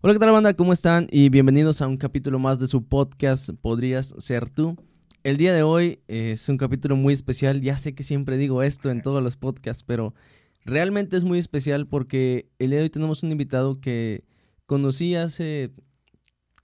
Hola, ¿qué tal banda? ¿Cómo están? Y bienvenidos a un capítulo más de su podcast Podrías ser tú. El día de hoy es un capítulo muy especial. Ya sé que siempre digo esto en todos los podcasts, pero realmente es muy especial porque el día de hoy tenemos un invitado que conocí hace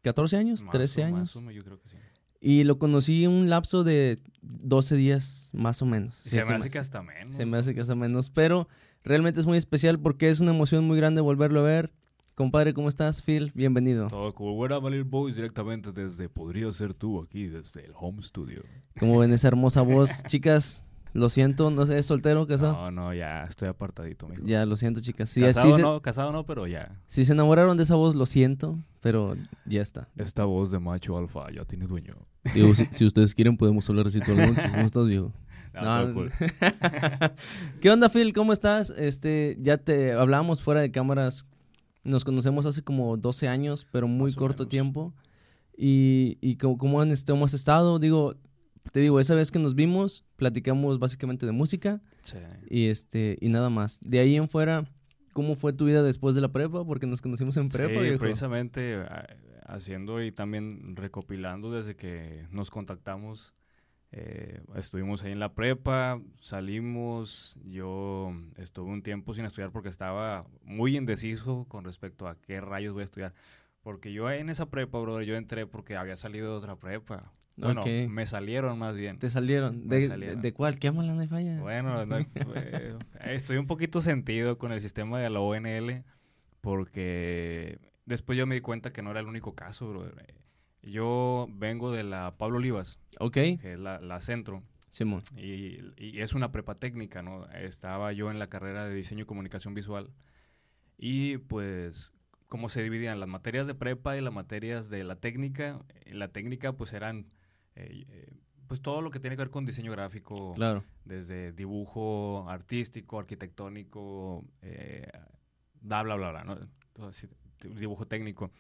14 años, Más 13 o- años. más o menos, yo creo que sí. Y lo conocí en un lapso de 12 días más o menos. Sí, se me hace- que hasta menos. se me hace que hasta menos, pero realmente es muy especial porque es una emoción muy grande volverlo a ver. Compadre, ¿cómo estás, Phil? Bienvenido. Todo cool. What up, Valir Boys, directamente desde Podría Ser Tú, aquí desde el home studio. Como ven esa hermosa voz, chicas, lo siento, no sé, ¿es soltero, casado? No, no, ya estoy apartadito, mijo. Ya, lo siento, chicas. Casado se, no, casado no, pero ya. si se enamoraron de esa voz, lo siento, pero ya está. Esta voz de macho alfa ya tiene dueño. Digo, si, si ustedes quieren, podemos hablar así todo el mundo. ¿Cómo estás, viejo? No, No, cool. ¿Qué onda, Phil? ¿Cómo estás? Este, ya te hablábamos fuera de cámaras. Nos conocemos hace como 12 años, pero muy Más corto tiempo. Y, y cómo, cómo han, cómo has estado. Digo, te digo, esa vez que nos vimos, platicamos básicamente de música Sí. y este y nada más. De ahí en fuera, ¿cómo fue tu vida después de la prepa? Porque nos conocimos en prepa, sí, viejo. precisamente haciendo y también recopilando desde que nos contactamos. Eh, estuvimos ahí en la prepa, salimos, yo estuve un tiempo sin estudiar porque estaba muy indeciso con respecto a qué rayos voy a estudiar. Porque yo en esa prepa, brother, yo entré porque había salido de otra prepa. Bueno, Ok. me salieron más bien. Te salieron. ¿De, salieron. de cuál? ¿Qué no hay falla? Bueno, no, eh, estoy un poquito sentido con el sistema de la ONL porque después yo me di cuenta que no era el único caso, brother. Yo vengo de la Pablo Olivas, Ok, que es la, la centro, Simón. y, y es una prepa técnica, ¿no? Estaba yo en la carrera de diseño y comunicación visual y pues como se dividían las materias de prepa y las materias de la técnica, la técnica pues eran eh, eh, pues todo lo que tiene que ver con diseño gráfico, Claro. desde dibujo artístico, arquitectónico, eh, bla, bla, bla, bla, ¿no? Dibujo técnico.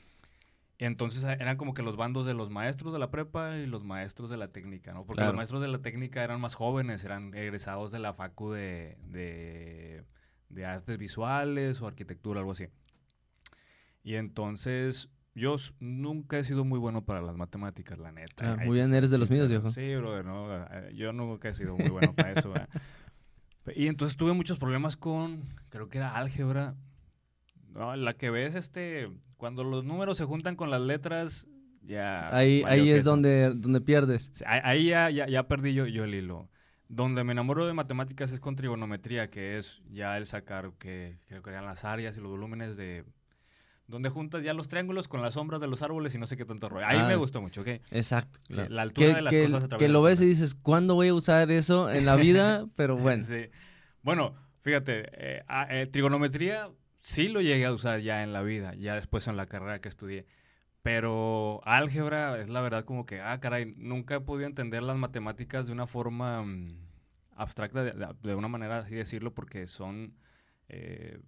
Y entonces eh, eran como que los bandos de los maestros de la prepa y los maestros de la técnica, ¿no? Porque Claro. los maestros de la técnica eran más jóvenes, eran egresados de la facu de, de, de artes visuales o arquitectura, algo así. Y entonces yo nunca he sido muy bueno para las matemáticas, la neta. Ah, muy bien, eres de los míos, viejo. Sí, brother, no, eh, yo nunca he sido muy bueno para eso. ¿verdad? Y entonces tuve muchos problemas con, creo que era álgebra. No, la que ves, este, cuando los números se juntan con las letras, ya. Ahí, ahí es donde, donde pierdes. Ahí, ya, ya, ya perdí yo, yo el hilo. Donde me enamoro de matemáticas es con trigonometría, que es ya el sacar, que creo que eran las áreas y los volúmenes de... Donde juntas ya los triángulos con las sombras de los árboles y no sé qué tanto rollo. Ahí Ah, me gustó mucho, ¿ok? Exacto. Sí, claro. la altura que, de las que- cosas a través que lo ves y dices, ¿cuándo voy a usar eso en la vida? Pero bueno. Sí. Bueno, fíjate, eh, a- eh, trigonometría sí lo llegué a usar ya en la vida, ya después en la carrera que estudié. Pero álgebra es la verdad como que, ah, caray, nunca he podido entender las matemáticas de una forma mm, abstracta, de, una manera así decirlo, porque son, eh,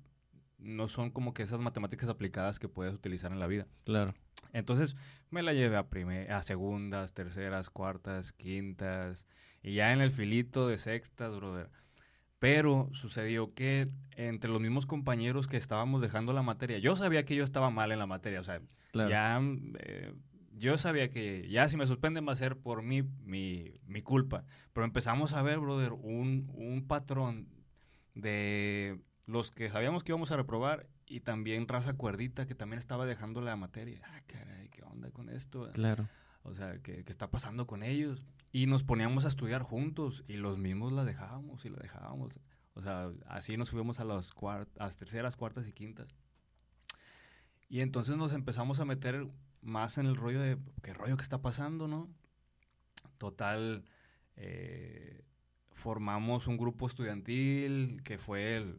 no son como que esas matemáticas aplicadas que puedes utilizar en la vida. Claro. Entonces me la llevé a, a segundas, terceras, cuartas, quintas y ya en el filito de sextas, brother. Pero sucedió que entre los mismos compañeros que estábamos dejando la materia, yo sabía que yo estaba mal en la materia, o sea, Claro. ya eh, yo sabía que ya si me suspenden va a ser por mí, mi, mi culpa. Pero empezamos a ver, brother, un, un patrón de los que sabíamos que íbamos a reprobar y también raza cuerdita que también estaba dejando la materia. Ah, caray, ¿qué onda con esto? Claro. O sea, ¿qué, qué está pasando con ellos? Y nos poníamos a estudiar juntos y los mismos la dejábamos y la dejábamos. O sea, así nos fuimos a las, cuart- a las terceras, cuartas y quintas. Y entonces nos empezamos a meter más en el rollo de qué rollo que está pasando, ¿no? Total, eh, formamos un grupo estudiantil que fue el,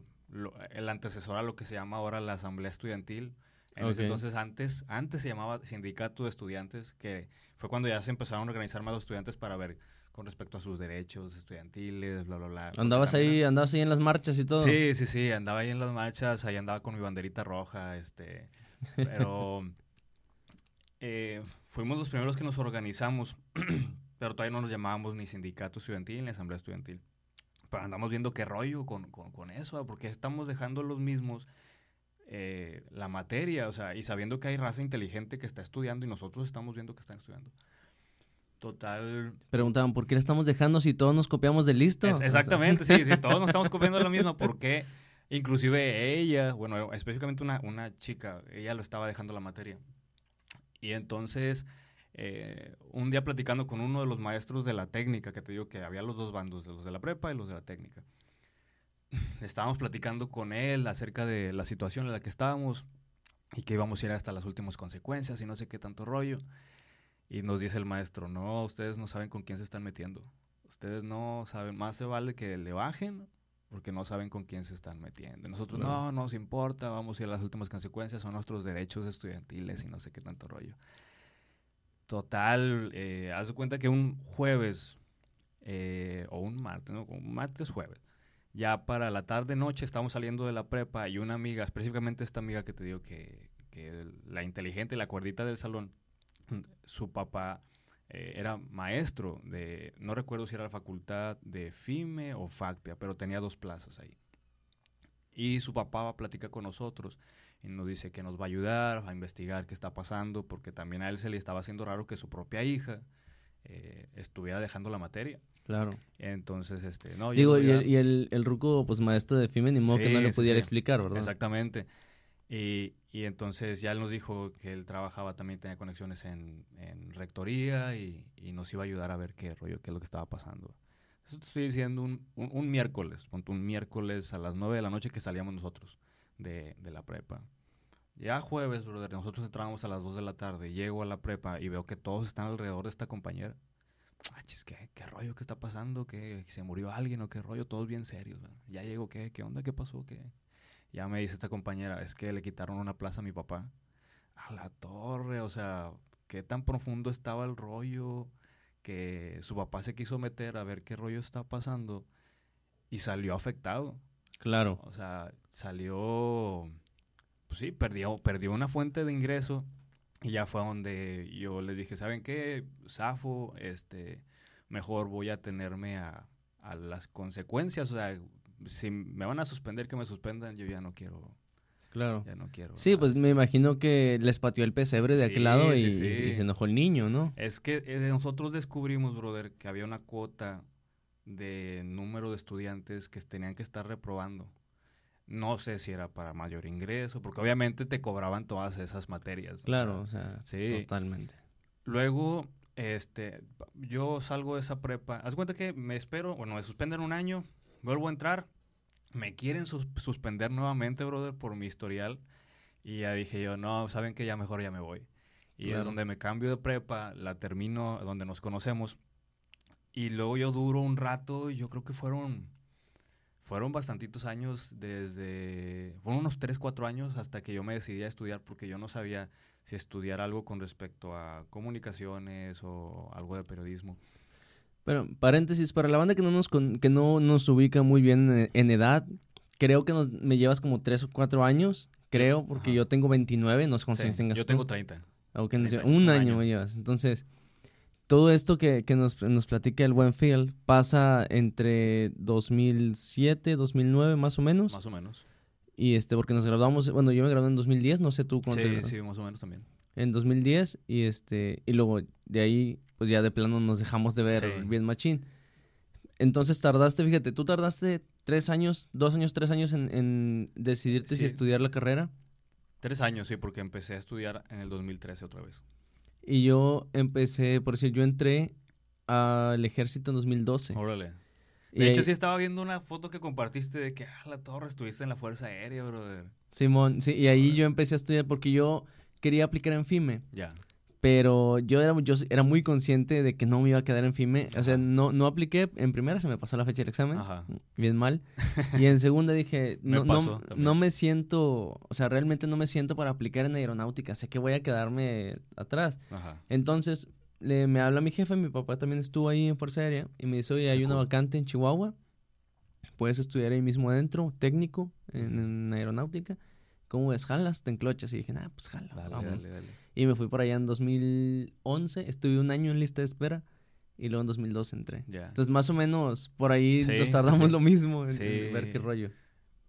el antecesor a lo que se llama ahora la Asamblea Estudiantil. En ese Ok. entonces, antes, antes se llamaba Sindicato de Estudiantes, que fue cuando ya se empezaron a organizar más los estudiantes para ver con respecto a sus derechos estudiantiles, bla, bla, bla. Andabas ahí, andabas ahí en las marchas y todo. Sí, sí, sí, andaba ahí en las marchas, ahí andaba con mi banderita roja, este, pero eh, fuimos los primeros que nos organizamos, pero todavía no nos llamábamos ni sindicato estudiantil ni asamblea estudiantil. Pero andamos viendo qué rollo con, con, con eso, porque estamos dejando los mismos eh, la materia, o sea, y sabiendo que hay raza inteligente que está estudiando y nosotros estamos viendo que están estudiando. Total. Preguntaban, ¿por qué le estamos dejando si todos nos copiamos de listo? exactamente, sí, si todos nos estamos copiando lo mismo, ¿por qué? Inclusive ella, bueno, específicamente una, una chica, ella lo estaba dejando la materia. Y entonces, eh, un día platicando con uno de los maestros de la técnica, que te digo que había los dos bandos, los de la prepa y los de la técnica estábamos platicando con él acerca de la situación en la que estábamos y que íbamos a ir hasta las últimas consecuencias y no sé qué tanto rollo. Y nos dice el maestro, no, ustedes no saben con quién se están metiendo. Ustedes no saben, más se vale que le bajen porque no saben con quién se están metiendo. Y nosotros, no, no nos importa, vamos a ir a las últimas consecuencias, son nuestros derechos estudiantiles y no sé qué tanto rollo. Total, eh, haz de cuenta que un jueves eh, o un martes, ¿no? Un martes jueves, ya para la tarde noche estamos saliendo de la prepa y una amiga, específicamente esta amiga que te digo que, que la inteligente, la cuerdita del salón, su papá eh, era maestro de, no recuerdo si era la facultad de FIME o FACPIA, pero tenía dos plazas ahí. Y su papá platica con nosotros y nos dice que nos va a ayudar a investigar qué está pasando, porque también a él se le estaba haciendo raro que su propia hija eh, estuviera dejando la materia. Claro. Entonces, este, no. Digo, y, el, y el, el, ruco, pues maestro de FIME, ni modo que no le pudiera explicar, ¿verdad? Exactamente. Y, y, entonces ya él nos dijo que él trabajaba también, tenía conexiones en, en rectoría y, y, nos iba a ayudar a ver qué rollo, qué es lo que estaba pasando. Eso te estoy diciendo un, un, un miércoles, un miércoles a las 9 de la noche que salíamos nosotros de, de la prepa. Ya jueves, brother, nosotros entrábamos a las 2 de la tarde, llego a la prepa y veo que todos están alrededor de esta compañera ah, ¿qué, ¿qué, rollo que está pasando? ¿Que se murió alguien o qué rollo? Todos bien serios. Ya llegó, ¿qué? ¿Qué onda? ¿Qué pasó? ¿Qué? Ya me dice esta compañera, es que le quitaron una plaza a mi papá. A la torre, o sea, ¿qué tan profundo estaba el rollo? Que su papá se quiso meter a ver qué rollo está pasando y salió afectado. Claro. O sea, salió, pues sí, perdió, perdió una fuente de ingreso y ya fue donde yo les dije, ¿saben qué? Zafo, este, mejor voy a tenerme a, a, las consecuencias. O sea, si me van a suspender, que me suspendan, yo ya no quiero. Claro. Ya no quiero. Sí, pues me imagino que les pateó el pesebre de aquel lado y, sí, y, se enojó el niño, ¿no? Es que eh, nosotros descubrimos, brother, que había una cuota de número de estudiantes que tenían que estar reprobando. No sé si era para mayor ingreso, porque obviamente te cobraban todas esas materias. ¿no? Claro, o sea, sí. totalmente. Luego, este, yo salgo de esa prepa. Haz cuenta que me espero, bueno, me suspenden un año, vuelvo a entrar, me quieren sus suspender nuevamente, brother, por mi historial. Y ya dije yo, no, saben que ya mejor ya me voy. Y claro. es donde me cambio de prepa, la termino donde nos conocemos. Y luego yo duro un rato, yo creo que fueron fueron bastantitos años, desde, fueron unos 3, 4 años hasta que yo me decidí a estudiar porque yo no sabía si estudiar algo con respecto a comunicaciones o algo de periodismo. Pero, paréntesis, para la banda que no nos, con, que no nos ubica muy bien en, en edad, creo que nos, me llevas como 3 o 4 años, creo, porque Ajá. yo tengo 29, no sé cuántos sí, años tengas Yo tú. tengo 30. Okay, 30 un, un año, año me llevas, entonces todo esto que, que nos, nos, platica el buen Phil pasa entre 2007, 2009 más o menos. Más o menos. Y este, porque nos graduamos, bueno, yo me gradué en 2010, no sé tú cuánto. Sí, sí, más o menos también. En 2010 y este, y luego de ahí, pues ya de plano nos dejamos de ver sí. bien machín. Entonces tardaste, fíjate, tú tardaste tres años, dos años, tres años en, en decidirte sí. si estudiar la carrera. Tres años, sí, porque empecé a estudiar en el 2013 otra vez. Y yo empecé, por decir, yo entré al ejército en 2012. Órale. De y hecho, ahí... sí estaba viendo una foto que compartiste de que, ah, la torre, estuviste en la Fuerza Aérea, brother. Simón, sí, y ahí yo empecé a estudiar porque yo quería aplicar en FIME. Ya. Pero yo era, yo era muy consciente de que no me iba a quedar en FIME. O sea, no, no apliqué. En primera se me pasó la fecha del examen. Ajá. Bien mal. Y en segunda dije, no, me no, no, me siento, o sea, realmente no me siento para aplicar en aeronáutica. Sé que voy a quedarme atrás. Ajá. Entonces, le, me habla mi jefe, mi papá también estuvo ahí en Fuerza Aérea. Y me dice, oye, hay una vacante en Chihuahua. Puedes estudiar ahí mismo adentro, técnico, en, en aeronáutica. ¿Cómo ves? ¿Jalas? ¿Te enclochas? Y dije, nah, pues jala, dale, vamos. Dale, dale. Y me fui por allá en 2011, estuve un año en lista de espera y luego en 2012 entré. Yeah. Entonces, más o menos, por ahí sí, nos tardamos sí, sí. lo mismo en, en, ver qué rollo.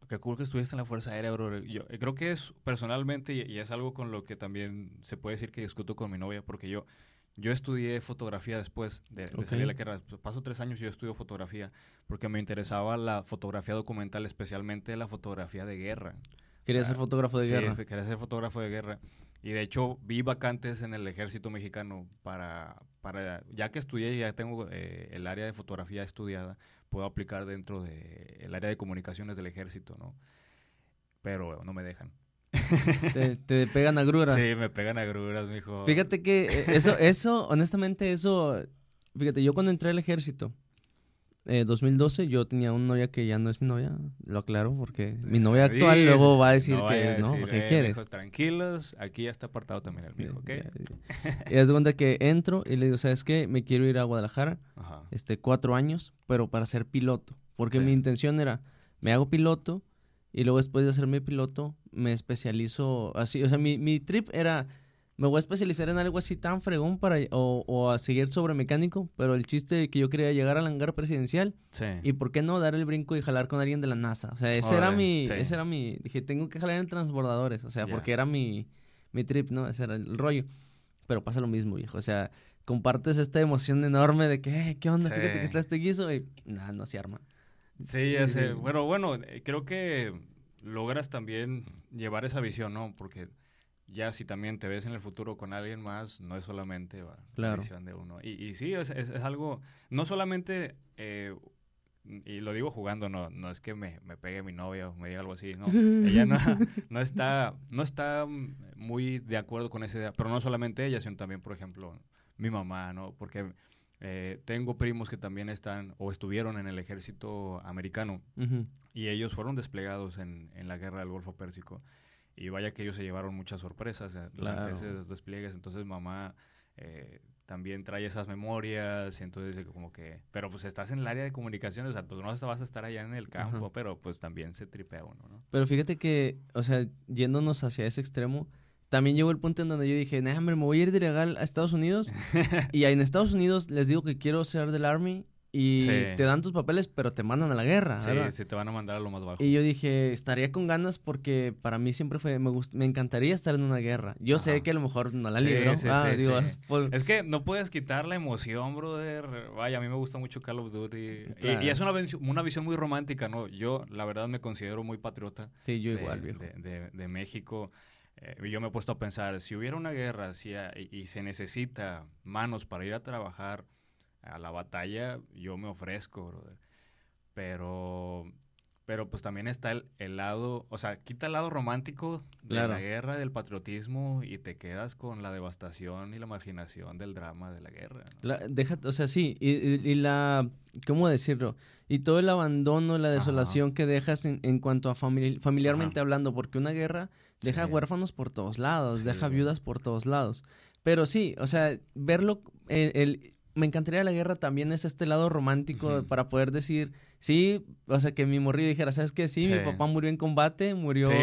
qué cool que estuviste en la Fuerza Aérea, bro. Yo eh, creo que es personalmente, y, y es algo con lo que también se puede decir que discuto con mi novia, porque yo, yo estudié fotografía después de, de Ok. salir de la guerra. Paso tres años y yo estudio fotografía, porque me interesaba la fotografía documental, especialmente la fotografía de guerra. Quería O sea, ser fotógrafo de sí, guerra. quería ser fotógrafo de guerra. Y de hecho vi vacantes en el ejército mexicano para, para ya que estudié y ya tengo eh, el área de fotografía estudiada, puedo aplicar dentro del área de comunicaciones del ejército, ¿no? Pero no me dejan. Te, te pegan agruras. Sí, me pegan agruras, mijo. Fíjate que eh, eso, eso, honestamente, eso, fíjate, yo cuando entré al ejército, eh, 2012, yo tenía una novia que ya no es mi novia, lo aclaro, porque mi novia actual Sí, luego va a decir no que no, decir, ¿qué "Eh, quieres? tranquilos, aquí ya está apartado también el mijo, ¿ok? Y haz de cuenta que entro y le digo, ¿sabes qué? Me quiero ir a Guadalajara, Ajá. este, cuatro años, pero para ser piloto. Porque Sí. mi intención era, me hago piloto y luego después de hacerme piloto, me especializo así. O sea, mi, mi trip era, me voy a especializar en algo así tan fregón para, o, o a seguir sobre mecánico, pero el chiste que yo quería llegar al hangar presidencial Sí. y por qué no dar el brinco y jalar con alguien de la NASA. O sea, ese era mi, sí. ese era mi, dije, tengo que jalar en transbordadores, o sea, porque era mi, mi trip, ¿no? Ese era el rollo. Pero pasa lo mismo, viejo, o sea, compartes esta emoción enorme de que, "Eh, ¿qué onda? Fíjate que está este guiso y nada, no se arma. Sí, ya sé. Bueno, bueno, eh, creo que logras también llevar esa visión, ¿no? Porque ya si también te ves en el futuro con alguien más, no es solamente va, Claro. la visión de uno. Y, y sí, es, es- es algo, no solamente, eh, y lo digo jugando, no, no es que me, me pegue mi novia o me diga algo así, no. Ella no, no está, no está muy de acuerdo con esa idea, pero no solamente ella, sino también, por ejemplo, mi mamá, ¿no? Porque eh, tengo primos que también están o estuvieron en el ejército americano Ujú. y ellos fueron desplegados en, en la guerra del Golfo Pérsico. Y vaya que ellos se llevaron muchas sorpresas eh, durante esos despliegues. Entonces mamá eh, también trae esas memorias. Y entonces como que... Pero pues estás en el área de comunicaciones. O sea, tú no vas a estar allá en el campo. Ajá. Pero pues también se tripea uno, ¿no? Pero fíjate que, o sea, yéndonos hacia ese extremo, también llegó el punto en donde yo dije, nah, hombre, me voy a ir de legal a Estados Unidos. y ahí en Estados Unidos les digo que quiero ser del Army y Sí. te dan tus papeles, pero te mandan a la guerra, sí, ¿verdad? sí te van a mandar a lo más bajo. Y yo dije, estaría con ganas porque para mí siempre fue, me, gust- me encantaría estar en una guerra. Yo sé que a lo mejor no la Sí, libro. sí, ah, digo, es por- Es que no puedes quitar la emoción, brother. Vaya, a mí me gusta mucho Call of Duty. Y- Claro. Y, es una, vis- una visión muy romántica, ¿no? Yo, la verdad, me considero muy patriota. sí, yo de, igual, viejo. de- de- de México. Eh, y yo me he puesto a pensar, si hubiera una guerra si a- y, y se necesita manos para ir a trabajar a la batalla, yo me ofrezco, brother. Pero, pero pues también está el, el lado, o sea, quita el lado romántico de Claro. la guerra, del patriotismo y te quedas con la devastación y la marginación del drama de la guerra. ¿no? La- deja, o sea, sí, y, y- y la, ¿cómo decirlo? Y todo el abandono, la Ajá. desolación que dejas en, en cuanto a famili- familiarmente Ajá. hablando, porque una guerra deja Sí. huérfanos por todos lados, Sí, deja viudas por todos lados. Pero sí, o sea, verlo, el, el- me encantaría la guerra también es este lado romántico para poder decir, sí, o sea, que mi morrillo dijera, ¿sabes qué? Sí, mi papá murió en combate, murió, Sí,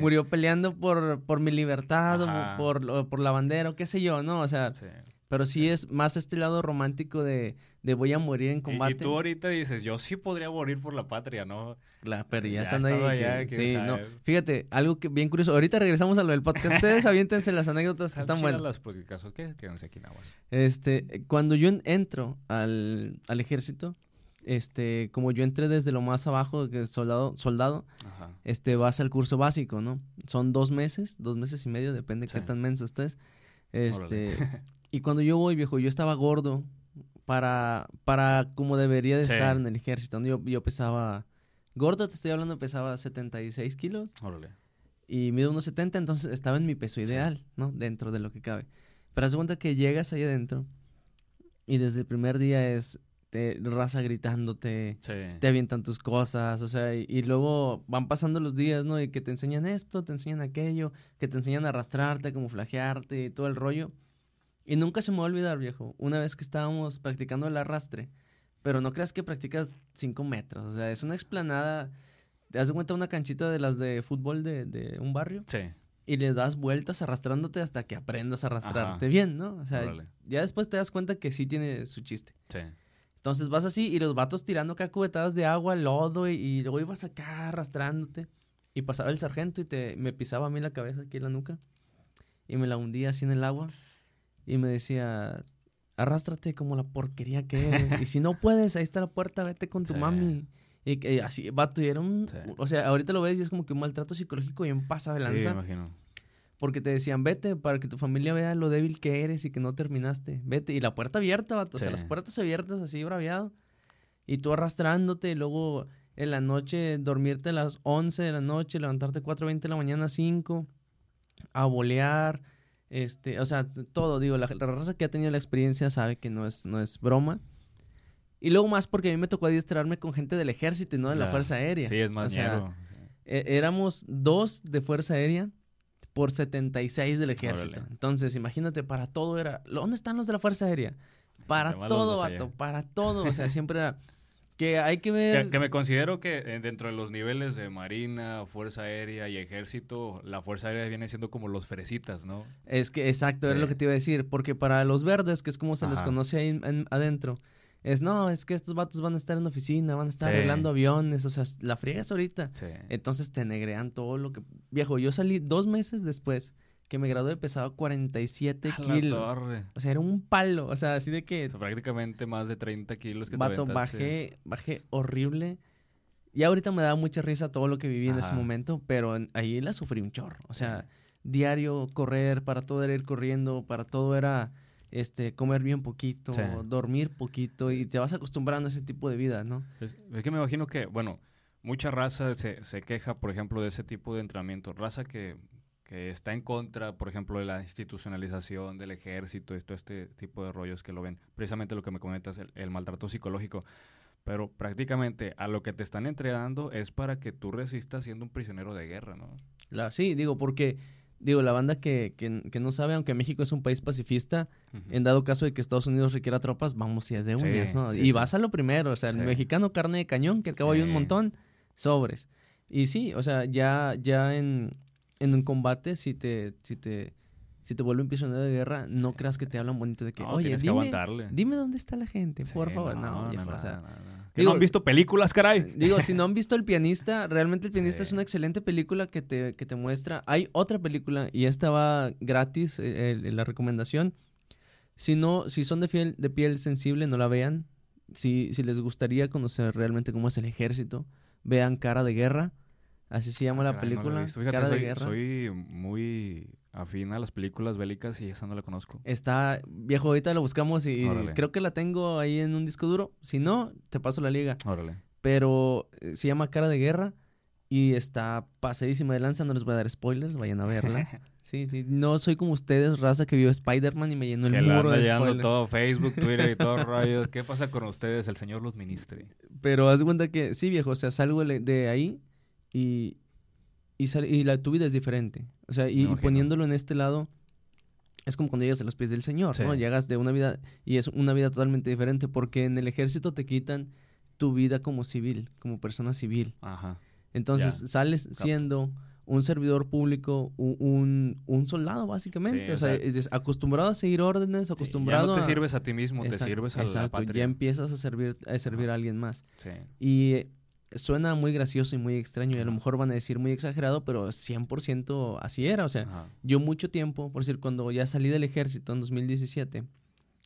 murió peleando por, por mi libertad, o por, o por la bandera, o qué sé yo, ¿no? O sea, Sí. Pero sí es más este lado romántico de, de voy a morir en combate. Y, tú ahorita dices, yo sí podría morir por la patria, ¿no? Claro, pero ya, Ya estando ahí. que- allá, quién sí, sabe. no. Fíjate, algo que bien curioso. Ahorita regresamos a lo del podcast. Ustedes aviéntense las anécdotas que Están buenas. las porque caso que quédense aquí nada más. Este, cuando yo en- entro al, al ejército, este, como yo entré desde lo más abajo, que es soldado, soldado, Ajá. este, vas al curso básico, ¿no? Son dos meses, dos meses y medio, depende qué tan menso estés. Este, y cuando yo voy, viejo, yo estaba gordo para, para como debería de Sí. estar en el ejército. Yo, yo pesaba, gordo te estoy hablando, pesaba 76 kilos Órale. y mido unos 70, entonces estaba en mi peso ideal, ¿no? Dentro de lo que cabe. Pero haz cuenta que llegas ahí adentro y desde el primer día es te, raza gritándote, Sí. te avientan tus cosas, o sea, y, y luego van pasando los días, ¿no? Y que te enseñan esto, te enseñan aquello, que te enseñan a arrastrarte, a camuflajearte y todo el rollo. Y nunca se me va a olvidar, viejo, una vez que estábamos practicando el arrastre, pero no creas que practicas 5 metros, o sea, es una explanada, te das cuenta una canchita de las de fútbol de, de un barrio Sí. y le das vueltas arrastrándote hasta que aprendas a arrastrarte Ajá. bien, ¿no? O sea, Órale. ya después te das cuenta que sí tiene su chiste. Sí. Entonces vas así y los vatos tirando acá cubetadas de agua, lodo y, y luego ibas acá arrastrándote. Y pasaba el sargento y te, me pisaba a mí la cabeza aquí en la nuca. Y me la hundía así en el agua. Y me decía, arrástrate como la porquería que eres. y si no puedes, ahí está la puerta, vete con tu Sí. mami. Y que así, vato, y era un... Sí. O sea, ahorita lo ves y es como que un maltrato psicológico y en pasa de Sí, me lanza. imagino. porque te decían, vete para que tu familia vea lo débil que eres y que no terminaste. Vete. Y la puerta abierta, vato. O sea, Sí. las puertas abiertas así, braviado. Y tú arrastrándote y luego en la noche dormirte a las 11 de la noche, levantarte 4.20 de la mañana, 5, a bolear, este, o sea, todo, digo, la, la raza que ha tenido la experiencia sabe que no es, no es broma. Y luego más porque a mí me tocó adiestrarme con gente del ejército y no de la. Fuerza Aérea. Sí, es más O sea, eh, éramos dos de Fuerza Aérea por 76 del ejército. Órale. Entonces, imagínate, para todo era, ¿dónde están los de la Fuerza Aérea? Para todo, allá. vato, para todo. O sea, siempre era que hay que ver... Que, que me considero que eh, dentro de los niveles de Marina, Fuerza Aérea y Ejército, la Fuerza Aérea viene siendo como los fresitas, ¿no? Es que, exacto, era Sí. lo que te iba a decir. Porque para los verdes, que es como se les conoce ahí en- adentro, es no, es que estos vatos van a estar en oficina, van a estar Sí. arreglando aviones, o sea, la friegas ahorita. Sí. Entonces te negrean todo lo que... Viejo, yo salí dos meses después que me gradué, pesaba 47 A la kilos. torre. O sea, era un palo. O sea, así de que, O sea, prácticamente más de 30 kilos que vato, bajé, bajé horrible. Y ahorita me da mucha risa todo lo que viví en ese momento, pero en- ahí la sufrí un chorro. O sea, diario correr, para todo era ir corriendo, para todo era este comer bien poquito, Sí. dormir poquito y te vas acostumbrando a ese tipo de vida, ¿no? Es, es que me imagino que, bueno, mucha raza se, se queja, por ejemplo, de ese tipo de entrenamiento. Raza que, que está en contra, por ejemplo, de la institucionalización del ejército y todo este tipo de rollos que lo ven. Precisamente lo que me comentas, el, el maltrato psicológico. Pero prácticamente a lo que te están entrenando es para que tú resistas siendo un prisionero de guerra, ¿no? La- sí, digo, porque, digo, la banda que, que, que no sabe, aunque México es un país pacifista, en dado caso de que Estados Unidos requiera tropas, vamos y de Sí, uñas, ¿no? sí, y sí. vas a lo primero, o sea, el mexicano carne de cañón, que al cabo hay un montón, sobres. Y sí, o sea, ya, ya en, en un combate, si te, si te, si te vuelven prisionero de guerra, no creas que te hablan bonito de que, No, oye, tienes que dime, aguantarle. dime dónde está la gente, por favor. No, viejo, no, o sea, no, no. ¿Que digo- no han visto películas, caray? Digo, si no han visto El Pianista, realmente El Pianista es una excelente película que te, que te muestra. Hay otra película y esta va gratis, eh, la recomendación. Si no, si son de, fiel, de piel sensible, no la vean. Si, si les gustaría conocer realmente cómo es el ejército, vean Cara de Guerra. Así se llama Ah, la caray, no la he película. Fíjate, Cara soy, de Guerra. soy muy afín a las películas bélicas y esa no la conozco. Está, viejo, ahorita la buscamos y Órale. creo que la tengo ahí en un disco duro. Si no, te paso la liga. Órale. pero eh, se llama Cara de Guerra y está pasadísima de lanza, no les voy a dar spoilers, vayan a verla. Sí, sí, no soy como ustedes, raza que vio Spider-Man y me llenó el que muro de spoilers. todo Facebook, Twitter y todo rollo. ¿Qué pasa con ustedes? El señor los ministre. Pero haz cuenta que, sí, viejo, o sea, salgo de ahí y, y, sal- y la, tu vida es diferente. O sea, y, poniéndolo en este lado, es como cuando llegas a los pies del Señor, ¿no? Sí. Llegas de una vida, y es una vida totalmente diferente, porque en el ejército te quitan tu vida como civil, como persona civil. Ajá. Entonces sales siendo un servidor público, un, un soldado básicamente. Sí, o sea, es- acostumbrado a seguir órdenes, Sí, acostumbrado ya no te sirves a ti mismo, Exacto, te sirves a la exacto, patria. Ya empiezas a servir, a servir a alguien más. Sí. Y suena muy gracioso y muy extraño y a lo mejor van a decir muy exagerado, pero 100% así era. O sea, Ajá. yo mucho tiempo, por decir, cuando ya salí del ejército en 2017,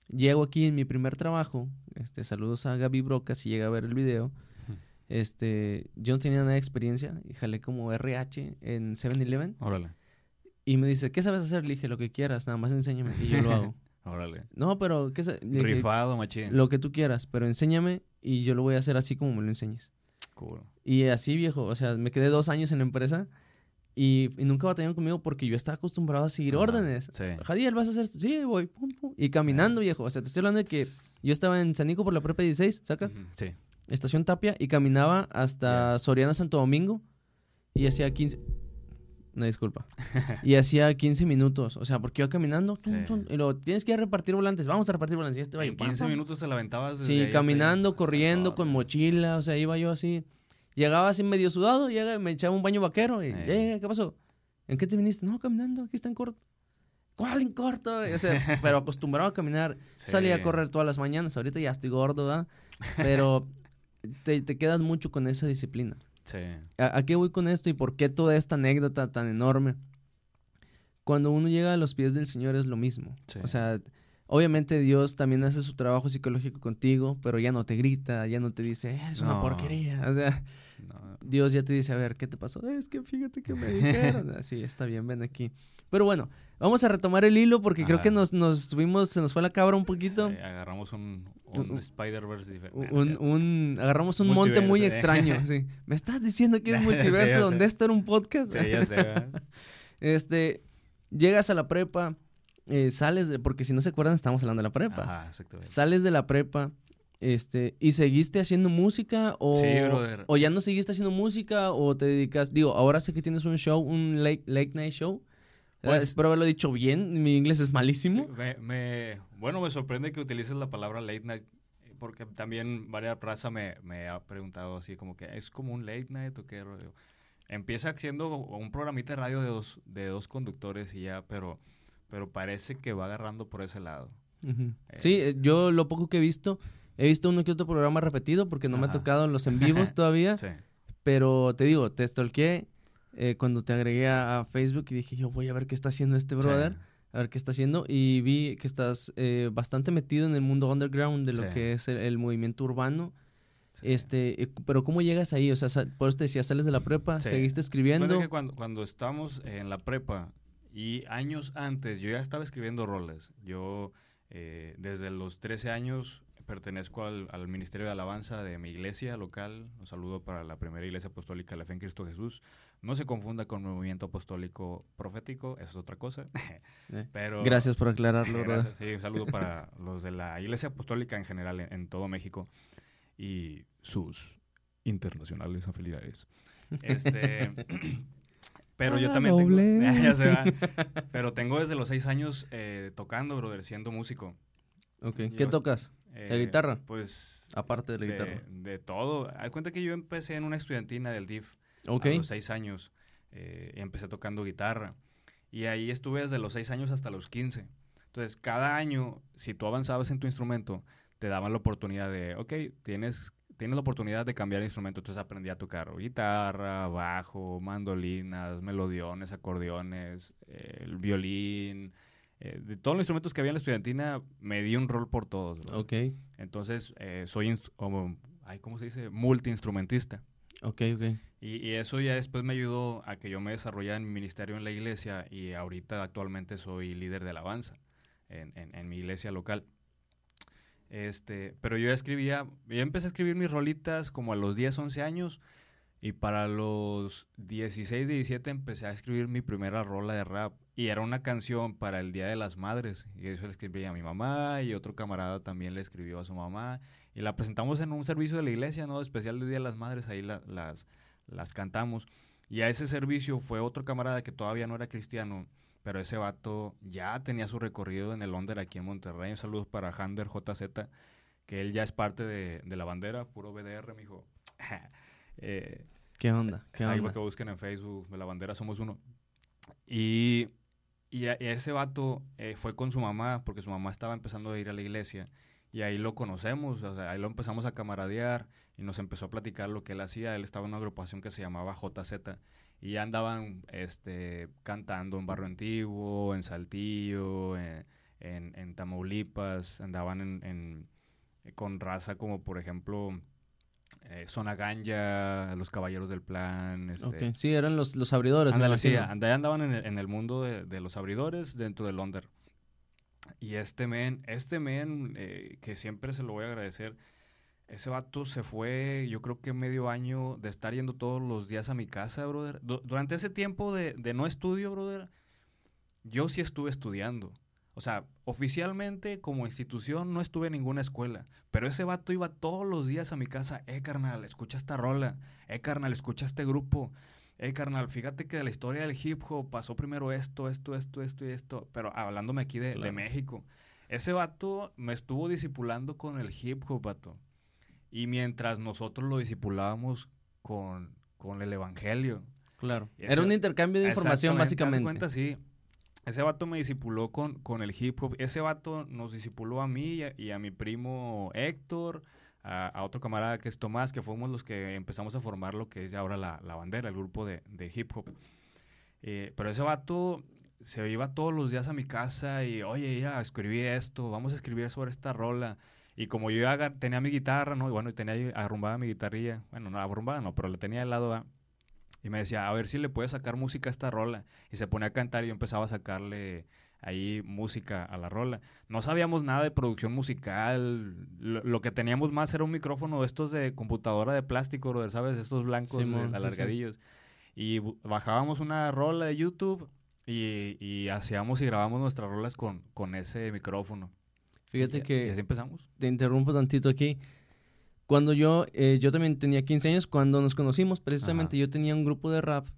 llego aquí en mi primer trabajo, este, saludos a Gaby Broca si llega a ver el video, este, yo no tenía nada de experiencia y jalé como RH en 7-Eleven Órale. y me dice, ¿qué sabes hacer? Le dije, lo que quieras, nada más enséñame y yo lo hago. Órale. no, pero, ¿qué sa-?" Le dije, Rifado, machín. Lo que tú quieras, pero enséñame y yo lo voy a hacer así como me lo enseñes. Cool. Y así, viejo, o sea, me quedé dos años en la empresa y, y nunca batallaron conmigo porque yo estaba acostumbrado a seguir órdenes. Sí. Jadiel, ¿vas a hacer esto? Sí, voy, pum, pum. Y caminando, viejo. O sea, te estoy hablando de que yo estaba en Sanico por la prepa 16, ¿saca? Sí. Estación Tapia, y caminaba hasta. Soriana Santo Domingo y hacía 15... Una disculpa. y hacía 15 minutos. O sea, porque iba caminando. tum, Sí. tum, y luego, tienes que ir a repartir volantes. Vamos a repartir volantes. Y este En pam, 15 pam. minutos te la aventabas desde Sí, ahí hasta ahí. caminando, corriendo, Ah, con mochila, o sea, iba yo así. Llegaba así medio sudado, llega, y me echaba un baño vaquero y, Eh. "Eh, ¿qué pasó? ¿En qué te viniste? No, caminando, aquí está en corto. ¿cuál en corto? O sea, pero acostumbrado a caminar, salía a Sí. correr todas las mañanas, ahorita ya estoy gordo, ¿verdad? Pero te, te quedas mucho con esa disciplina. Sí. ¿A, a qué voy con esto y por qué toda esta anécdota tan enorme? Cuando uno llega a los pies del Señor es lo mismo. Sí. O sea, obviamente Dios también hace su trabajo psicológico contigo, pero ya no te grita, ya no te dice, "Eh, es una porquería. O sea, No, Dios ya te dice, a ver, ¿qué te pasó? Es que fíjate que me dijeron. Así, está bien, ven aquí. Pero bueno, vamos a retomar el hilo porque creo que Ajá. nos, nos fuimos, se nos fue la cabra un poquito. sí, agarramos un, un Un- Spider-Verse diferente. Un, un- agarramos un monte muy eh. extraño, sí. ¿Me estás diciendo que es Sí, multiverso ya donde esto era un podcast? Sí, ya sé. ¿verdad? Este, llegas a la prepa, eh, sales de, porque si no se acuerdan estamos hablando de la prepa. Ajá, exactamente. Sales de la prepa, este, y seguiste haciendo música o, Sí, o ya no seguiste haciendo música o te dedicas, digo, ahora sé que tienes un show, un late, late night show. Pues- Espero haberlo dicho bien, mi inglés es malísimo. Me, me- bueno, me sorprende que utilices la palabra late night, porque también varias raza me, me ha preguntado así como que es como un late night o qué rollo. Empieza siendo un programita de radio de dos, de dos conductores y ya, pero, pero parece que va agarrando por ese lado. Ujú. Eh. Sí, eh, yo lo poco que he visto, he visto uno que otro programa repetido porque no me ha Ajá. tocado en los en vivos todavía, Sí. pero te digo, te stalkeé eh, cuando te agregué a, a Facebook y dije, yo voy a ver qué está haciendo este brother, Sí. a ver qué está haciendo y vi que estás eh, bastante metido en el mundo underground de lo Sí. que es el, el movimiento urbano. sí. Este, eh, pero ¿cómo llegas ahí? O sea, por eso te decía, sales de la prepa, seguiste escribiendo. que cuando, cuando estamos en la prepa y años antes, yo ya estaba escribiendo roles. Yo eh, desde los 13 años pertenezco al, al Ministerio de Alabanza de mi iglesia local. Un saludo para la primera iglesia apostólica de la fe en Cristo Jesús. No se confunda con movimiento apostólico profético, eso es otra cosa. Eh, Pero, Gracias por aclararlo. Gracias, sí, un saludo para los de la iglesia apostólica en general en, en todo México y sus internacionales afiliados. Este, pero yo también doble. tengo, ya se va. pero tengo desde los seis años eh, tocando, brother, siendo músico. Ok, Yo- ¿qué tocas? ¿La Eh, guitarra? Pues Aparte de la de, guitarra. de todo. Hay cuenta que yo empecé en una estudiantina del DIF Ok. a los seis años. eh, y empecé tocando guitarra. Y ahí estuve desde los seis años hasta los 15. Entonces, cada año, si tú avanzabas en tu instrumento, te daban la oportunidad de, ok, tienes, tienes la oportunidad de cambiar de instrumento. Entonces aprendí a tocar guitarra, bajo, mandolinas, melodiones, acordeones, eh, el violín. eh, de todos los instrumentos que había en la estudiantina, me di un rol por todos. ¿verdad? Ok, Entonces, eh, soy, como- ay, ¿cómo se dice? Multiinstrumentista. Ok, ok. Y, y eso ya después me ayudó a que yo me desarrollara en mi ministerio en la iglesia y ahorita actualmente soy líder de alabanza en, en- en mi iglesia local. Este, pero yo ya escribía, yo empecé a escribir mis rolitas como a los 10, 11 años y para los 16, 17 empecé a escribir mi primera rola de rap y era una canción para el Día de las Madres y eso le escribí a mi mamá y otro camarada también le escribió a su mamá y la presentamos en un servicio de la iglesia, ¿no? Especial del Día de las Madres, ahí la- las, las cantamos. Y a ese servicio fue otro camarada que todavía no era cristiano, pero ese vato ya tenía su recorrido en el Onder aquí en Monterrey. Un saludo para Hander JZ, que él ya es parte de, de la bandera, puro BDR, mijo. eh, ¿Qué onda? ¿Qué Ahí onda? que busquen en Facebook, de la bandera somos uno. Y, y, a- y ese vato eh, fue con su mamá, porque su mamá estaba empezando a ir a la iglesia. Y ahí lo conocemos, o sea, ahí lo empezamos a camaradear y nos empezó a platicar lo que él hacía. Él estaba en una agrupación que se llamaba JZ y ya andaban este, cantando en Barrio Antiguo, en Saltillo, en, en, en Tamaulipas, andaban en, en- con raza como por ejemplo eh, Zona Ganja, Los Caballeros del Plan. Este, Sí, eran los, los abridores. me Ándale, sí, imagino. and- ahí andaban en el, en el mundo de, de los abridores dentro del Onder. Y este men, este men, eh, que siempre se lo voy a agradecer, ese vato se fue, yo creo que medio año de estar yendo todos los días a mi casa, brother. Du- durante ese tiempo de, de no estudio, brother, yo sí estuve estudiando. O sea, oficialmente como institución no estuve en ninguna escuela, pero ese vato iba todos los días a mi casa, eh, carnal, escucha esta rola, eh, carnal, escucha este grupo, eh, carnal, fíjate que de la historia del hip hop pasó primero esto, esto, esto, esto y esto, pero hablándome aquí de, de. México. Ese vato me estuvo discipulando con el hip hop, vato. Y mientras nosotros lo discipulábamos con, con el evangelio. Claro. Era un intercambio de información, básicamente. cuenta, sí. ese vato me disipuló con, con el hip hop. Ese vato nos disipuló a mí y a, y a mi primo Héctor, a, a otro camarada que es Tomás, que fuimos los que empezamos a formar lo que es ahora la, la bandera, el grupo de, de hip hop. Eh, pero ese vato se iba todos los días a mi casa y, oye, ya escribí esto, vamos a escribir sobre esta rola. Y como yo tenía mi guitarra, ¿no? Y bueno, tenía arrumbada mi guitarrilla. Bueno, no arrumbada, no, pero la tenía al lado, ¿va? Y me decía, a ver si le puedes sacar música a esta rola. Y se ponía a cantar y yo empezaba a sacarle ahí música a la rola. No sabíamos nada de producción musical. Lo, lo que teníamos más era un micrófono de estos de computadora de plástico, brother, ¿sabes? Estos blancos de- sí, sí. alargadillos. Y bajábamos una rola de YouTube y, y hacíamos y grabamos nuestras rolas con, con ese micrófono. Fíjate Y- Y que así empezamos. te interrumpo tantito aquí. Cuando yo, eh, yo también tenía 15 años, cuando nos conocimos, precisamente Ajá. yo tenía un grupo de rap,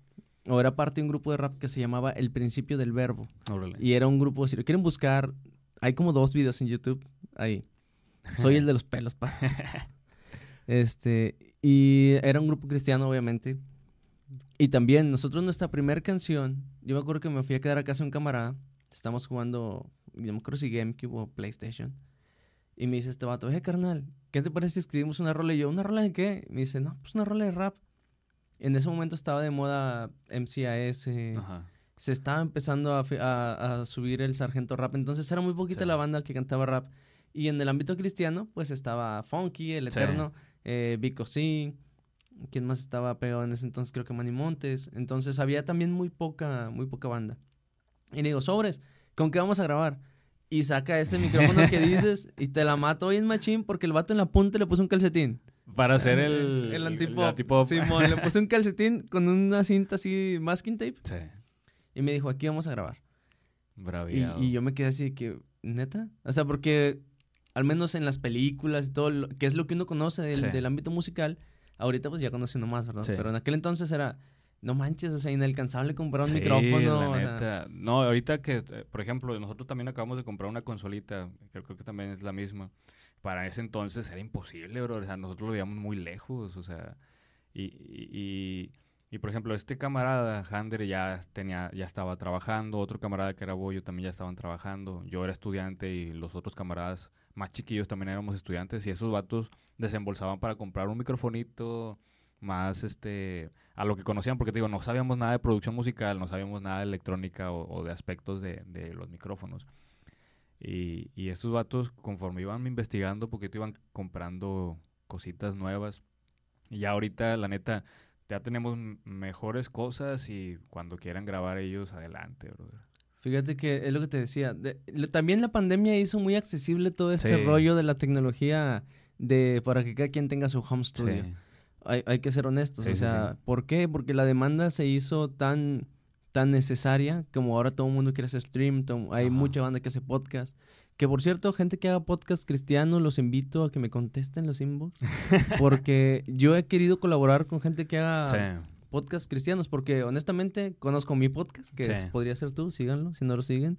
o era parte de un grupo de rap que se llamaba El Principio del Verbo. Órale. Y era un grupo, si lo quieren buscar, hay como dos videos en YouTube ahí. Soy el de los pelos, pa. Este, y era un grupo cristiano, obviamente. Y también, nosotros nuestra primera canción, yo me acuerdo que me fui a quedar a casa de un camarada, estamos jugando, no me acuerdo si GameCube o PlayStation, y me dice este vato, oye, carnal, ¿qué te parece si escribimos una rola? Y yo, ¿una rola de qué? Me dice, no, pues una rola de rap. En ese momento estaba de moda MCAS, Ajá. se estaba empezando a, fi- a- a subir el sargento rap, entonces era muy poquita Sí. la banda que cantaba rap. Y en el ámbito cristiano, pues estaba Funky, El Sí. Eterno, eh, Vico C, ¿quién más estaba pegado en ese entonces? Creo que Manny Montes. Entonces había también muy poca, muy poca banda. Y le digo, sobres, ¿con qué vamos a grabar? Y saca ese micrófono que dices y te la mato hoy en machín porque el vato en la punta le puso un calcetín. Para hacer el, el, el antipop. Simón, le puse un calcetín con una cinta así, masking tape. Sí. Y me dijo, aquí vamos a grabar. Y, Braviado. y yo me quedé así de que, ¿neta? O sea, porque al menos en las películas y todo, lo, que es lo que uno conoce del, Sí. del ámbito musical, ahorita pues ya conoce uno más, ¿verdad? Sí. Pero en aquel entonces era, no manches, o sea, inalcanzable comprar un Sí, micrófono. la neta. No, ahorita que, eh, por ejemplo, nosotros también acabamos de comprar una consolita, que creo que también es la misma. Para ese entonces era imposible, bro. O sea, nosotros lo veíamos muy lejos, o sea. Y, y, y, y, por ejemplo, este camarada, Hander, ya, tenía, ya estaba trabajando. Otro camarada que era Boyo también ya estaban trabajando. Yo era estudiante y los otros camaradas más chiquillos también éramos estudiantes. Y esos vatos desembolsaban para comprar un microfonito más este a lo que conocían, porque te digo, no sabíamos nada de producción musical, no sabíamos nada de electrónica o, o de aspectos de, de los micrófonos. Y, y estos vatos, conforme iban investigando, poquito iban comprando cositas nuevas. Y ya ahorita, la neta, ya tenemos mejores cosas y cuando quieran grabar ellos, adelante, brother. Fíjate que es lo que te decía. de- también la pandemia hizo muy accesible todo este Sí. rollo de la tecnología de para que cada quien tenga su home studio. Sí. hay, hay que ser honestos. Sí, o sea. ¿por qué? Porque la demanda se hizo tan, tan necesaria como ahora todo el mundo quiere hacer stream, hay Ajá. mucha banda que hace podcast. Que por cierto, gente que haga podcast cristiano, los invito a que me contesten los inbox. porque yo he querido colaborar con gente que haga Sí. podcast cristianos. Porque honestamente conozco mi podcast, que es- podría ser tú, síganlo, si no lo siguen.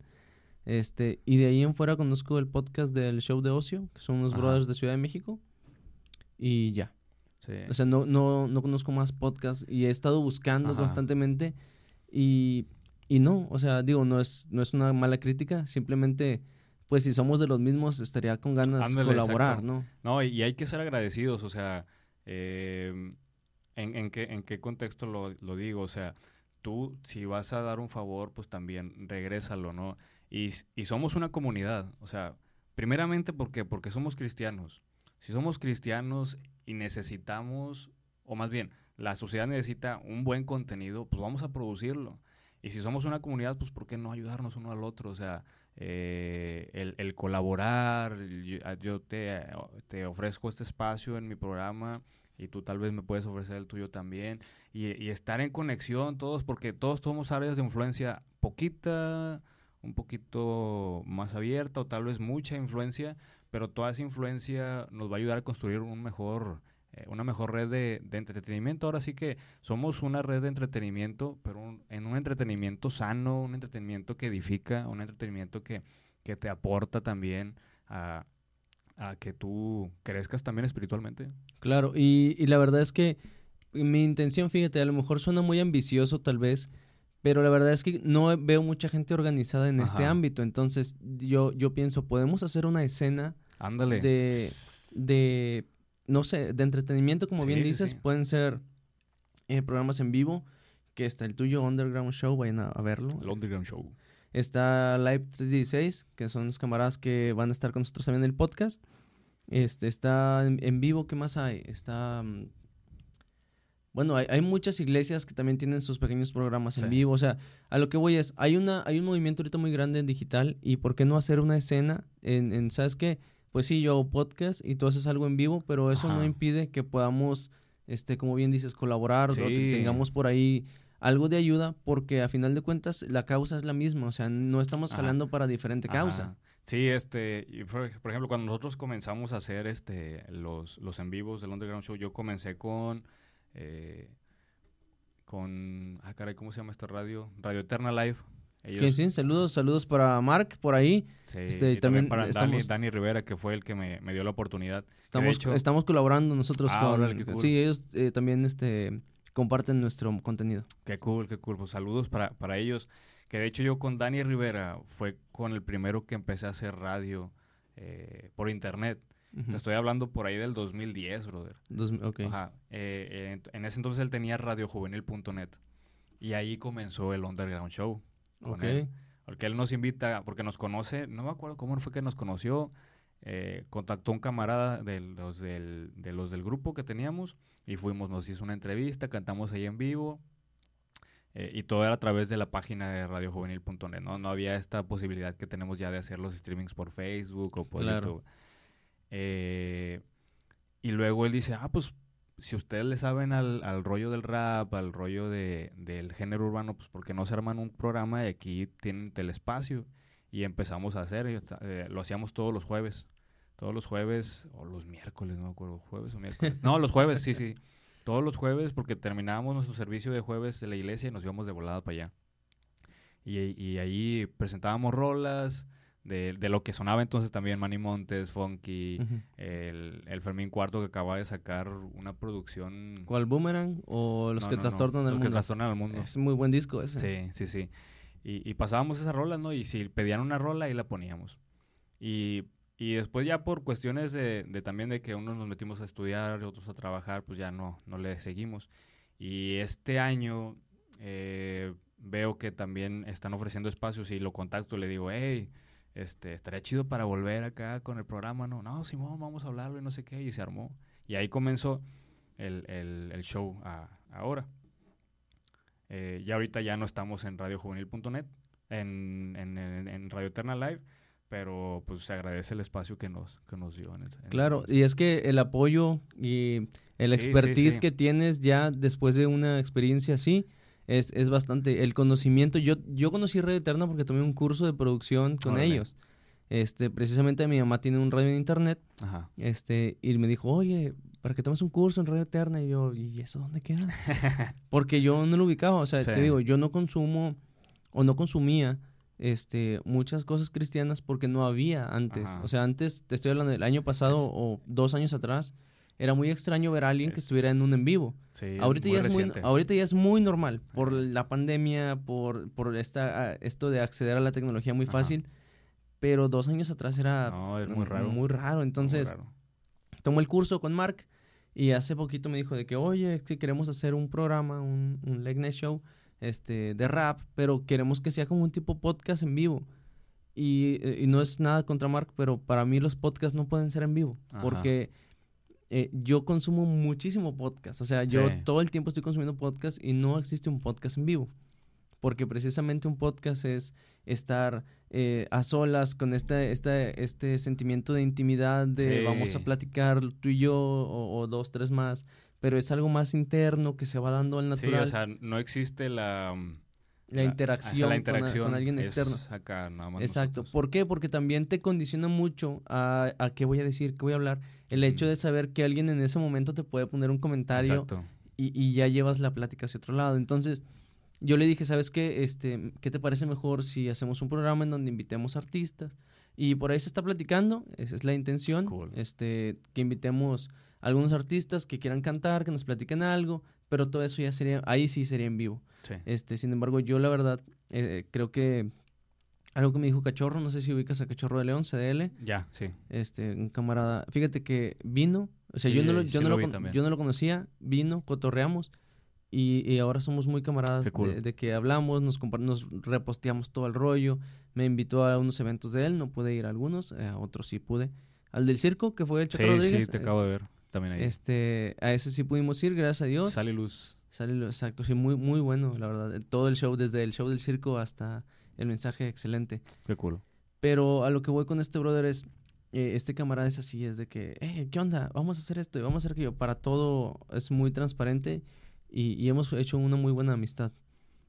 Este, y de ahí en fuera conozco el podcast del show de ocio, que son unos Ajá. brothers de Ciudad de México. Y ya. Sí. O sea, no, no, no conozco más podcasts y he estado buscando Ajá. constantemente y, y no, o sea, digo, no es, no es una mala crítica, simplemente, pues si somos de los mismos, estaría con ganas de colaborar, exacto. ¿no? No, y, hay que ser agradecidos, o sea, eh, ¿en, en qué, ¿en qué contexto lo, lo digo? O sea, tú si vas a dar un favor, pues también regrésalo, ¿no? Y, y somos una comunidad, o sea, primeramente porque, porque somos cristianos. Si somos cristianos y necesitamos, o más bien, la sociedad necesita un buen contenido, pues vamos a producirlo. Y si somos una comunidad, pues ¿por qué no ayudarnos uno al otro? O sea, eh, el, colaborar, yo, ah, yo te, te ofrezco este espacio en mi programa y tú tal vez me puedes ofrecer el tuyo también. Y, y estar en conexión todos, porque todos somos áreas de influencia poquita, un poquito más abierta o tal vez mucha influencia, pero toda esa influencia nos va a ayudar a construir un mejor, eh, una mejor red de, de entretenimiento. Ahora sí que somos una red de entretenimiento, pero un- en un entretenimiento sano, un entretenimiento que edifica, un entretenimiento que, que te aporta también a, a que tú crezcas también espiritualmente. Claro, y, y la verdad es que mi intención, fíjate, a lo mejor suena muy ambicioso tal vez, pero la verdad es que no veo mucha gente organizada en este ámbito. Entonces, yo, yo pienso, podemos hacer una escena Ándale. de, de, no sé, de entretenimiento, como Sí, bien dices. sí. Pueden ser eh, programas en vivo, que está el tuyo, Underground Show, vayan a, a verlo. El Underground Show. Está Live 316, que son los camaradas que van a estar con nosotros también en el podcast. Este, está en, en vivo, ¿qué más hay? Está... mm, Bueno, hay, hay muchas iglesias que también tienen sus pequeños programas en vivo. O sea, a lo que voy es, hay, una, hay un movimiento ahorita muy grande en digital y ¿por qué no hacer una escena en, en ¿sabes qué? Pues sí, yo hago podcast y tú haces algo en vivo, pero eso no impide que podamos, este, como bien dices, colaborar o que Sí. tengamos por ahí algo de ayuda, porque a final de cuentas la causa es la misma, o sea, no estamos Ajá. jalando para diferente causa. Ajá. Sí, este, por, por ejemplo, cuando nosotros comenzamos a hacer este los, los en vivos del Underground Show, yo comencé con eh, con ah caray, ¿cómo se llama esta radio? Radio Eterna Live. Que Ellos, sí, saludos, saludos para Mark por ahí. sí, este, y también, también para estamos- Dani Rivera, que fue el que me, me dio la oportunidad. Estamos, hecho- estamos colaborando nosotros Ah, con... órale, cool. Sí, ellos eh, también este, comparten nuestro contenido. Qué cool, qué cool. Pues saludos para, para ellos. Que de hecho yo con Dani Rivera fue con el primero que empecé a hacer radio eh, por internet. Te estoy hablando por ahí del 2010, brother. Dos-. Ajá. Eh, en, en ese entonces él tenía radiojuvenil.net. Y ahí comenzó el Underground Show. Con Ok. él. Porque él nos invita, porque nos conoce, no me acuerdo cómo fue que nos conoció. eh, contactó un camarada de los del, de los del grupo que teníamos y fuimos, nos hizo una entrevista, cantamos ahí en vivo. eh, y todo era a través de la página de radiojuvenil.net, ¿no? No había esta posibilidad que tenemos ya de hacer los streamings por Facebook o por Claro. YouTube. Eh, y luego él dice, ah, pues si ustedes le saben al, al rollo del rap, al rollo de, del género urbano, pues ¿por qué no se arman un programa y aquí tienen telespacio? Y empezamos a hacer, eh, lo hacíamos todos los jueves. Todos los jueves, o los miércoles, no me acuerdo, jueves o miércoles. No, los jueves, sí, sí. Todos los jueves, porque terminábamos nuestro servicio de jueves de la iglesia y nos íbamos de volada para allá. Y, y ahí presentábamos rolas de, de lo que sonaba entonces también Manny Montes, Funky, Ujú. el, el Fermín Cuarto que acaba de sacar una producción... ¿Cuál Boomerang o los No, que no, no, trastornan el los que mundo? trastornan al mundo. Es muy buen disco ese. Sí, sí, sí. Y, y pasábamos esa rola, ¿no? Y si pedían una rola, ahí la poníamos. Y, y después ya por cuestiones de, de también de que unos nos metimos a estudiar, otros a trabajar, pues ya no, no le seguimos. Y este año eh, veo que también están ofreciendo espacios y lo contacto, le digo, hey, este, estaría chido para volver acá con el programa, ¿no? No, Simón, vamos a hablarlo y no sé qué, y se armó. Y ahí comenzó el, el, el show a- ahora. Eh, ya ahorita ya no estamos en radiojuvenil.net, en, en, en, Radio Eterna Live, pero pues se agradece el espacio que nos, que nos dio. En ese Claro, y es que el apoyo y el Sí, sí, expertise sí. que tienes ya después de una experiencia así es, es bastante. El conocimiento, yo, yo conocí Radio Eterna porque tomé un curso de producción con Órale. ellos. Este, precisamente mi mamá tiene un radio en internet, Ajá. este, y me dijo, oye, para que tomes un curso en Radio Eterna, y yo, ¿y eso dónde queda? Porque yo no lo ubicaba, o sea, Sí. te digo, yo no consumo o no consumía este muchas cosas cristianas porque no había antes. Ajá. O sea, antes, te estoy hablando del año pasado Es- o dos años atrás, era muy extraño ver a alguien que Es- estuviera en un en vivo. Sí, ahorita, ya es muy, reciente. ahorita ya es muy normal por la pandemia, por, por esta, ah, esto de acceder a la tecnología muy Ajá. fácil. Pero dos años atrás era No, muy raro. Muy raro. Entonces, Muy raro. tomó el curso con Mark y hace poquito me dijo de que, oye, si queremos hacer un programa, un, un night show este, de rap, pero queremos que sea como un tipo podcast en vivo. Y, eh, y no es nada contra Mark, pero para mí los podcasts no pueden ser en vivo, Ajá. porque eh, yo consumo muchísimo podcast. O sea, yo Sí. todo el tiempo estoy consumiendo podcast y no existe un podcast en vivo. Porque precisamente un podcast es estar eh, a solas con este, este, este sentimiento de intimidad de Sí. vamos a platicar tú y yo o, o dos, tres más, pero es algo más interno que se va dando al Sí, natural, o sea, no existe la... la, interacción, o sea, la con a- interacción con, alguien es externo. acá nada más Exacto. nosotros. ¿Por qué? Porque también te condiciona mucho a, a qué voy a decir, qué voy a hablar. El hecho de saber que alguien en ese momento te puede poner un comentario y, y ya llevas la plática hacia otro lado. Entonces, yo le dije, ¿sabes qué? Este, ¿Qué te parece mejor si hacemos un programa en donde invitemos artistas? Y por ahí se está platicando, esa es la intención, Cool. este, que invitemos a algunos artistas que quieran cantar, que nos platiquen algo, pero todo eso ya sería, ahí sí sería en vivo. Sí. Este, sin embargo, yo la verdad eh, creo que algo que me dijo Cachorro, no sé si ubicas a Cachorro de León, CDL, Ya, sí. este, un camarada, fíjate que vino, o sea, Sí, yo, no lo, sí yo, no lo yo no lo conocía, vino, cotorreamos y, y ahora somos muy camaradas cool. de, de que hablamos, nos, nos reposteamos todo el rollo, me invitó a unos eventos de él, no pude ir a algunos, eh, a otros sí pude. Al del circo, que fue el Sí, Chaco Rodríguez, sí, te acabo de ver también ahí. este, a ese sí pudimos ir, gracias a Dios. Sale luz. Sale lo exacto, sí, muy, muy bueno, la verdad. Todo el show, desde el show del circo hasta el mensaje, excelente. Qué cool. Pero a lo que voy con este brother es, eh, este camarada es así, es de que, eh, ¿qué onda? Vamos a hacer esto y vamos a hacer aquello. Para todo es muy transparente y, y hemos hecho una muy buena amistad.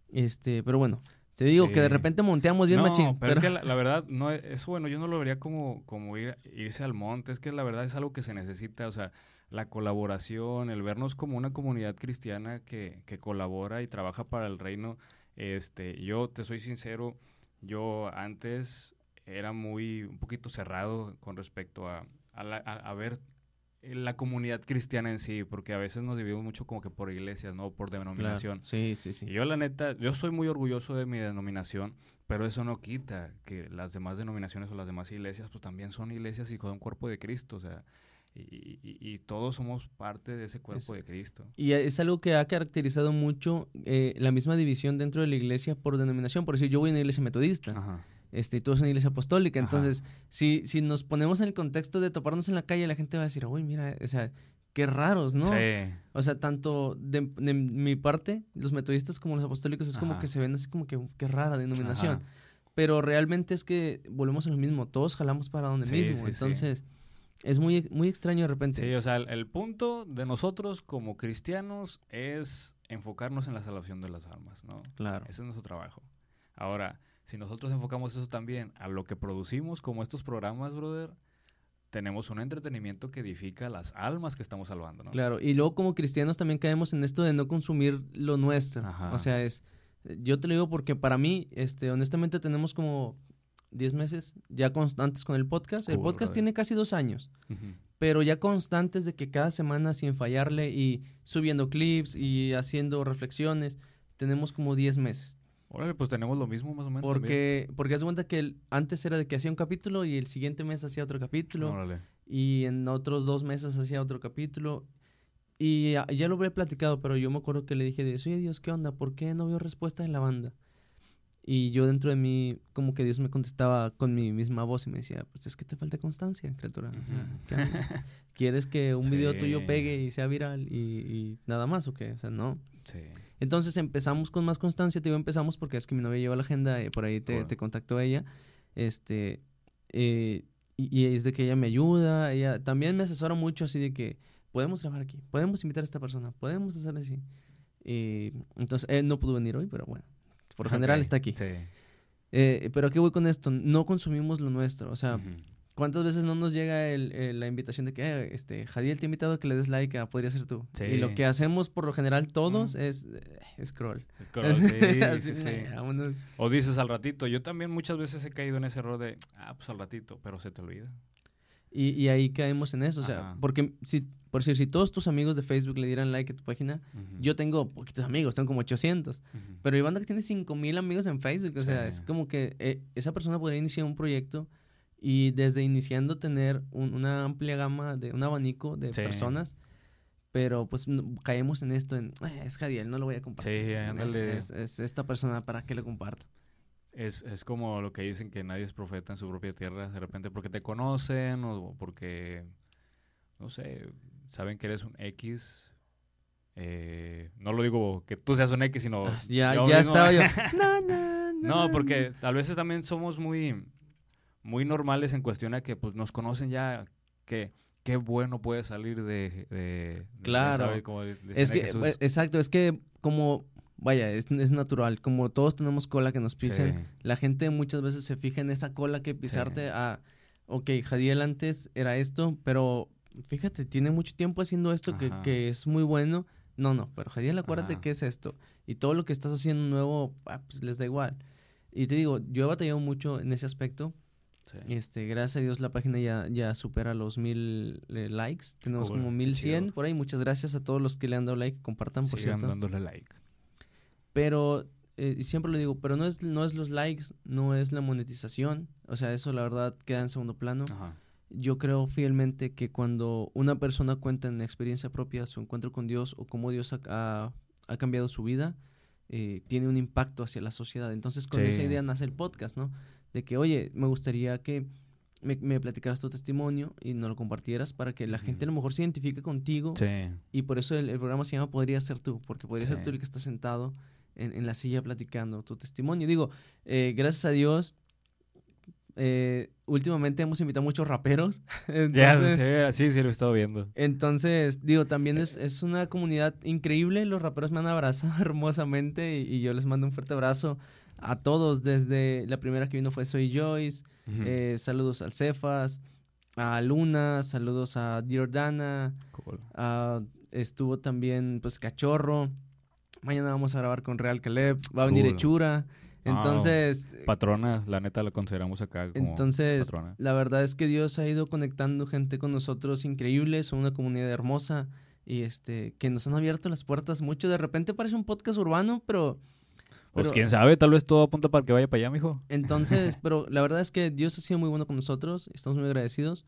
Este, pero bueno, te digo que de Sí. repente monteamos bien no, machín. pero, es que la, la verdad, no, es- eso bueno, yo no lo vería como, como ir, irse al monte, es que la verdad es algo que se necesita, o sea, la colaboración, el vernos como una comunidad cristiana que, que colabora y trabaja para el reino. Este, yo te soy sincero, yo antes era muy, un poquito cerrado con respecto a, a, la- a- a ver la comunidad cristiana en sí, porque a veces nos dividimos mucho como que por iglesias, ¿no? Por Claro, denominación. Sí, sí, sí. Y yo la neta, yo soy muy orgulloso de mi denominación, pero eso no quita que las demás denominaciones o las demás iglesias, pues también son iglesias y son cuerpo de Cristo, o sea, y, y- y todos somos parte de ese cuerpo Es- de Cristo. Y es algo que ha caracterizado mucho eh, la misma división dentro de la iglesia por denominación. Por decir, yo voy a una iglesia metodista. Ajá. este, y tú eres una iglesia apostólica. Ajá. Entonces, si, si nos ponemos en el contexto de toparnos en la calle, la gente va a decir, uy, mira, o sea, qué raros, ¿no? Sí, O sea, tanto de, de mi parte, los metodistas como los apostólicos, es como que se ven así como que, qué rara denominación. Pero realmente es que volvemos a lo mismo, todos jalamos para donde Sí, mismo. sí, sí. Es muy, muy extraño de repente. Sí, o sea, el, el punto de nosotros como cristianos es enfocarnos en la salvación de las almas, ¿no? Claro. Ese es nuestro trabajo. Ahora, si nosotros enfocamos eso también a lo que producimos, como estos programas, brother, tenemos un entretenimiento que edifica las almas que estamos salvando, ¿no? Claro, y luego como cristianos también caemos en esto de no consumir lo nuestro. Ajá. O sea, es, yo te lo digo porque para mí, este, honestamente tenemos como 10 meses ya constantes con el podcast. el podcast tiene casi dos años, pero ya constantes de que cada semana sin fallarle y subiendo clips y haciendo reflexiones, tenemos como 10 meses. Órale, pues tenemos lo mismo más o menos. también. Porque, porque haz de cuenta que el- antes era de que hacía un capítulo y el siguiente mes hacía otro capítulo Órale. y en otros dos meses hacía otro capítulo. Y ya, ya lo había platicado, pero yo me acuerdo que le dije, Dios, oye Dios, ¿qué onda? ¿Por qué no veo respuesta en la banda? Y yo dentro de mí, como que Dios me contestaba con mi misma voz y me decía, pues es que te falta constancia, criatura. ¿Quieres que un video tuyo pegue y sea viral y, y nada más o qué? O sea, no. Sí. Entonces empezamos con más constancia, te digo empezamos porque es que mi novia lleva la agenda y por ahí te, Claro. te contactó ella. Este, eh, y, y es de que ella me ayuda, ella también me asesora mucho así de que podemos grabar aquí, podemos invitar a esta persona, podemos hacer así. Y entonces él no pudo venir hoy, pero bueno, por general está aquí. Sí. Eh, pero ¿a qué voy con esto? No consumimos lo nuestro, o sea. ¿Cuántas veces no nos llega el- el- la invitación de que, eh, este, Jadiel te ha invitado a que le des like a Podría Ser Tú? Y lo Sí. que hacemos por lo general todos es eh, scroll. Correcto, sí, Así, sí, sí. O dices al ratito. Yo también muchas veces he caído en ese error de, ah, pues al ratito, pero se te olvida. Y, y ahí caemos en eso, o sea, Ajá. porque si, por decir, si todos tus amigos de Facebook le dieran like a tu página, yo tengo poquitos amigos, tengo como 800, Ujú. pero hay banda que tiene 5000 amigos en Facebook, o sea, Sí. es como que eh, esa persona podría iniciar un proyecto y desde iniciando tener un- una amplia gama de un abanico de Sí. personas, pero pues no- caemos en esto, en, "Ah, es Jadiel, no lo voy a compartir. Sí, Eh, ándale. Es, es esta persona, ¿para qué lo comparto? Es, es como lo que dicen que nadie es profeta en su propia tierra, de repente porque te conocen o porque, no sé, saben que eres un X. eh, no lo digo que tú seas un X, sino... Ah, ya yo ya mismo. estaba yo. "Na, na, No, na, porque tal vez también somos muy, muy normales en cuestión a que pues nos conocen ya que qué bueno puede salir de, de- Claro. como de- decían Es que, Jesús. eh, exacto, es que como, vaya, es, es natural, como todos tenemos cola que nos pisen, Sí. la gente muchas veces se fija en esa cola que pisarte a, ok, Jadiel antes era esto, pero fíjate, tiene mucho tiempo haciendo esto que, que es muy bueno. No, no, pero Jadiel, acuérdate Ajá. qué es esto. Y todo lo que estás haciendo nuevo, ah, pues les da igual. Y te digo, yo he batallado mucho en ese aspecto. Sí. Este, gracias a Dios la página ya, ya supera los mil eh, likes. Tenemos como mil cien por ahí. Muchas gracias a todos los que le han dado like, compartan, por Sigan cierto. dándole like. Pero, eh, y siempre lo digo, pero no es, no es los likes, no es la monetización. O sea, eso la verdad queda en segundo plano. Ajá. Yo creo fielmente que cuando una persona cuenta en experiencia propia su encuentro con Dios o cómo Dios ha, ha- ha cambiado su vida, eh, tiene un impacto hacia la sociedad. Entonces, con Sí. esa idea nace el podcast, ¿no? De que, oye, me gustaría que me, me platicaras tu testimonio y nos lo compartieras para que la gente a lo mejor se identifique contigo. Sí. Y por eso el, el programa se llama Podría ser tú, porque podría ser tú el que está sentado en, en la silla platicando tu testimonio. Digo, eh, gracias a Dios, eh, últimamente hemos invitado muchos raperos. Ya, Entonces, sí, sí, sí, lo he estado viendo. entonces, digo, también es, es una comunidad increíble. Los raperos me han abrazado hermosamente y, y yo les mando un fuerte abrazo a todos. Desde la primera que vino fue Soy Joyce. Eh, saludos al Cefas, a Luna, saludos a Diordana. Cool. Estuvo también, pues, Cachorro. Mañana vamos a grabar con Real Caleb. Va a venir Cool. Hechura. Entonces, Patrona, la neta la consideramos acá como entonces patrona. la verdad es que Dios ha ido conectando gente con nosotros increíble. Son una comunidad hermosa y este que nos han abierto las puertas mucho. De repente parece un podcast urbano, pero... Pues quién sabe, tal vez todo apunta para que vaya para allá, mijo. Entonces, pero la verdad es que Dios ha sido muy bueno con nosotros, estamos muy agradecidos.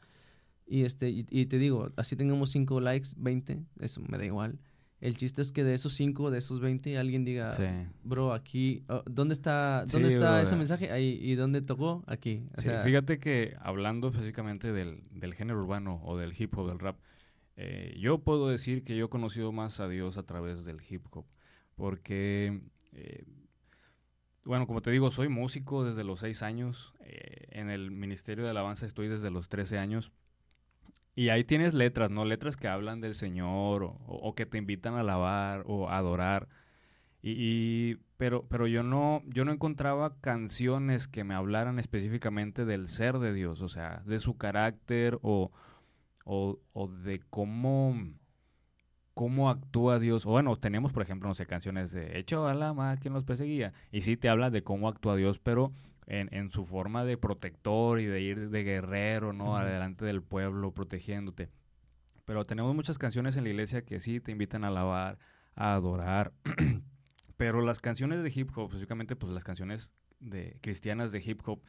Y este y, y te digo, así tengamos 5 likes, 20, eso me da igual. El chiste es que de esos 5, de esos 20, alguien diga, Sí. bro, aquí, oh, ¿dónde está, dónde Sí, está bro, ese mensaje? Ahí, ¿y dónde tocó? Aquí. O Sí, sea, fíjate que hablando específicamente del, del género urbano o del hip hop, del rap, eh, yo puedo decir que yo he conocido más a Dios a través del hip hop. Porque, eh, bueno, como te digo, soy músico desde los seis años. eh, en el Ministerio de Alabanza estoy desde los 13 años. Y ahí tienes letras, ¿no? Letras que hablan del Señor o, que te invitan a alabar o a adorar. Y, y- pero, pero yo no, yo no encontraba canciones que me hablaran específicamente del ser de Dios, o sea, de su carácter o, o, o de cómo, cómo actúa Dios. O bueno, tenemos, por ejemplo, no sé, canciones de Hecho a la mar quien los perseguía. Y sí te habla de cómo actúa Dios, pero en, en su forma de protector y de ir de guerrero, ¿no? Adelante del pueblo, protegiéndote. Pero tenemos muchas canciones en la iglesia que sí te invitan a alabar, a adorar. Pero las canciones de hip hop, específicamente pues las canciones de cristianas de hip hop,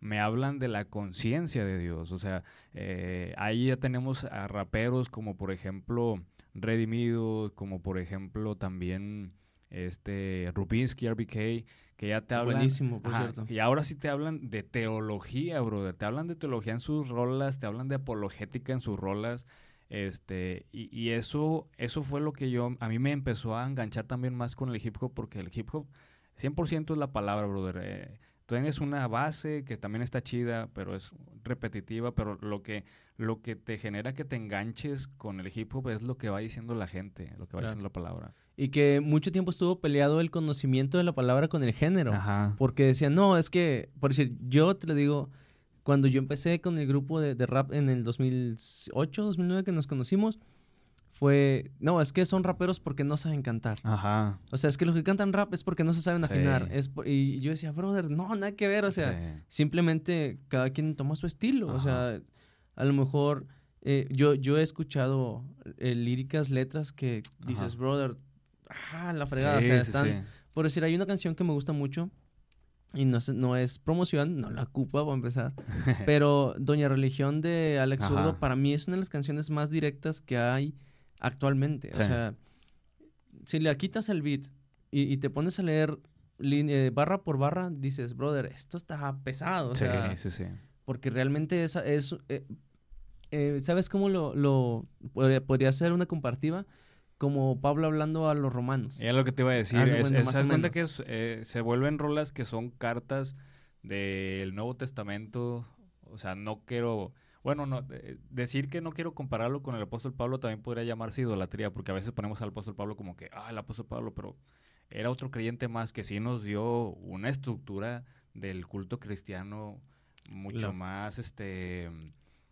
me hablan de la conciencia de Dios. O sea, eh, ahí ya tenemos a raperos como por ejemplo Redimido, como por ejemplo también este Rubinsky, RBK, que ya te hablan... buenísimo, por Ajá, cierto. y ahora sí te hablan de teología, brother. Te hablan de teología en sus rolas, te hablan de apologética en sus rolas. Este, y, y eso, eso fue lo que yo, a mí me empezó a enganchar también más con el hip hop, porque el hip hop 100% es la palabra, brother. Eh, tienes una base que también está chida, pero es repetitiva, pero lo que, lo que te genera que te enganches con el hip hop es lo que va diciendo la gente, lo que va Claro. diciendo la palabra. Y que mucho tiempo estuvo peleado el conocimiento de la palabra con el género. Ajá. Porque decían, no, es que, por decir, yo te lo digo, cuando yo empecé con el grupo de, de rap en el 2008, 2009 que nos conocimos, fue, no, es que son raperos porque no saben cantar. Ajá. O sea, es que los que cantan rap es porque no se saben Sí. afinar. Es por- y yo decía, brother, no, nada que ver. O sea, Sí. simplemente cada quien toma su estilo. O sea, a lo mejor eh, yo, yo he escuchado eh, líricas, letras que dices, Ajá. brother, ah, la fregada. Sí, o sea, están, por decir, hay una canción que me gusta mucho y no es, no es promoción, no la ocupa, voy a empezar. pero Doña Religión de Alex. Zurdo para mí es una de las canciones más directas que hay actualmente. Sí. O sea, si le quitas el beat y, y te pones a leer lin- eh, barra por barra, dices, brother, esto está pesado. O sí, sea, sí, sí. porque realmente esa es... eh, eh, ¿Sabes cómo lo, lo podría, podría ser una comparativa? Como Pablo hablando a los romanos. Es lo que te iba a decir. Haz Es, cuenta, es- que es, eh, se vuelven rolas que son cartas del Nuevo Testamento. O sea, no quiero... Bueno, no, eh, decir que no quiero compararlo con el apóstol Pablo también podría llamarse idolatría, porque a veces ponemos al apóstol Pablo como que, ah, el apóstol Pablo, pero era otro creyente más que sí nos dio una estructura del culto cristiano mucho más este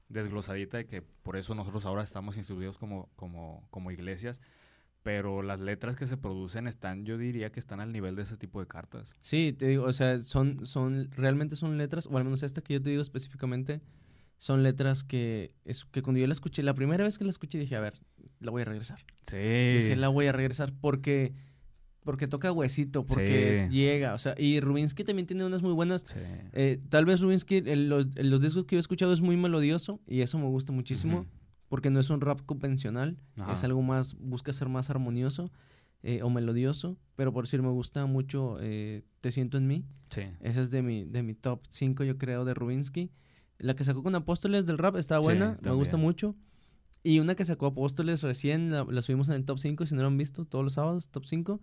desglosadita y que por eso nosotros ahora estamos instruidos como, como, como iglesias pero las letras que se producen están, yo diría que están al nivel de ese tipo de cartas. Sí, te digo, o sea, son, son, realmente son letras, o al menos esta que yo te digo específicamente, son letras que, es, que cuando yo la escuché, la primera vez que la escuché dije, a ver, la voy a regresar. Sí. Dije, la voy a regresar porque porque toca huesito, porque Sí. llega, o sea, y Rubinsky también tiene unas muy buenas. Sí. eh, tal vez Rubinsky, en los, en los discos que yo he escuchado es muy melodioso y eso me gusta muchísimo, porque no es un rap convencional, Ajá. es algo más, busca ser más armonioso eh, o melodioso, pero por decir, me gusta mucho eh, Te siento en mí, Sí. esa es de mi, de mi top 5 yo creo de Rubinsky. La que sacó con Apóstoles del rap está Sí, buena, me gusta mucho. Y una que sacó Apóstoles recién, la, la subimos en el top 5, si no lo han visto, todos los sábados, top 5.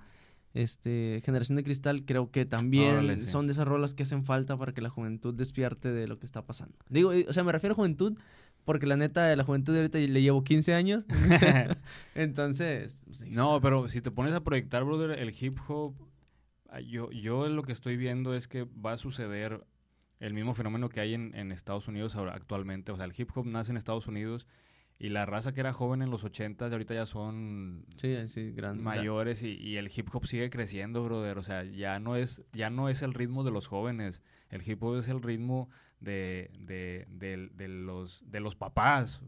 Este, Generación de Cristal, creo que también Órale, sí. son de esas rolas que hacen falta para que la juventud despierte de lo que está pasando. Digo, o sea, me refiero a juventud, porque la neta, de la juventud de ahorita le llevo 15 años. Entonces, pues, No, pero si te pones a proyectar, brother, el hip hop, yo, yo lo que estoy viendo es que va a suceder el mismo fenómeno que hay en, en Estados Unidos ahora, actualmente. O sea, el hip hop nace en Estados Unidos y la raza que era joven en los 80 ahorita ya son Sí, sí, grande. o sea, mayores y, y el hip hop sigue creciendo, brother. O sea, ya no es, ya no es el ritmo de los jóvenes. El hip hop es el ritmo de, de, de- de los, de los papás.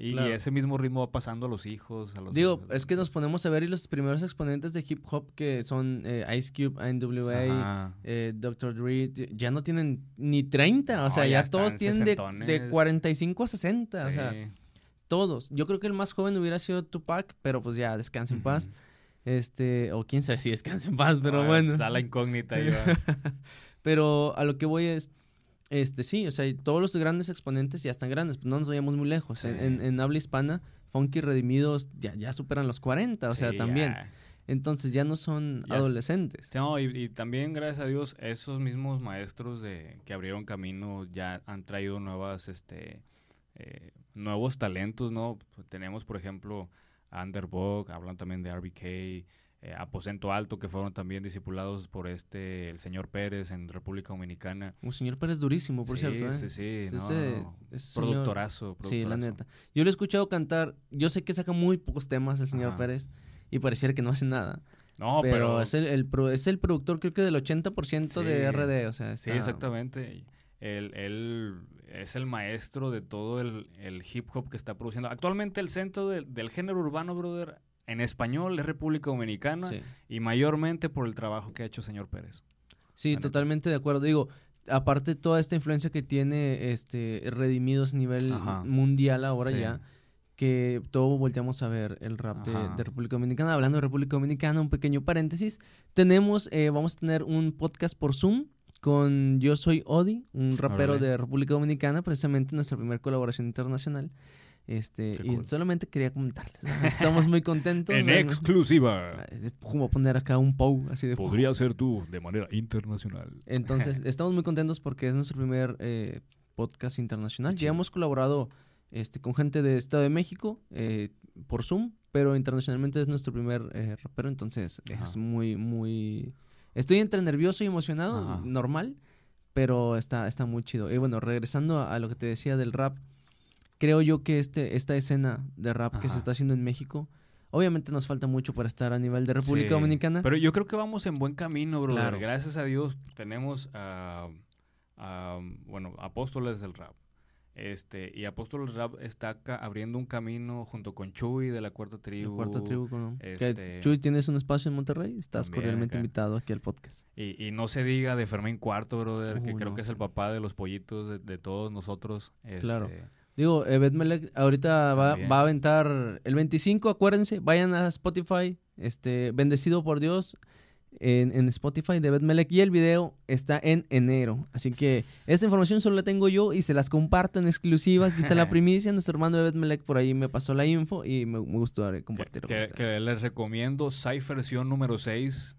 Y, Claro. ese mismo ritmo va pasando a los hijos. A los Digo, hijos. es que nos ponemos a ver y los primeros exponentes de hip hop que son eh, Ice Cube, NWA, eh, Dr. Dre, ya no tienen ni 30, o No, sea, ya ya, todos tienen de, de sesentones. 45 a 60, o sea, todos. Yo creo que el más joven hubiera sido Tupac, pero pues ya, descansa en paz. Este, o quién sabe si descansa en paz, pero Ah, bueno. Está la incógnita ahí. Pero a lo que voy es, este, sí, o sea, todos los grandes exponentes ya están grandes, pues no nos vayamos muy lejos. En, Sí. en- en habla hispana, Funky Redimidos ya, ya superan los 40, o sea, Sí, también. ya. Entonces ya no son Ya adolescentes. No, y, y también, gracias a Dios, esos mismos maestros de que abrieron camino ya han traído nuevas, este, eh, nuevos talentos, ¿no? Tenemos, por ejemplo, a Underbog, hablan también de RBK, eh, Aposento Alto, que fueron también discipulados por este, el señor Pérez en República Dominicana. Un señor Pérez durísimo, por sí, cierto. ¿eh? sí, sí, Ese- no, ese señor- Productorazo, Sí, la productorazo. neta. Yo lo he escuchado cantar. Yo sé que saca muy pocos temas el señor Ajá. Pérez. Y pareciera que no hace nada. No, pero, pero... es, el, el es el productor, creo que del 80% de Sí. RD. O sea, Sí, exactamente. Él, él es el maestro de todo el, el hip hop que está produciendo. Actualmente el centro del género urbano, brother, en español es República Dominicana Sí, y mayormente por el trabajo que ha hecho señor Pérez. Sí, totalmente de acuerdo. Digo, aparte toda esta influencia que tiene este Redimidos a nivel Ajá. mundial ahora Sí. ya, que todo volteamos a ver el rap de, República Dominicana. Hablando de República Dominicana, un pequeño paréntesis. Tenemos, eh, vamos a tener un podcast por Zoom con Yo Soy Odi, un rapero de República Dominicana, precisamente nuestra primera colaboración internacional. Este, Qué y cool. solamente quería comentarles. Estamos muy contentos. En realmente. exclusiva. Como poner acá un POW así de Podría ser tú de manera internacional. entonces, estamos muy contentos porque es nuestro primer eh, podcast internacional. Ya hemos colaborado este, con gente de Estado de México eh, por Zoom, pero internacionalmente es nuestro primer eh, rapero, entonces es muy, muy... Estoy entre nervioso y emocionado, Ajá. normal, pero está, está muy chido. Y bueno, regresando a, a lo que te decía del rap, creo yo que este, esta escena de rap que se está haciendo en México, obviamente nos falta mucho para estar a nivel de República Sí, Dominicana. Pero yo creo que vamos en buen camino, brother. Claro. Gracias a Dios tenemos a, a, bueno, apóstoles del rap. Este, y Apóstoles Rap está acá abriendo un camino junto con Chuy de la Cuarta La Tribu. cuarta tribu, ¿no? Este- Chuy, tienes un espacio en Monterrey, estás cordialmente acá. invitado aquí al podcast. Y, y no se diga de Fermín Cuarto, brother, que creo no, que es sí. el papá de los pollitos de, de todos nosotros. Claro. Digo, eh, Bet Melek ahorita va, va a aventar el 25, acuérdense, vayan a Spotify, este, Bendecido por Dios, en, en Spotify de Bet Melek, y el video está en enero. Así que esta información solo la tengo yo y se las comparto en exclusiva. Aquí está la primicia, nuestro hermano de Bet Melek por ahí me pasó la info y me, me gustó eh, que, compartirlo que- ustedes. que les recomiendo Cypherción número 6,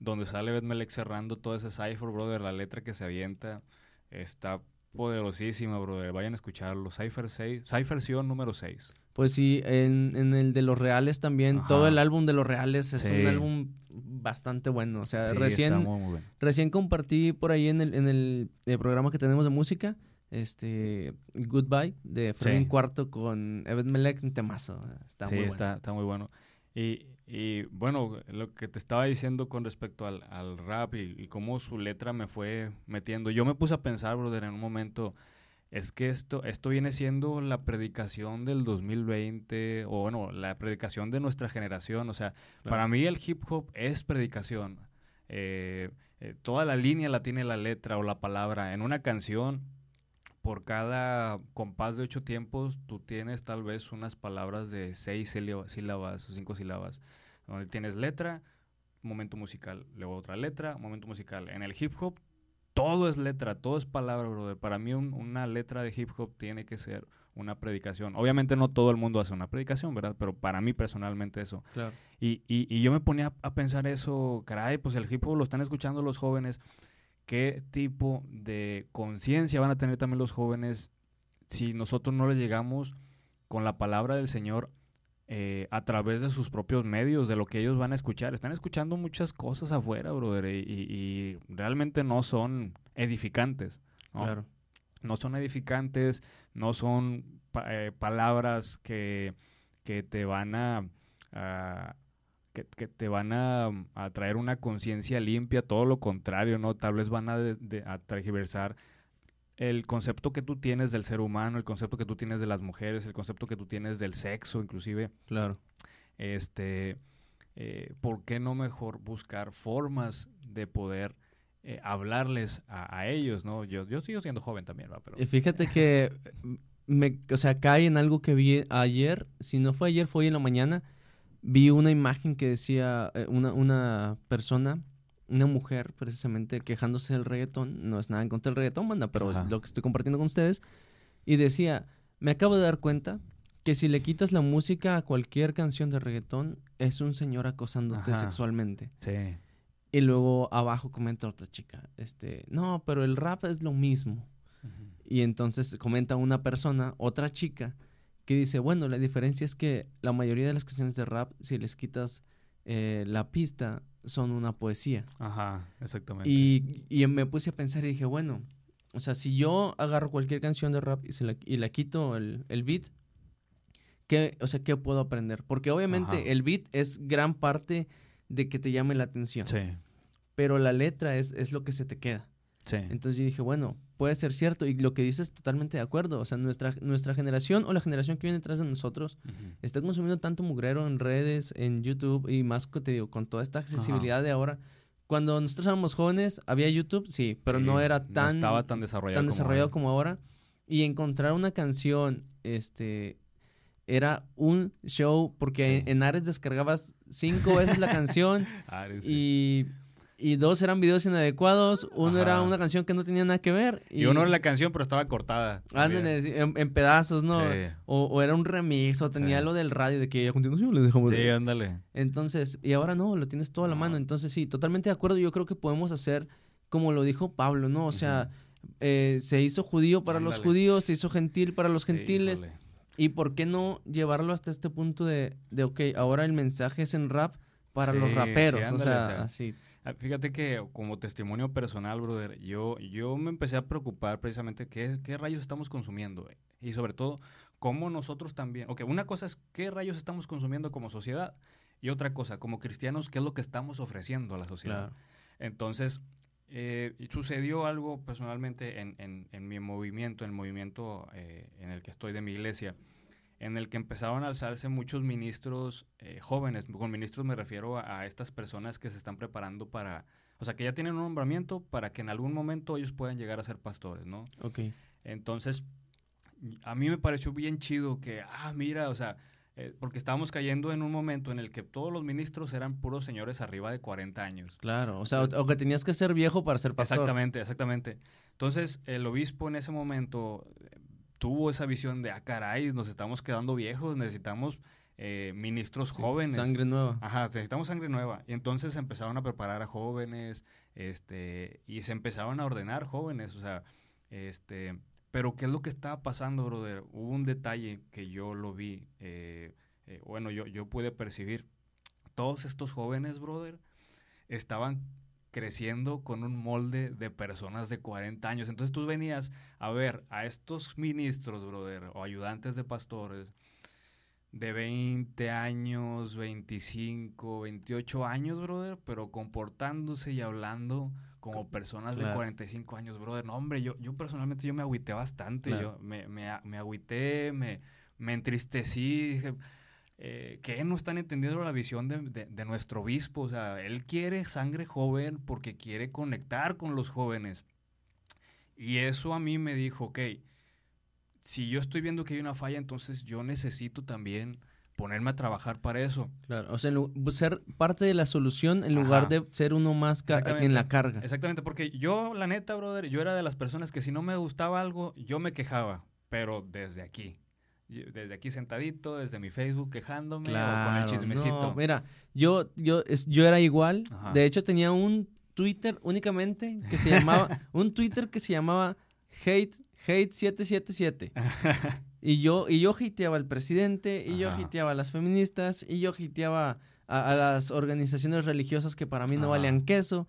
donde sale Betmelec cerrando todo ese Cypher, brother. La letra que se avienta está poderosísima, brother. Vayan a escucharlo. Cypher 6, Cypherción número 6. Pues sí, en, en el de los reales también, Ajá. todo el álbum de los reales es Sí. un álbum bastante bueno. O sea, Sí, recién, está muy, muy bueno. recién compartí por ahí en el, en el, eh, programa que tenemos de música, este, Goodbye, de Fermín Sí. Cuarto con Evet Melek, un temazo. Está sí, muy bueno. está, está muy bueno. Y, y, bueno, lo que te estaba diciendo con respecto al, al rap y, y cómo su letra me fue metiendo. Yo me puse a pensar, brother, en un momento es que esto, esto viene siendo la predicación del 2020, o bueno, la predicación de nuestra generación. O sea, para mí el hip hop es predicación. Eh, eh, toda la línea la tiene la letra o la palabra. En una canción, por cada compás de ocho tiempos, tú tienes tal vez unas palabras de seis sílabas o cinco sílabas. Donde tienes letra, momento musical, luego otra letra, momento musical. En el hip hop todo es letra, todo es palabra, brother. Para mí una letra de hip hop tiene que ser una predicación. Obviamente no todo el mundo hace una predicación, ¿verdad? Pero para mí personalmente eso. Claro. Y, y, y, yo me ponía a pensar eso, caray, pues el hip hop lo están escuchando los jóvenes. ¿Qué tipo de conciencia van a tener también los jóvenes si nosotros no les llegamos con la palabra del Señor eh, a través de sus propios medios, de lo que ellos van a escuchar. Están escuchando muchas cosas afuera, brother, y, realmente no son edificantes. ¿no? Claro. No son edificantes, no son eh, palabras que, que, te van a... que, te van a, traer una conciencia limpia, todo lo contrario, ¿no? Tal vez van a, de, a tergiversar el concepto que tú tienes del ser humano, el concepto que tú tienes de las mujeres, el concepto que tú tienes del sexo, inclusive. Claro. Este, eh, ¿por qué no mejor buscar formas de poder eh, hablarles a, ellos, no? Yo, yo sigo siendo joven también, ¿va? Pero... Fíjate que, me, o sea, cae en algo que vi ayer, si no fue ayer, fue hoy en la mañana, vi una imagen que decía eh, una, una persona una mujer precisamente quejándose del reggaetón. No es nada en contra del reggaetón, manda, pero lo que estoy compartiendo con ustedes. Y decía, me acabo de dar cuenta que si le quitas la música a cualquier canción de reggaetón, es un señor acosándote sexualmente. Sí. Y luego abajo comenta otra chica, este, no, pero el rap es lo mismo. Y entonces comenta una persona, otra chica, que dice, bueno, la diferencia es que la mayoría de las canciones de rap, si les quitas eh, la pista, son una poesía. Ajá, exactamente. Y, y, me puse a pensar y dije, bueno, o sea, si yo agarro cualquier canción de rap y, se la, y la quito el, el beat, ¿qué, o sea, ¿qué puedo aprender? Porque obviamente el beat es gran parte de que te llame la atención. Sí. Pero la letra es, es lo que se te queda. Sí. Entonces yo dije, bueno, puede ser cierto. Y lo que dices, totalmente de acuerdo. O sea, nuestra, nuestra generación o la generación que viene detrás de nosotros está consumiendo tanto mugrero en redes, en YouTube y más, te digo, con toda esta accesibilidad de ahora. Cuando nosotros éramos jóvenes, había YouTube, sí, pero no era tan... estaba tan desarrollado, tan desarrollado como, ahora. Y encontrar una canción, este... Era un show porque en Ares descargabas cinco veces la canción Ares, y y dos eran videos inadecuados, uno era una canción que no tenía nada que ver. Y, uno era la canción, pero estaba cortada. Ándale, en, pedazos, ¿no? O, era un remix, o tenía lo del radio, de que a continuación dejamos. Sí, ándale. Entonces, y ahora no, lo tienes todo a la mano. Entonces, sí, totalmente de acuerdo. Yo creo que podemos hacer como lo dijo Pablo, ¿no? O sea, eh, se hizo judío para los judíos, se hizo gentil para los gentiles. ¿Y por qué no llevarlo hasta este punto de, de, ok, ahora el mensaje es en rap para los raperos? o sea, así. Ah, fíjate que como testimonio personal, brother, yo, yo me empecé a preocupar precisamente qué, qué rayos estamos consumiendo y sobre todo cómo nosotros también, ok, una cosa es qué rayos estamos consumiendo como sociedad y otra cosa, como cristianos, qué es lo que estamos ofreciendo a la sociedad. Entonces, eh, sucedió algo personalmente en, en, en, mi movimiento, en el movimiento eh, en el que estoy de mi iglesia en el que empezaron a alzarse muchos ministros eh, jóvenes. Con ministros me refiero a, estas personas que se están preparando para, o sea, que ya tienen un nombramiento para que en algún momento ellos puedan llegar a ser pastores, ¿no? Ok. Entonces, a mí me pareció bien chido que, ah, mira, o sea, eh, porque estábamos cayendo en un momento en el que todos los ministros eran puros señores arriba de 40 años. Claro, o sea, o, que tenías que ser viejo para ser pastor. Exactamente, exactamente. Entonces, el obispo en ese momento tuvo esa visión de, ah, caray, nos estamos quedando viejos, necesitamos eh, ministros jóvenes. Sangre nueva. Ajá, necesitamos sangre nueva. Y entonces empezaron a preparar a jóvenes, este, y se empezaron a ordenar jóvenes, o sea, este, pero ¿qué es lo que estaba pasando, brother? Hubo un detalle que yo lo vi, eh, eh, bueno, yo, yo pude percibir. Todos estos jóvenes, brother, estaban creciendo con un molde de personas de 40 años. Entonces tú venías a ver a estos ministros, brother, o ayudantes de pastores, de 20 años, 25, 28 años, brother, pero comportándose y hablando como personas de 45 años, brother. No, hombre, yo, yo personalmente yo me agüité bastante. Yo me, me, me agüité, me, me entristecí, dije, eh, que no están entendiendo la visión de, de, nuestro obispo. O sea, él quiere sangre joven porque quiere conectar con los jóvenes. Y eso a mí me dijo, ok, si yo estoy viendo que hay una falla, entonces yo necesito también ponerme a trabajar para eso. Claro, o sea, ser parte de la solución en lugar de ser uno más en la carga. Exactamente, porque yo, la neta, brother, yo era de las personas que si no me gustaba algo, yo me quejaba, pero desde aquí. Desde aquí sentadito, desde mi Facebook quejándome con el chismecito. mira, yo, yo, yo era igual. De hecho, tenía un Twitter únicamente que se llamaba, un Twitter que se llamaba Hate, Hate 777. y yo, y yo hateaba al presidente, y yo hateaba a las feministas, y yo hateaba a, las organizaciones religiosas que para mí no valían queso.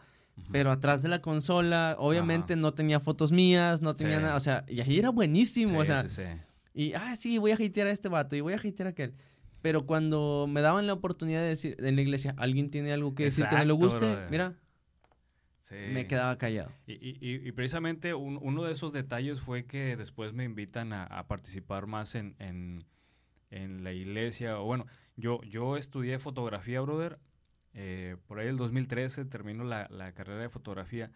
Pero atrás de la consola, obviamente no tenía fotos mías, no tenía nada, o sea, y ahí era buenísimo, o sea, y, ah, sí, voy a hatear a este vato y voy a hatear a aquel. Pero cuando me daban la oportunidad de decir en la iglesia, alguien tiene algo que decir que me lo guste, mira, me quedaba callado. Y, y, y precisamente uno de esos detalles fue que después me invitan a, participar más en, en, en, la iglesia. O bueno, yo, yo estudié fotografía, brother. Eh, por ahí el 2013 termino la, la carrera de fotografía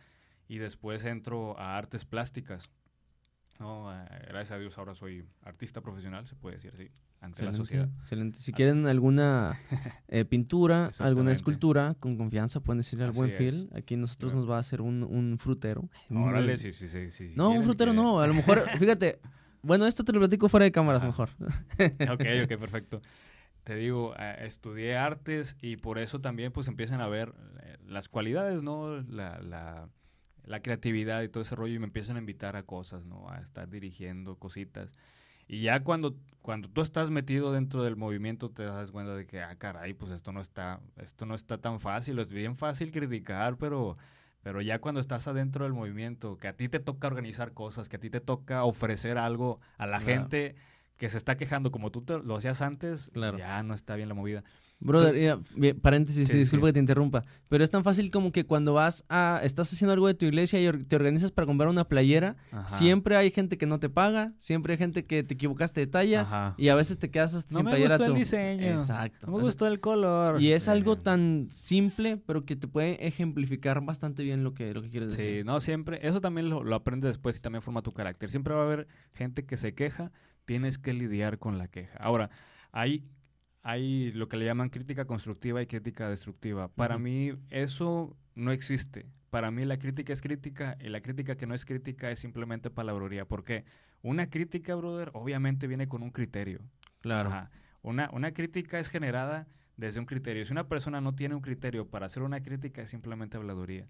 y después entro a artes plásticas. No, eh, gracias a Dios ahora soy artista profesional, se puede decir así, ante la sociedad. Excelente. Si quieren alguna eh, pintura, alguna escultura, con confianza pueden decirle al buen Phil. Aquí nosotros nos va a hacer un, un frutero. Órale, sí, sí, sí, sí. No, un frutero no. A lo mejor, fíjate, bueno, esto te lo platico fuera de cámaras mejor. ok, ok, perfecto. Te digo, eh, estudié artes y por eso también pues empiezan a ver las cualidades, ¿no? La, la la creatividad y todo ese rollo y me empiezan a invitar a cosas, ¿no? A estar dirigiendo cositas. Y ya cuando, cuando tú estás metido dentro del movimiento te das cuenta de que, ah, caray, pues esto no está, esto no está tan fácil. Es bien fácil criticar, pero, pero ya cuando estás adentro del movimiento, que a ti te toca organizar cosas, que a ti te toca ofrecer algo a la gente que se está quejando como tú lo hacías antes, ya no está bien la movida. Brother, paréntesis, disculpa que te interrumpa, pero es tan fácil como que cuando vas a, estás haciendo algo de tu iglesia y te organizas para comprar una playera, siempre hay gente que no te paga, siempre hay gente que te equivocaste de talla y a veces te quedas hasta sin playera. No me gustó el diseño, exacto. No me gustó el color. Y es algo tan simple, pero que te puede ejemplificar bastante bien lo que, lo que quieres decir. Sí, no, siempre, eso también lo, lo aprendes después y también forma tu carácter. Siempre va a haber gente que se queja, tienes que lidiar con la queja. Ahora, hay hay lo que le llaman crítica constructiva y crítica destructiva. Para mí eso no existe. Para mí la crítica es crítica y la crítica que no es crítica es simplemente palabrería. ¿Por qué? Una crítica, brother, obviamente viene con un criterio. Claro. Una, una crítica es generada desde un criterio. Si una persona no tiene un criterio para hacer una crítica es simplemente habladuría.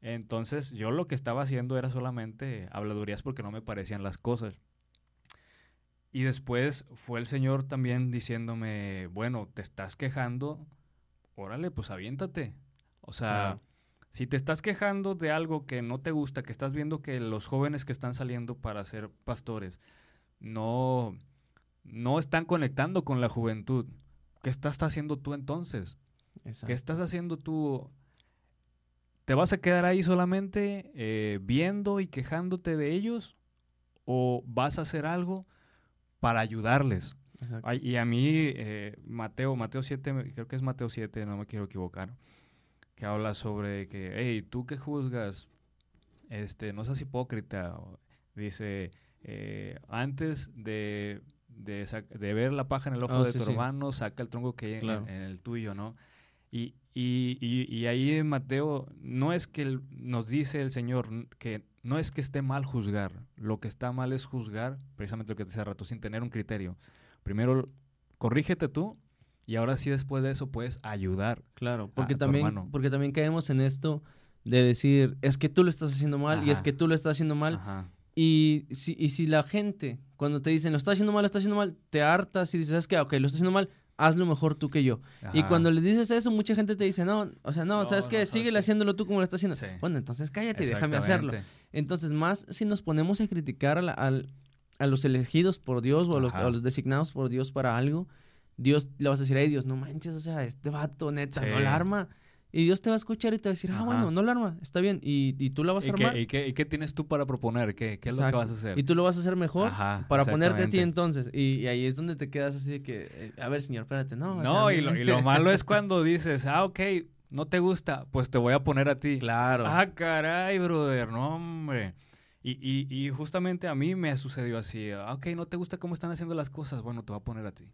Entonces yo lo que estaba haciendo era solamente habladurías porque no me parecían las cosas. Y después fue el Señor también diciéndome, bueno, te estás quejando, órale, pues aviéntate. O sea, si te estás quejando de algo que no te gusta, que estás viendo que los jóvenes que están saliendo para ser pastores no, no están conectando con la juventud, ¿qué estás haciendo tú entonces? ¿Qué estás haciendo tú? ¿Te vas a quedar ahí solamente eh, viendo y quejándote de ellos? ¿O vas a hacer algo? Para ayudarles. y a mí, eh, Mateo, Mateo 7, creo que es Mateo 7, no me quiero equivocar, que habla sobre que, hey, tú que juzgas, este, no seas hipócrita. Dice, eh, antes de, de, ver la paja en el ojo oh, de tu hermano, saca el tronco que hay en, el tuyo, ¿no? Y, y, y, y, ahí Mateo, no es que nos dice el Señor que no es que esté mal juzgar, lo que está mal es juzgar, precisamente lo que te decía rato, sin tener un criterio. Primero, corrígete tú y ahora sí después de eso puedes ayudar. Claro, porque, también, porque también caemos en esto de decir, es que tú lo estás haciendo mal y es que tú lo estás haciendo mal. Y si, y si la gente, cuando te dicen, lo está haciendo mal, lo está haciendo mal, te hartas y dices, ¿sabes qué? Ok, lo está haciendo mal, hazlo mejor tú que yo. Y cuando le dices eso, mucha gente te dice, no, o sea, no, ¿sabes qué? Sigue haciéndolo tú como lo estás haciendo. Bueno, entonces cállate y déjame hacerlo. Entonces, más si nos ponemos a criticar a, los elegidos por Dios o a los, designados por Dios para algo, Dios le vas a decir, ay Dios, no manches, o sea, este vato, neta, no la arma. Y Dios te va a escuchar y te va a decir, ah, Ajá. bueno, no la arma, está bien. Y, y tú la vas a ¿Y qué, armar. y, qué, y qué tienes tú para proponer? ¿Qué, qué es lo que vas a hacer? Y tú lo vas a hacer mejor Ajá, para ponerte a ti entonces. Y, ahí es donde te quedas así de que, eh, a ver, señor, espérate, no. o No, sea, y, lo, y lo malo es cuando dices, ah, ok, no te gusta, pues te voy a poner a ti. Claro. Ah, caray, brother, no, hombre. Y, y, y justamente a mí me sucedió así. Ah, ok, no te gusta cómo están haciendo las cosas. Bueno, te voy a poner a ti.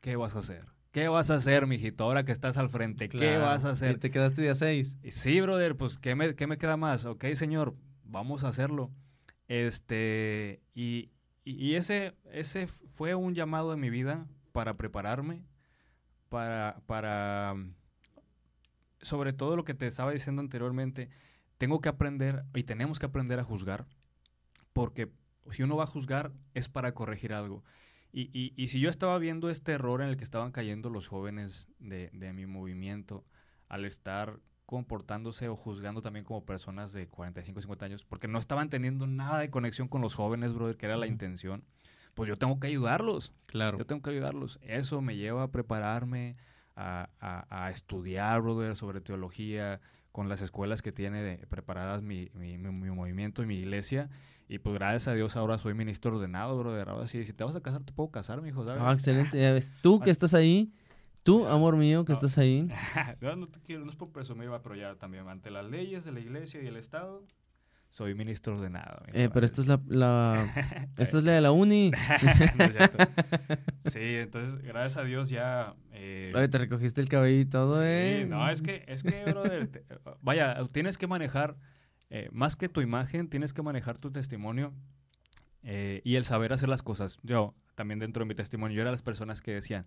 ¿Qué vas a hacer? ¿Qué vas a hacer, mijito, ahora que estás al frente? ¿Qué Claro. vas a Y hacer? te quedaste día seis. Y Sí, brother, pues, ¿qué me, qué me queda más? Ok, señor, vamos a hacerlo. Este, y, y- y ese, ese fue un llamado en mi vida para prepararme, para, para, sobre todo lo que te estaba diciendo anteriormente, tengo que aprender y tenemos que aprender a juzgar, porque si uno va a juzgar es para corregir algo. Y, y- y si yo estaba viendo este error en el que estaban cayendo los jóvenes de, de mi movimiento, al estar comportándose o juzgando también como personas de 45, 50 años, porque no estaban teniendo nada de conexión con los jóvenes, brother, que era la intención, pues yo tengo que ayudarlos. Claro. Yo tengo que ayudarlos. Eso me lleva a prepararme, a, a- a estudiar, brother, sobre teología, con las escuelas que tiene de- preparadas mi, mi- mi- mi movimiento y mi iglesia. Y pues gracias a Dios ahora soy ministro ordenado, brother. Ahora sí, si te vas a casar, te puedo casar, mijo, ¿sabes? Ah, excelente. Ya ves, tú que estás ahí, tú, amor mío, que No. estás ahí. no, no te quiero, no es por presumir, va, pero ya también ante las leyes de la iglesia y el Estado, soy ministro ordenado. mijo, Eh, pero esta es la, la, esta es la de la uni. No es cierto. Sí, entonces, gracias a Dios ya... eh, Oye, te recogiste el cabello y todo, Sí, ¿eh? no, es que, es que, brother, te- vaya, tienes que manejar, eh, más que tu imagen, tienes que manejar tu testimonio eh, y el saber hacer las cosas. Yo, también dentro de mi testimonio, yo era las personas que decían,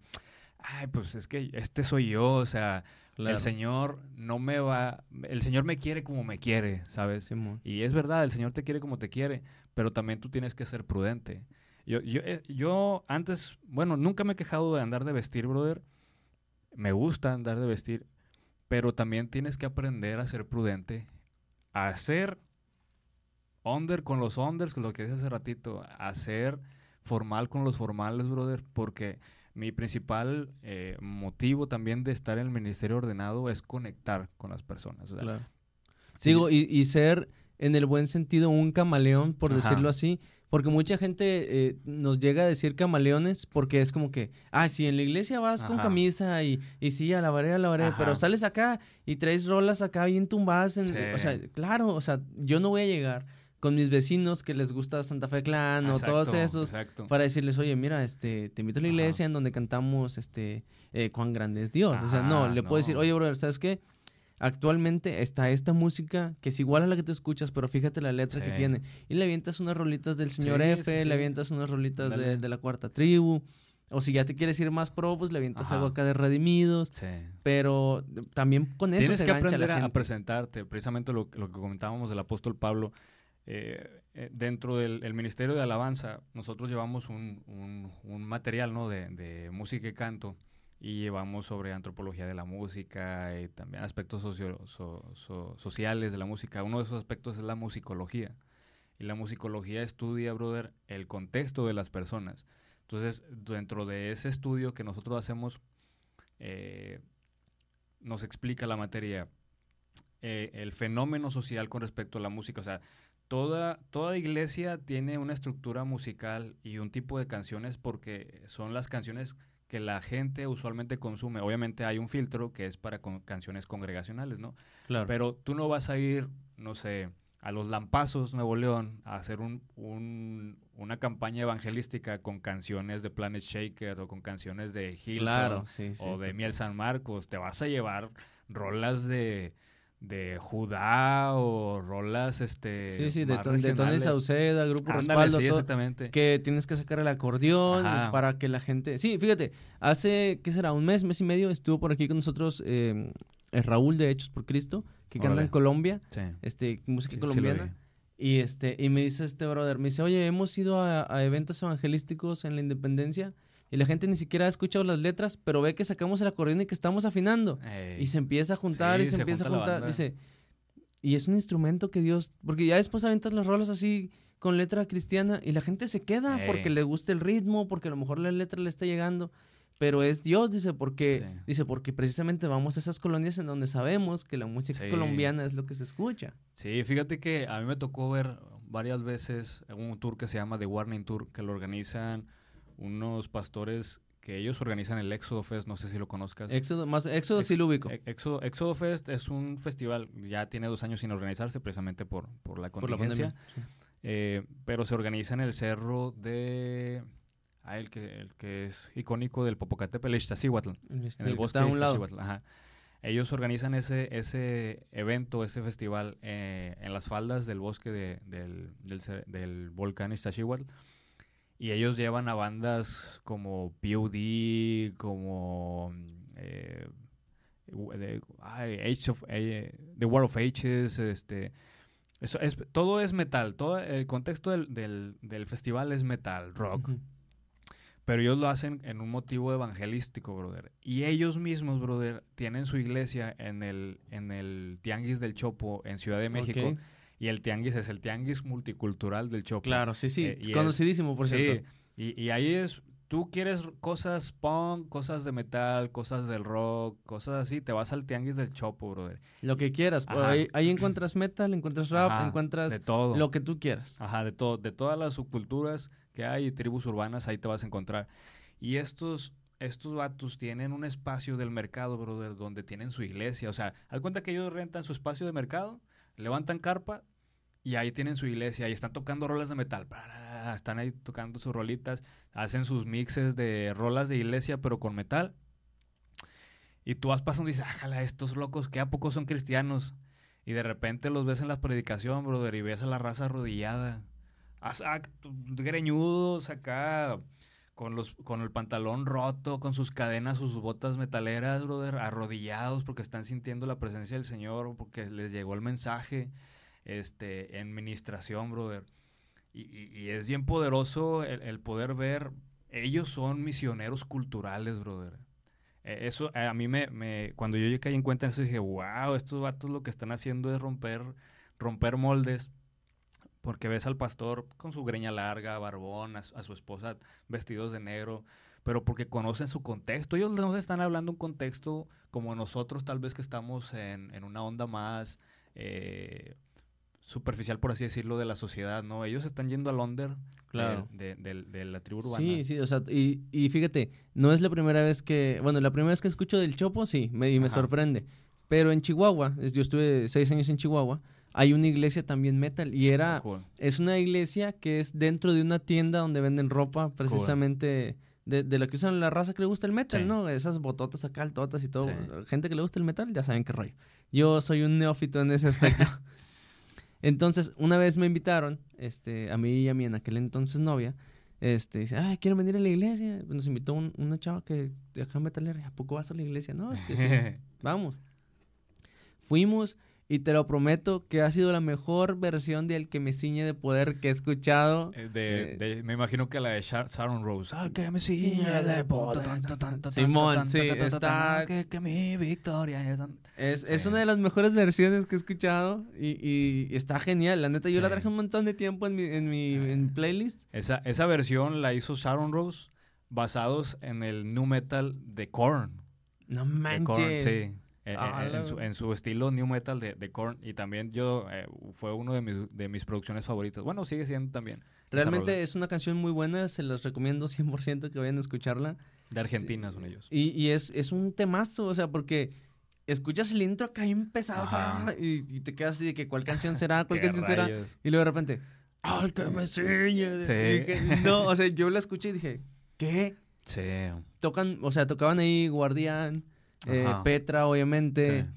ay, pues es que este soy yo, o sea, Claro. el Señor no me va, el Señor me quiere como me quiere, ¿sabes? Simón. Y es verdad, el Señor te quiere como te quiere, pero también tú tienes que ser prudente. Yo, yo, eh, yo antes, bueno, nunca me he quejado de andar de vestir, brother. Me gusta andar de vestir, pero también tienes que aprender a ser prudente, a ser under con los unders, con lo que dije hace ratito, a ser formal con los formales, brother, porque mi principal eh, motivo también de estar en el ministerio ordenado es conectar con las personas. o sea, Claro. sí, Digo, y, y ser en el buen sentido un camaleón, por Ajá. decirlo así. Porque mucha gente eh, nos llega a decir camaleones porque es como que, ah, si en la iglesia vas con camisa y, y sí, alabaré, alabaré, Ajá. pero sales acá y traes rolas acá bien tumbadas. En, Sí. O sea, claro, o sea, yo no voy a llegar con mis vecinos que les gusta Santa Fe Clan o todos esos exacto. para decirles, oye, mira, este, te invito a la Ajá. iglesia en donde cantamos, este, eh, cuán grande es Dios. o sea, no, le puedo decir, oye, brother, ¿sabes qué? Actualmente está esta música que es igual a la que tú escuchas, pero fíjate la letra que tiene. Y le avientas unas rolitas del señor Sí, F, sí, le avientas unas rolitas de, de la cuarta tribu. O si ya te quieres ir más pro, pues le avientas Ajá. algo acá de redimidos. Sí. Pero también con eso Tienes se que aprender la a, presentarte, precisamente lo, lo que comentábamos del apóstol Pablo. eh, eh, dentro del el ministerio de alabanza, nosotros llevamos un, un- un material ¿no? de, de música y canto y llevamos sobre antropología de la música y también aspectos socio- so- so- sociales de la música. Uno de esos aspectos es la musicología. Y la musicología estudia, brother, el contexto de las personas. Entonces, dentro de ese estudio que nosotros hacemos, eh, nos explica la materia eh, el fenómeno social con respecto a la música. O sea, toda, toda iglesia tiene una estructura musical y un tipo de canciones porque son las canciones que la gente usualmente consume. Obviamente hay un filtro que es para con- canciones congregacionales, ¿no? Claro. Pero tú no vas a ir, no sé, a los Lampazos, Nuevo León, a hacer un, un- una campaña evangelística con canciones de Planet Shaker o con canciones de Hillsong claro, sí, sí. o de. Miel San Marcos. Te vas a llevar rolas de, de Judá o rolas, este... Sí, sí, de, más Ton- de Tony. Sauceda, Grupo Ándale, Respaldo, sí, todo, exactamente. que tienes que sacar el acordeón Ajá. para que la gente... Sí, fíjate, hace, ¿qué será? Un mes, mes y medio estuvo por aquí con nosotros eh, el Raúl de Hechos por Cristo, que canta en Colombia, Sí. este, música Sí, colombiana. y este y me dice este brother, me dice, oye, hemos ido a, a eventos evangelísticos en la Independencia y la gente ni siquiera ha escuchado las letras, pero ve que sacamos el acordeón y que estamos afinando. Ey. Y se empieza a juntar Sí, y se, se empieza a junta juntar. Dice, y es un instrumento que Dios, porque ya después aventas las rolas así con letra cristiana y la gente se queda Ey. porque le gusta el ritmo, porque a lo mejor la letra le está llegando. pero es Dios, dice, porque, Sí. dice, porque precisamente vamos a esas colonias en donde sabemos que la música Sí. colombiana es lo que se escucha. Sí, fíjate que a mí me tocó ver varias veces un tour que se llama The Warning Tour, que lo organizan unos pastores que ellos organizan el Éxodo Fest, no sé si lo conozcas. Éxodo, más, Éxodo Ex- sí lo ubico, Éxodo, Éxodo Fest es un festival, ya tiene dos años sin organizarse precisamente por, por la por la contingencia, pandemia. eh, pero se organiza en el cerro de... Ah, el que, el que es icónico del Popocatépetl, Iztaccíhuatl. Este, en el que bosque de. Iztaccíhuatl, ajá. Ellos organizan ese, ese evento, ese festival eh, en las faldas del bosque de- del, del, volcán Iztaccíhuatl. Y ellos llevan a bandas como POD, como eh, u- de- ay, Age of- eh, The War of Ages, este... Eso es, todo es metal, todo el contexto del, del, del festival es metal, rock. Pero ellos lo hacen en un motivo evangelístico, brother. Y ellos mismos, brother, tienen su iglesia en el, en el Tianguis del Chopo en Ciudad de México. Y el Tianguis es el Tianguis Multicultural del Chopo. Claro, sí, sí, Eh, es- conocidísimo, por Sí, cierto. y, y ahí es, tú quieres cosas punk, cosas de metal, cosas del rock, cosas así, te vas al Tianguis del Chopo, brother. Lo que quieras. Ahí, ahí encuentras metal, encuentras rap, Ajá, encuentras de todo. lo que tú quieras. Ajá, de, todo, de todas las subculturas que hay, tribus urbanas, ahí te vas a encontrar. Y estos, estos vatos tienen un espacio del mercado, brother, donde tienen su iglesia. O sea, haz cuenta que ellos rentan su espacio de mercado, levantan carpa y ahí tienen su iglesia y están tocando rolas de metal. Están ahí tocando sus rolitas, hacen sus mixes de rolas de iglesia, pero con metal. Y tú vas pasando y dices, ájala, estos locos, que a poco son cristianos? Y de repente los ves en la predicación, brother, y ves a la raza arrodillada. Greñudos acá, con, los, con el pantalón roto, con sus cadenas, sus botas metaleras, brother, arrodillados porque están sintiendo la presencia del Señor, porque les llegó el mensaje este, en ministración, brother. Y, y- y es bien poderoso el, el poder ver, ellos son misioneros culturales, brother. Eh, Eso eh, a mí me, me- cuando yo caí en cuenta de eso dije, wow, estos vatos lo que están haciendo es romper, romper moldes. Porque ves al pastor con su greña larga, barbón, a, a su esposa vestidos de negro, pero porque conocen su contexto. Ellos no están hablando un contexto como nosotros, tal vez que estamos en, en una onda más eh, superficial, por así decirlo, de la sociedad, ¿no? Ellos están yendo al under Claro. de, de- de- de la tribu urbana. Sí, sí, o sea, y, y fíjate, no es la primera vez que, bueno, la primera vez que escucho del Chopo, sí, me, y me Ajá. sorprende. Pero en Chihuahua, yo estuve seis años en Chihuahua, hay una iglesia también metal y era, Cool. es una iglesia que es dentro de una tienda donde venden ropa precisamente de, de la que usan la raza que le gusta el metal, Sí. ¿no? Esas bototas acá, altotas y todo. Sí. Gente que le gusta el metal, ya saben qué rollo. Yo soy un neófito en ese aspecto. Entonces, una vez me invitaron, este, a mí y a mi en aquel entonces novia, este, dice, ay, quiero venir a la iglesia. Nos invitó un- una chava que de acá metalera, ¿a poco vas a la iglesia? No, es que sí, vamos. Fuimos y te lo prometo que ha sido la mejor versión de El que me ciñe de poder que he escuchado. Eh, de- Eh, de- me imagino que la de Shar- Sharon Rose. Ay, que me ciñe de poder. Simón, sí, está- Que, que mi victoria es... Es, una de las mejores versiones que he escuchado y, y está genial. La neta, yo la traje un montón de tiempo en mi, en mi en mi playlist. Esa, esa versión la hizo Sharon Rose basados en el new metal de Korn. No De manches. Korn, sí. Eh, eh, Ah, en, su, en su estilo new metal de, de Korn. Y también yo, eh, fue uno de mis, de mis producciones favoritas. Bueno, sigue siendo también. Realmente es una canción muy buena, se los recomiendo 100% que vayan a escucharla. De Argentina son ellos. Y, y es, es un temazo, o sea, porque escuchas el intro acá bien pesado y, y te quedas así de que cuál canción será, cuál ¿Qué canción será. Y luego de repente, ¡al que me ciñe! Sí. Dije, no, o sea, yo la escuché y dije, ¿qué? Sí. Tocan, o sea, tocaban ahí Guardián, eh. Petra, obviamente. Sí.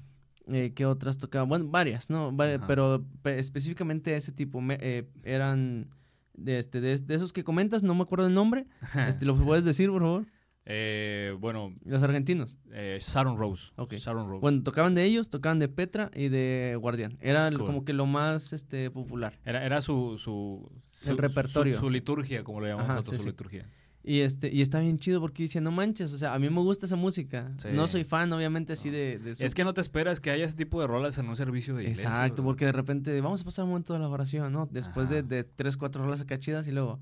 Eh, ¿Qué otras tocaban? Bueno, varias, ¿no? Pero pe- específicamente ese tipo me- eh, eran de, este, de, de esos que comentas, no me acuerdo el nombre. Este, ¿Lo puedes decir, por favor? Eh, bueno, Los argentinos. eh, Sharon Rose. Ok. Sharon Rose. Bueno, tocaban de ellos, tocaban de Petra y de Guardián. Era Cool. como que lo más este, popular. Era, era su, su, su- El repertorio. Su, su liturgia, como le llamamos Ajá, nosotros, sí, su sí. liturgia. Y este y está bien chido porque dice, no manches, o sea, a mí me gusta esa música. Sí. No soy fan, obviamente, así de, de su- Es que no te esperas que haya ese tipo de rolas en un servicio de iglesia. Exacto, porque de repente vamos a pasar un momento de la oración, ¿no? Después de, Ajá. de tres, cuatro rolas acá chidas y luego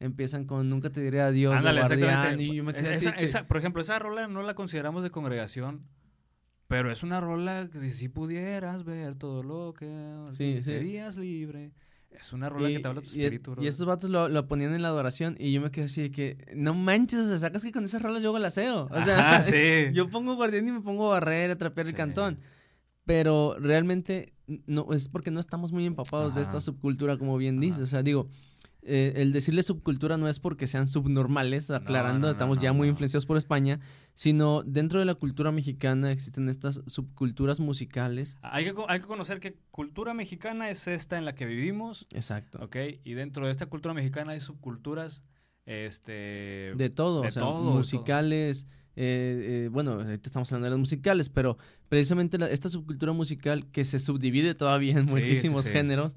empiezan con Nunca te diré adiós, Ándale, Guardián, exactamente. y yo me quedé Esa- así que- esa- por ejemplo, esa rola no la consideramos de congregación, pero es una rola que si pudieras ver todo lo que Sí, sí. serías libre. Es una rola que te habla tu y, es- espíritu, y brother. estos vatos lo, lo ponían en la adoración y yo me quedé así de que, no manches, o sacas que con esas rolas yo hago el aseo. O sea, Ajá, sí. yo pongo guardián y me pongo a barrer, a trapear el cantón. Pero realmente no es porque no estamos muy empapados de esta subcultura, como bien dices. O sea, digo, eh, el decirle subcultura no es porque sean subnormales, aclarando, no, no, estamos no, ya muy influenciados por España, sino dentro de la cultura mexicana existen estas subculturas musicales. Hay que, hay que conocer que cultura mexicana es esta en la que vivimos, Exacto. ¿ok? Y dentro de esta cultura mexicana hay subculturas, este... De todo, de o sea, todo, de todo. musicales, eh, eh, bueno, ahorita estamos hablando de los musicales, pero precisamente la- esta subcultura musical que se subdivide todavía en Sí, sí, muchísimos sí. géneros,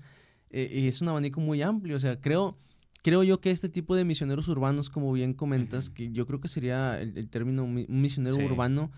eh, y es un abanico muy amplio, o sea, creo, creo yo que este tipo de misioneros urbanos, como bien comentas, que yo creo que sería el, el término mi- misionero Sí. urbano,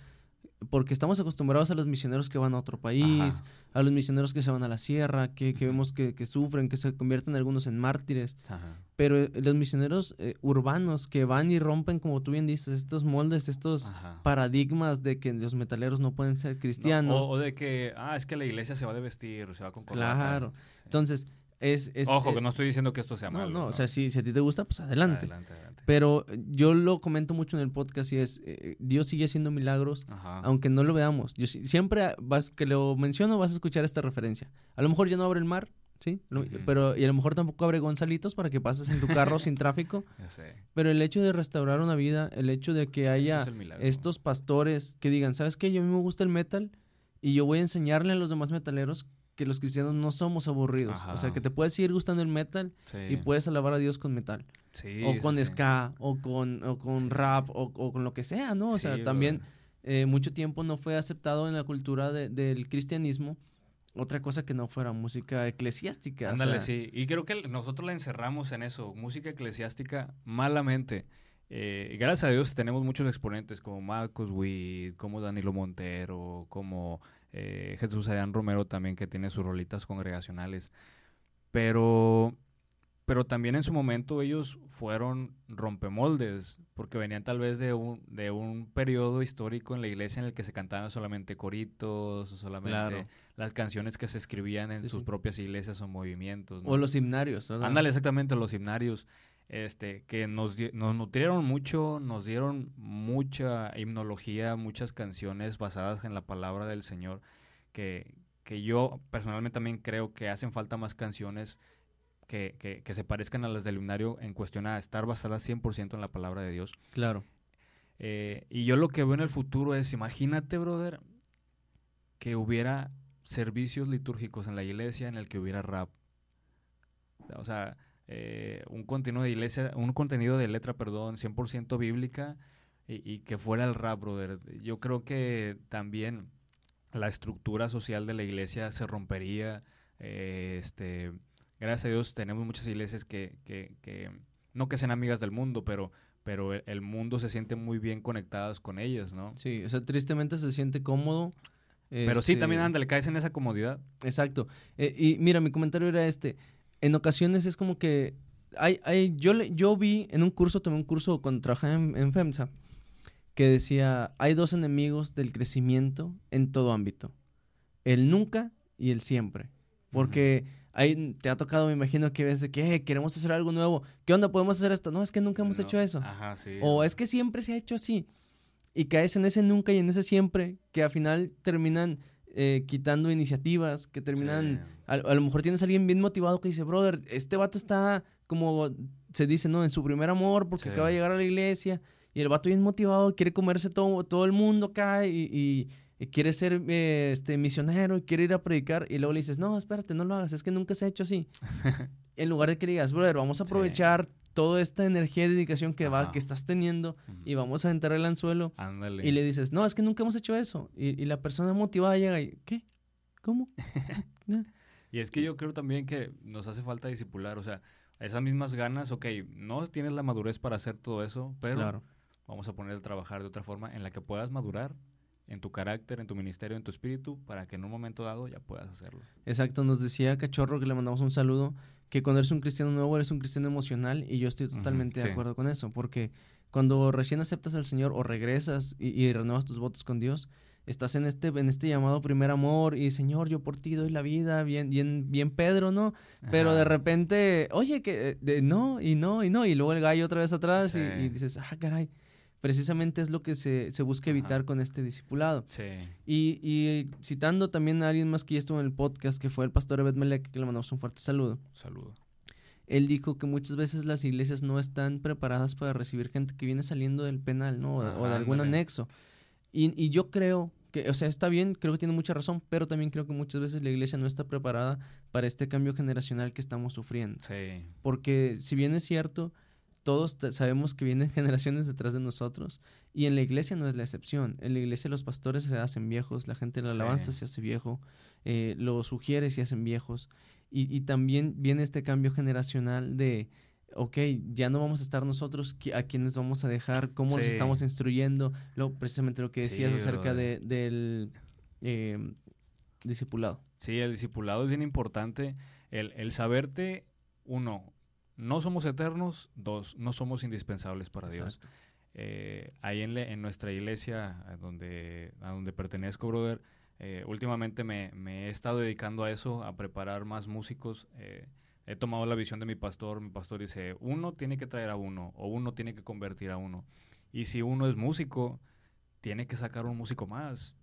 porque estamos acostumbrados a los misioneros que van a otro país, Ajá, a los misioneros que se van a la sierra, que, vemos que, que sufren, que se convierten algunos en mártires. ajá. Pero eh, los misioneros eh, urbanos que van y rompen, como tú bien dices, estos moldes, estos Ajá. paradigmas de que los metaleros no pueden ser No, cristianos. o, o de que, ah, es que la iglesia se va de vestir, se va con corbata. claro. Sí. Entonces, es... es Ojo, eh, que no estoy diciendo que esto sea no, malo. no, o sea, si, si a ti te gusta, pues adelante. Adelante, adelante. Pero yo lo comento mucho en el podcast y es, eh, Dios sigue haciendo milagros, Ajá. aunque no lo veamos. Yo si- siempre vas, que lo menciono vas a escuchar esta referencia. A lo mejor ya no abre el mar, ¿sí? Pero, y a lo mejor tampoco abre Gonzalitos para que pases en tu carro sin tráfico. Pero el hecho de restaurar una vida, el hecho de que haya es estos pastores que digan, ¿sabes qué? Yo a mí me gusta el metal y yo voy a enseñarle a los demás metaleros que los cristianos no somos aburridos. O sea, que te puedes seguir gustando el metal Sí. y puedes alabar a Dios con metal. Sí, o con sí. ska, o con, o con rap, o, o con lo que sea, ¿no? O sea, también eh, mucho tiempo no fue aceptado en la cultura de- del cristianismo otra cosa que no fuera música eclesiástica. o Ándale, sea, sí. Y creo que nosotros la encerramos en eso, música eclesiástica, malamente. Eh, gracias a Dios tenemos muchos exponentes como Marcos Witt, como Danilo Montero, como eh, Jesús Adán Romero también, que tiene sus rolitas congregacionales. Pero, pero también en su momento ellos fueron rompemoldes, porque venían tal vez de un, de un periodo histórico en la iglesia en el que se cantaban solamente coritos, o solamente Claro. las canciones que se escribían en Sí, sus sí. propias iglesias o movimientos. ¿no? O los himnarios. Ándale, exactamente, los himnarios, este, que nos, nutrieron mucho, nos dieron mucha himnología, muchas canciones basadas en la palabra del Señor, que, que yo personalmente también creo que hacen falta más canciones que, que, que se parezcan a las del himnario en cuestión a estar basadas 100% en la palabra de Dios. Claro. Eh, y yo lo que veo en el futuro es, imagínate, brother, que hubiera servicios litúrgicos en la iglesia en el que hubiera rap. O sea, eh, un contenido de iglesia, un contenido de letra, perdón, 100% bíblica y, y que fuera el rap, brother. Yo creo que también la estructura social de la iglesia se rompería. eh, este, gracias a Dios tenemos muchas iglesias que, que, que no que sean amigas del mundo, pero pero el, el mundo se siente muy bien conectadas con ellas, ¿no? Sí, o sea, tristemente se siente cómodo. Pero sí, este, también ándale, caes en esa comodidad. Exacto. Eh, y mira, mi comentario era este. En ocasiones es como que hay, hay, yo, le- yo vi en un curso, tomé un curso cuando trabajaba en, en FEMSA, que decía, hay dos enemigos del crecimiento en todo ámbito. El nunca y el siempre. Porque ahí te ha tocado, me imagino, que ves de que "Eh, queremos hacer algo nuevo. ¿Qué onda? ¿Podemos hacer esto? No, es que nunca hemos No, hecho eso. Ajá, sí. O es que siempre se ha hecho así. Y caes en ese nunca y en ese siempre, que al final terminan eh, quitando iniciativas, que terminan... A, a lo mejor tienes a alguien bien motivado que dice, brother, este vato está como se dice, ¿no? En su primer amor porque Sí. acaba de llegar a la iglesia. Y el vato bien motivado, quiere comerse todo, todo el mundo acá y, y- y quiere ser eh, este misionero y quiere ir a predicar. Y luego le dices, no, espérate, no lo hagas, es que nunca se ha hecho así. en lugar de que le digas, brother, vamos a Sí. aprovechar toda esta energía y dedicación que, va, que estás teniendo y vamos a aventar el anzuelo. Ándale. Y le dices, no, es que nunca hemos hecho eso. Y, y la persona motivada llega y, ¿qué? ¿Cómo? Y es que yo creo también que nos hace falta discipular, o sea, esas mismas ganas, ok, no tienes la madurez para hacer todo eso, pero Claro. vamos a poner a trabajar de otra forma en la que puedas madurar en tu carácter, en tu ministerio, en tu espíritu, para que en un momento dado ya puedas hacerlo. Exacto, nos decía Cachorro que le mandamos un saludo, que cuando eres un cristiano nuevo eres un cristiano emocional y yo estoy totalmente de acuerdo con eso, porque cuando recién aceptas al Señor o regresas y, y, renuevas tus votos con Dios, estás en este, en este llamado primer amor y Señor, yo por ti doy la vida, bien, bien, bien Pedro, ¿no? Pero de repente, oye, que de, no, y no, y no, y luego el gallo otra vez atrás y, dices, ah, caray. Precisamente es lo que se, se busca evitar con este discipulado. Sí. Y, y, citando también a alguien más que ya estuvo en el podcast, que fue el pastor Evet Melek, que le mandamos un fuerte saludo. Saludo. Él dijo que muchas veces las iglesias no están preparadas para recibir gente que viene saliendo del penal, ¿no? o de algún anexo. Y, y yo creo que, o sea, está bien, creo que tiene mucha razón, pero también creo que muchas veces la iglesia no está preparada para este cambio generacional que estamos sufriendo. Sí. Porque si bien es cierto, todos sabemos que vienen generaciones detrás de nosotros y en la iglesia no es la excepción. En la iglesia los pastores se hacen viejos, la gente de la alabanza se hace viejo, eh, los sugieres se hacen viejos y, y también viene este cambio generacional de ok, ya no vamos a estar nosotros, a quienes vamos a dejar, cómo los estamos instruyendo, lo, precisamente lo que decías acerca de, del eh, discipulado. Sí, el discipulado es bien importante, el, el, saberte, uno, no somos eternos, dos, no somos indispensables para Dios. Eh, ahí en, en, nuestra iglesia, a donde, a donde pertenezco, brother, eh, últimamente me, me, he estado dedicando a eso, a preparar más músicos. Eh, he tomado la visión de mi pastor. Mi pastor dice, uno tiene que traer a uno o uno tiene que convertir a uno. Y si uno es músico, tiene que sacar un músico más.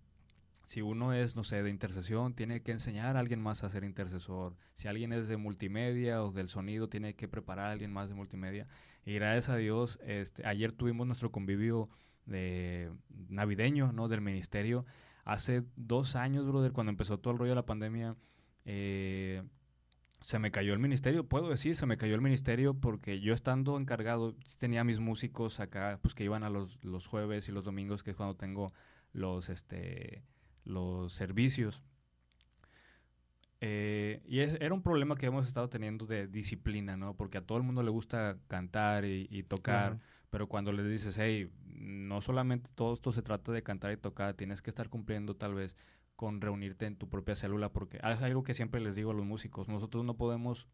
Si uno es, no sé, de intercesión, tiene que enseñar a alguien más a ser intercesor. Si alguien es de multimedia o del sonido, tiene que preparar a alguien más de multimedia. Y gracias a Dios, este, ayer tuvimos nuestro convivio de navideño, ¿no? Del ministerio. Hace dos años, brother, cuando empezó todo el rollo de la pandemia, eh, se me cayó el ministerio, puedo decir, se me cayó el ministerio porque yo estando encargado, tenía mis músicos acá, pues que iban a los, los jueves y los domingos, que es cuando tengo los, este, los servicios. Eh, y era un problema que hemos estado teniendo de disciplina, ¿no? Porque a todo el mundo le gusta cantar y, tocar, pero cuando le dices, hey, no solamente todo esto se trata de cantar y tocar, tienes que estar cumpliendo tal vez con reunirte en tu propia célula, porque es algo que siempre les digo a los músicos, nosotros no podemos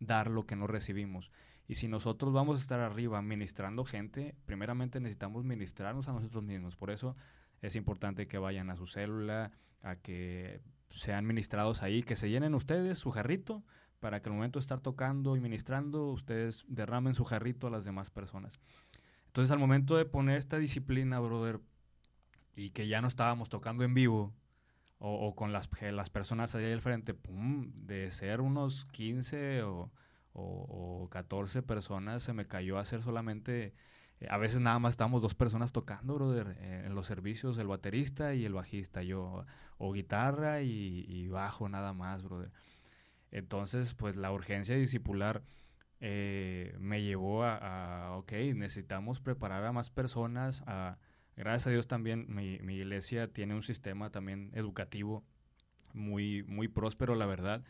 dar lo que no recibimos. Y si nosotros vamos a estar arriba ministrando gente, primeramente necesitamos ministrarnos a nosotros mismos. Por eso es importante que vayan a su célula, a que sean ministrados ahí, que se llenen ustedes su jarrito, para que al momento de estar tocando y ministrando, ustedes derramen su jarrito a las demás personas. Entonces, al momento de poner esta disciplina, brother, y que ya no estábamos tocando en vivo, o, con las, las personas allá al frente, pum, de ser unos 15 o, o, 14 personas, se me cayó a ser solamente, eh, a veces nada más estábamos dos personas tocando, brother, eh, en los servicios, el baterista y el bajista, yo, o guitarra y, bajo nada más, brother. Entonces, pues la urgencia discipular eh, me llevó a, a, ok, necesitamos preparar a más personas, a Gracias a Dios también mi, mi iglesia tiene un sistema también educativo muy, muy próspero, la verdad.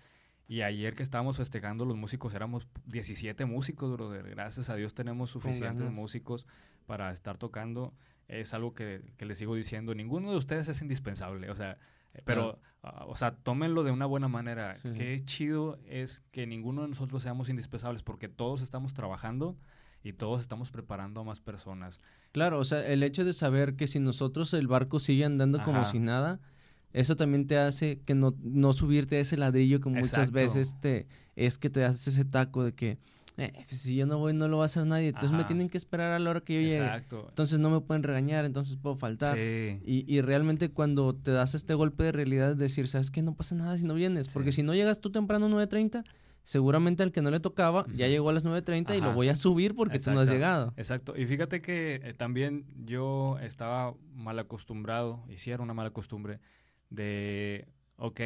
Y ayer que estábamos festejando los músicos, éramos 17 músicos, brother. Gracias a Dios tenemos suficientes músicos para estar tocando. Es algo que, que les sigo diciendo, ninguno de ustedes es indispensable, o sea, pero, ah, o sea, tómenlo de una buena manera. Qué chido es que ninguno de nosotros seamos indispensables porque todos estamos trabajando y todos estamos preparando a más personas. Claro, o sea, el hecho de saber que si nosotros el barco sigue andando como si nada, eso también te hace que no, no subirte a ese ladrillo que muchas veces te es que te haces ese taco de que eh, pues, si yo no voy no lo va a hacer nadie, entonces me tienen que esperar a la hora que yo llegue. Entonces no me pueden regañar, entonces puedo faltar. Y, y, realmente cuando te das este golpe de realidad, decir, ¿sabes qué? No pasa nada si no vienes, porque si no llegas tú temprano 9.30, seguramente al que no le tocaba ya llegó a las 9.30 y lo voy a subir porque tú no has llegado. Exacto. Y fíjate que eh, también yo estaba mal acostumbrado, hiciera una mala costumbre, de, ok,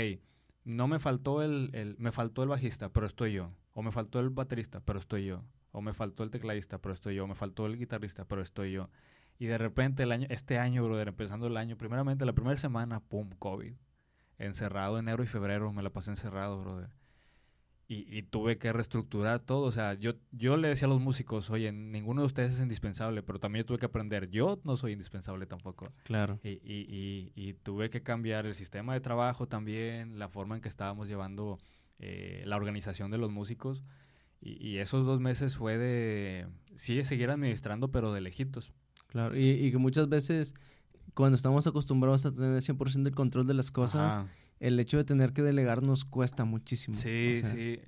no me faltó el, el, me faltó el bajista, pero estoy yo. O me faltó el baterista, pero estoy yo. O me faltó el tecladista, pero estoy yo. O me faltó el guitarrista, pero estoy yo. Y de repente el año, este año, brother, empezando el año, primeramente la primera semana, pum, COVID. Encerrado enero y febrero, me la pasé encerrado, brother y, tuve que reestructurar todo. O sea, yo, yo le decía a los músicos, oye, ninguno de ustedes es indispensable, pero también yo tuve que aprender, yo no soy indispensable tampoco. Claro. Y, y, y, tuve que cambiar el sistema de trabajo también, la forma en que estábamos llevando eh, la organización de los músicos. Y, esos dos meses fue de, sí, seguir administrando, pero de lejitos. Claro, y, que muchas veces cuando estamos acostumbrados a tener 100% el control de las cosas, el hecho de tener que delegar nos cuesta muchísimo. Sí, sí.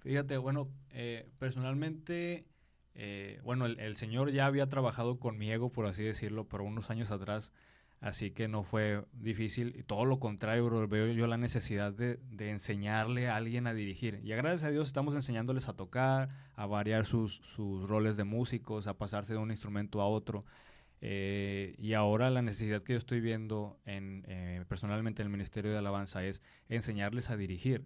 Fíjate, bueno, eh, personalmente, eh, bueno, el, el, Señor ya había trabajado conmigo, por así decirlo, por unos años atrás Así que no fue difícil. Y todo lo contrario, bro, veo yo la necesidad de, de, enseñarle a alguien a dirigir. Y gracias a Dios estamos enseñándoles a tocar, a variar sus, sus roles de músicos, a pasarse de un instrumento a otro. Eh, y ahora la necesidad que yo estoy viendo en, eh, personalmente en el Ministerio de Alabanza es enseñarles a dirigir.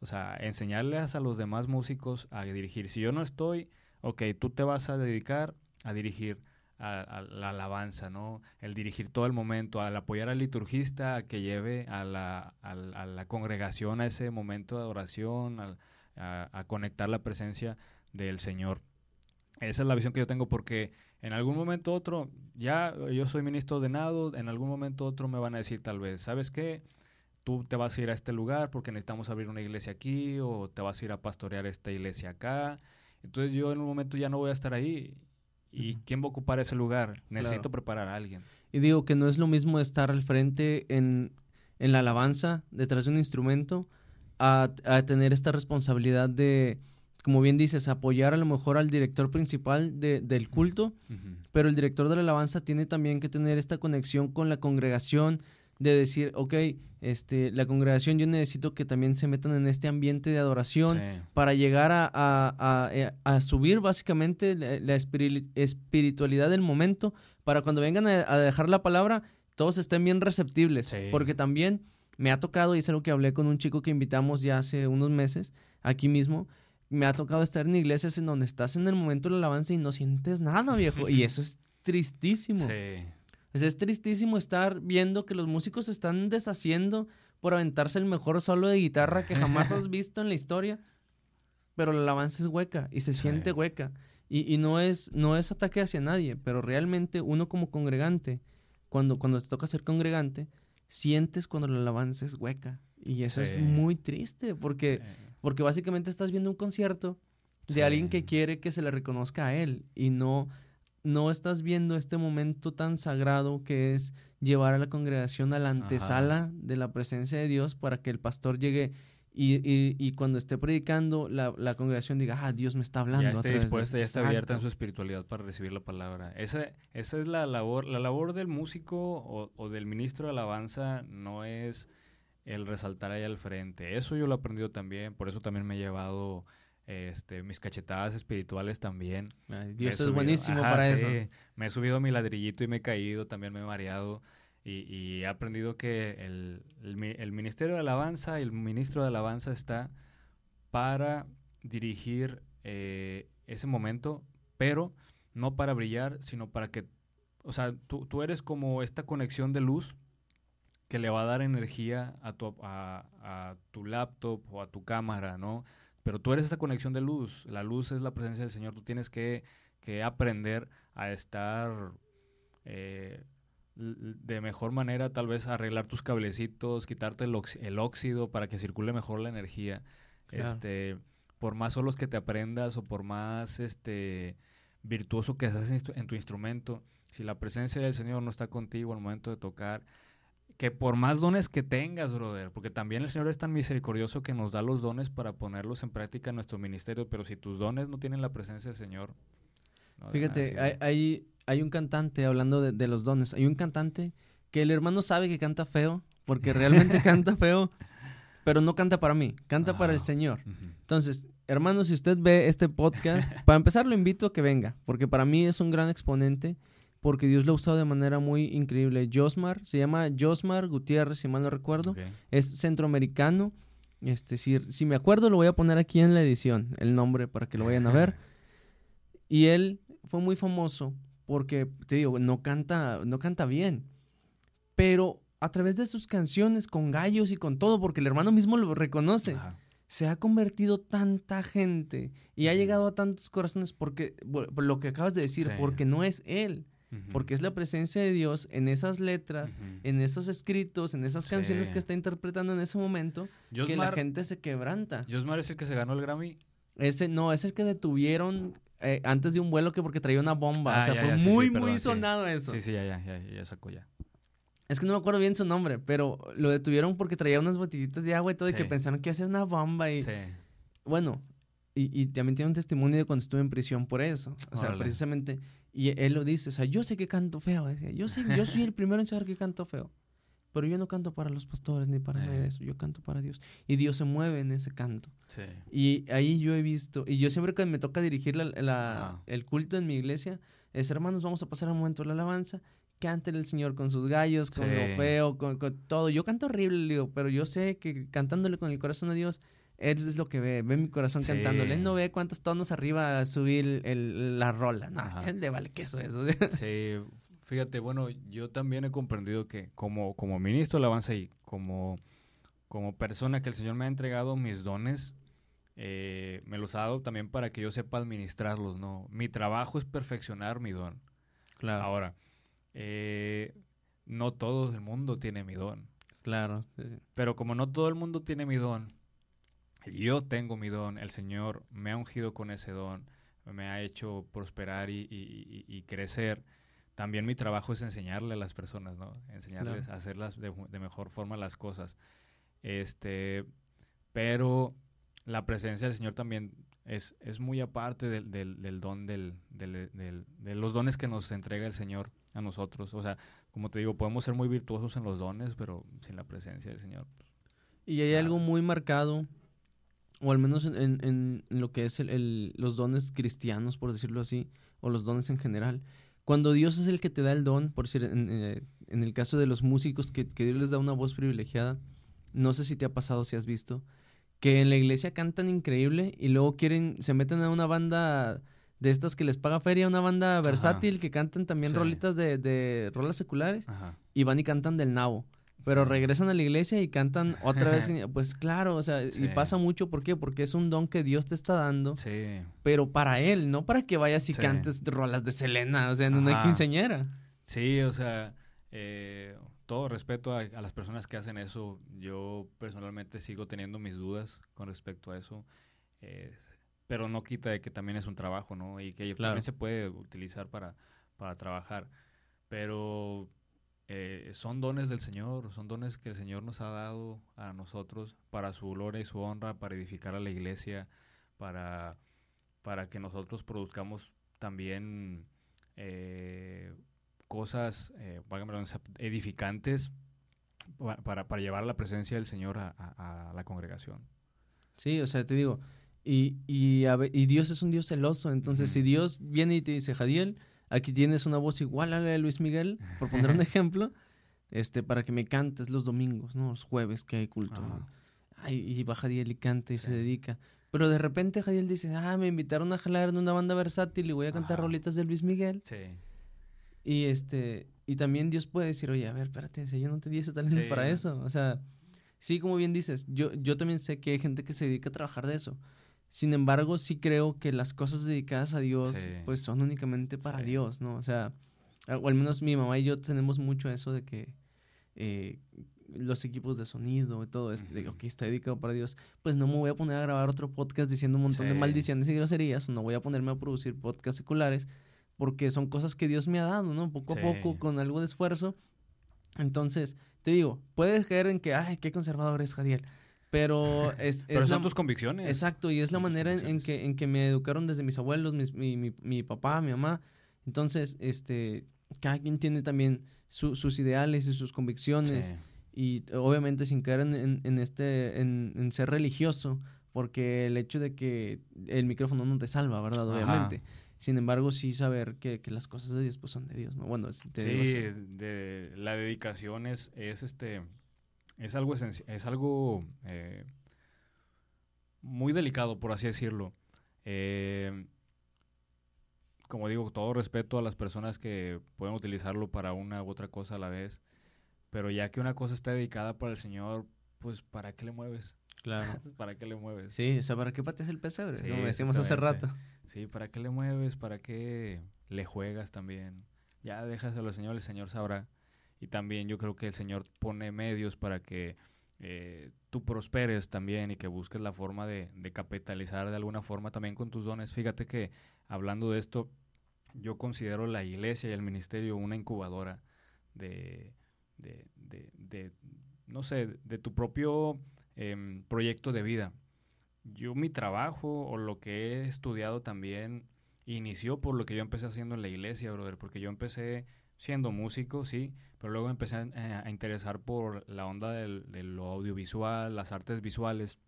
O sea, enseñarles a los demás músicos a dirigir. Si yo no estoy, ok, tú te vas a dedicar a dirigir a, la alabanza, ¿no? El dirigir todo el momento, al apoyar al liturgista a que lleve a la, a, la congregación a ese momento de oración, a, conectar la presencia del Señor. Esa es la visión que yo tengo porque en algún momento otro, ya yo soy ministro ordenado, en algún momento otro me van a decir tal vez, ¿sabes qué? Tú te vas a ir a este lugar porque necesitamos abrir una iglesia aquí o te vas a ir a pastorear esta iglesia acá. Entonces yo en un momento ya no voy a estar ahí ¿Y quién va a ocupar ese lugar? Necesito preparar a alguien. Y digo que no es lo mismo estar al frente en, en la alabanza, detrás de un instrumento, a, a, tener esta responsabilidad de, como bien dices, apoyar a lo mejor al director principal de, del culto, pero el director de la alabanza tiene también que tener esta conexión con la congregación, de decir, ok, este, la congregación yo necesito que también se metan en este ambiente de adoración para llegar a, a, eh, a, subir básicamente la, espiritualidad del momento, para cuando vengan a, dejar la palabra, todos estén bien receptibles, porque también me ha tocado, y es algo que hablé con un chico que invitamos ya hace unos meses, aquí mismo, me ha tocado estar en iglesias en donde estás en el momento de la alabanza y no sientes nada, viejo, y eso es tristísimo. Sí es tristísimo estar viendo que los músicos se están deshaciendo por aventarse el mejor solo de guitarra que jamás has visto en la historia. Pero la alabanza es hueca y se siente hueca. Y, y, no, es, no es ataque hacia nadie, pero realmente uno como congregante, cuando, cuando te toca ser congregante, sientes cuando la alabanza es hueca. Y eso es muy triste porque, porque básicamente estás viendo un concierto de alguien que quiere que se le reconozca a él y no no estás viendo este momento tan sagrado que es llevar a la congregación a la antesala de la presencia de Dios para que el pastor llegue y, y, cuando esté predicando la, la, congregación diga, ah, Dios me está hablando. Ya esté dispuesta, ya está abierta en su espiritualidad para recibir la palabra. Esa, esa es la labor, la labor del músico o, o del ministro de alabanza no es el resaltar ahí al frente. Eso yo lo he aprendido también, por eso también me he llevado este, mis cachetadas espirituales también. Dios es buenísimo para eso. Me he subido mi ladrillito y me he caído, también me he mareado. Y, he aprendido que el, Ministerio de Alabanza y el Ministro de Alabanza está para dirigir eh, ese momento, pero no para brillar, sino para que, o sea, tú, tú, eres como esta conexión de luz que le va a dar energía a tu, a, a tu laptop o a tu cámara, ¿no? Pero tú eres esa conexión de luz. La luz es la presencia del Señor. Tú tienes que, aprender a estar eh, de mejor manera, tal vez arreglar tus cablecitos, quitarte el, óxido para que circule mejor la energía. Este, por más solos que te aprendas o por más este, virtuoso que seas en tu instrumento, si la presencia del Señor no está contigo al momento de tocar, que por más dones que tengas, brother, porque también el Señor es tan misericordioso que nos da los dones para ponerlos en práctica en nuestro ministerio, pero si tus dones no tienen la presencia del Señor. Fíjate, hay, hay, un cantante, hablando de, los dones, hay un cantante que el hermano sabe que canta feo, porque realmente canta feo, pero no canta para mí, canta para el ah, Señor. Entonces, hermano, si usted ve este podcast, para empezar lo invito a que venga, porque para mí es un gran exponente porque Dios lo ha usado de manera muy increíble. Josmar, se llama Josmar Gutiérrez, si mal no recuerdo, es centroamericano. Este, si, si me acuerdo, lo voy a poner aquí en la edición, el nombre para que lo vayan a ver. Y él fue muy famoso porque, te digo, no canta, no canta bien, pero a través de sus canciones, con gallos y con todo, porque el hermano mismo lo reconoce, se ha convertido tanta gente y ha llegado a tantos corazones porque, lo que acabas de decir, porque no es él Porque es la presencia de Dios en esas letras, en esos escritos, en esas canciones Sí. que está interpretando en ese momento, que la gente se quebranta. Josmar es el que se ganó el Grammy. Ese no, es el que detuvieron eh, antes de un vuelo que porque traía una bomba. Ah, o sea, ya, fue ya, sí, sí, muy, perdón, muy sonado eso. Sí, sí, ya, ya, ya, ya sacó ya. Es que no me acuerdo bien su nombre, pero lo detuvieron porque traía unas botellitas de agua y todo, y que pensaron que iba a ser una bomba. Y Sí. bueno, y, y también tiene un testimonio de cuando estuve en prisión por eso. O sea, Órale. precisamente, y él lo dice, o sea, yo sé que canto feo, decía, yo sé, yo soy el primero en saber que canto feo. Pero yo no canto para los pastores ni para nada de Eh. eso, yo canto para Dios. Y Dios se mueve en ese canto. Sí. Y ahí yo he visto, y yo siempre que me toca dirigir la- la- Ajá. el culto en mi iglesia, es hermanos, vamos a pasar un momento de la alabanza, cántele el Señor con sus gallos, con Sí. lo feo, con, con todo. Yo canto horrible, le digo, pero yo sé que cantándole con el corazón a Dios, Él es lo que ve, ve mi corazón Sí. cantándole. Él no ve cuántos tonos arriba a subir el- la rola. No, Ajá. él le vale queso eso. Sí, fíjate, bueno, yo también he comprendido que como, como ministro de alabanza y como, como persona que el Señor me ha entregado mis dones, eh, me los ha dado también para que yo sepa administrarlos, ¿no? Mi trabajo es perfeccionar mi don. claro, Ahora, eh, no todo el mundo tiene mi don, claro. sí, sí. pero como no todo el mundo tiene mi don, yo tengo mi don, el Señor me ha ungido con ese don, me ha hecho prosperar y, y- y- y crecer. También mi trabajo es enseñarle a las personas, ¿no? Enseñarles a hacerlas de, de mejor forma las cosas. Este, pero la presencia del Señor también es, es muy aparte del, del- del don del, de los dones que nos entrega el Señor a nosotros. O sea, como te digo, podemos ser muy virtuosos en los dones, pero sin la presencia del Señor. pues, Y hay algo muy marcado, o al menos en, en- en lo que es el- el- los dones cristianos, por decirlo así, o los dones en general. Cuando Dios es el que te da el don, por decir, en, eh, en el caso de los músicos, que, que Dios les da una voz privilegiada, no sé si te ha pasado, si has visto, que en la iglesia cantan increíble y luego quieren, se meten a una banda de estas que les paga feria, una banda versátil que cantan también Sí. rolitas de, de rolas seculares Ajá. y van y cantan del nabo. Pero Sí. regresan a la iglesia y cantan otra vez. Pues claro, o sea, Sí. y pasa mucho, ¿por qué? Porque es un don que Dios te está dando, Sí. pero para Él, no para que vayas y cantes rolas de Selena, o sea, en una Ajá. quinceañera. Sí, o sea, eh, todo respeto a, a las personas que hacen eso. Yo personalmente sigo teniendo mis dudas con respecto a eso. eh, pero no quita de que también es un trabajo, ¿no? Y que Claro. también se puede utilizar para, para trabajar. Pero eh, son dones del Señor, son dones que el Señor nos ha dado a nosotros para su gloria y su honra, para edificar a la iglesia, para, para que nosotros produzcamos también eh, cosas, eh, edificantes pa- para, para llevar la presencia del Señor a, a- a la congregación. Sí, o sea, te digo, y, y, a ve- y Dios es un Dios celoso, entonces si Dios viene y te dice, Jadiel, aquí tienes una voz igual a la de Luis Miguel, por poner un ejemplo, este, para que me cantes los domingos, ¿no? Los jueves que hay culto. ¿no? Ajá. Ay, y va Jadiel y canta y se dedica. Pero de repente Jadiel dice, ah, me invitaron a jalar en una banda versátil y voy a cantar Ajá. rolitas de Luis Miguel. Sí, Y este, y también Dios puede decir, oye, a ver, espérate, si yo no te di ese talento Sí, para eso. O sea, sí, como bien dices, yo, yo también sé que hay gente que se dedica a trabajar de eso. Sin embargo, sí creo que las cosas dedicadas a Dios, Sí. pues son únicamente para Sí. Dios, ¿no? O sea, o al menos mi mamá y yo tenemos mucho eso de que eh, los equipos de sonido y todo esto, ok, está dedicado para Dios, pues no me voy a poner a grabar otro podcast diciendo un montón de maldiciones y groserías, o no voy a ponerme a producir podcasts seculares, porque son cosas que Dios me ha dado, ¿no? Poco Sí. a poco, con algo de esfuerzo. Entonces, te digo, puedes caer en que, ay, qué conservador es Jadiel, pero es, pero es son la- tus convicciones. Exacto, y es la Son manera en, que, en que me educaron desde mis abuelos, mis- mi, mi, mi papá, mi mamá. Entonces, este, cada quien tiene también su- sus ideales y sus convicciones. Sí. Y obviamente sin caer en, en- en este, en, ser religioso, porque el hecho de que el micrófono no te salva, ¿verdad? Ajá. Obviamente. Sin embargo, sí saber que, que las cosas de Dios pues son de Dios, ¿no? Bueno, te digo Sí, así. de, la dedicación es, es este es algo es algo eh, muy delicado, por así decirlo. Eh, como digo, todo respeto a las personas que pueden utilizarlo para una u otra cosa a la vez, pero ya que una cosa está dedicada para el Señor, pues ¿para qué le mueves? Claro. ¿Para qué le mueves? Sí, o sea, ¿para qué pateas el pesebre? Sí, Como decíamos hace rato. Sí, ¿para qué le mueves? ¿Para qué le juegas también? ya déjaselo al Señor, el Señor sabrá. Y también yo creo que el Señor pone medios para que eh, tú prosperes también y que busques la forma de, capitalizar de alguna forma también con tus dones. Fíjate que hablando de esto, yo considero la iglesia y el ministerio una incubadora de, de, de no sé, de tu propio em, proyecto de vida. Yo mi trabajo o lo que he estudiado también inició por lo que yo empecé haciendo en la iglesia, brother, porque yo empecé siendo músico, sí, pero luego empecé a, interesar por la onda de lo audiovisual, las artes visuales.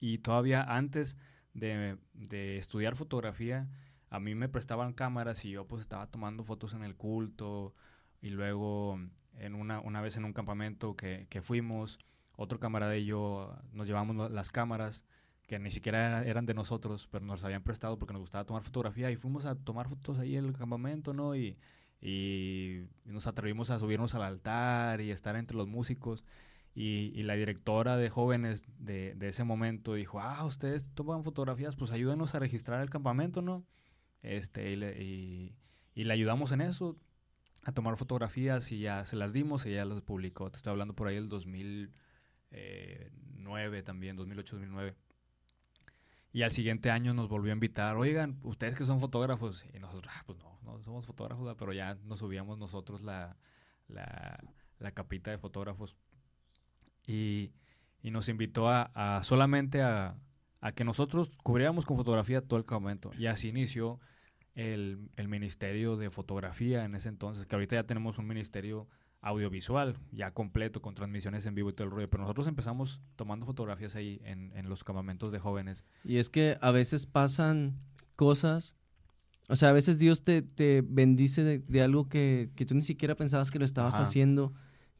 Y todavía antes de, de, estudiar fotografía, a mí me prestaban cámaras y yo pues estaba tomando fotos en el culto y luego en una, una vez en un campamento que, que fuimos, otro camarada y yo nos llevamos las cámaras que ni siquiera eran de nosotros, pero nos habían prestado porque nos gustaba tomar fotografía y fuimos a tomar fotos ahí en el campamento, ¿no? Y, y nos atrevimos a subirnos al altar y estar entre los músicos. Y, y la directora de jóvenes de, de, ese momento dijo, ah, ustedes toman fotografías, pues ayúdenos a registrar el campamento, ¿no? Este, y, le, y, y le ayudamos en eso, a tomar fotografías y ya se las dimos y ya las publicó. Te estoy hablando por ahí del 2009 eh, también, 2008-2009. Y al siguiente año nos volvió a invitar, oigan, ustedes que son fotógrafos, y nosotros, ah, pues no, no somos fotógrafos, pero ya nos subíamos nosotros la, la, la capita de fotógrafos. Y, y nos invitó a, a solamente a, a, que nosotros cubriéramos con fotografía todo el campamento. Y así inició el, el ministerio de fotografía en ese entonces, que ahorita ya tenemos un ministerio audiovisual ya completo con transmisiones en vivo y todo el rollo. Pero nosotros empezamos tomando fotografías ahí en, en los campamentos de jóvenes. Y es que a veces pasan cosas, o sea, a veces Dios te, te bendice de, de algo que, que, tú ni siquiera pensabas que lo estabas Ajá. haciendo,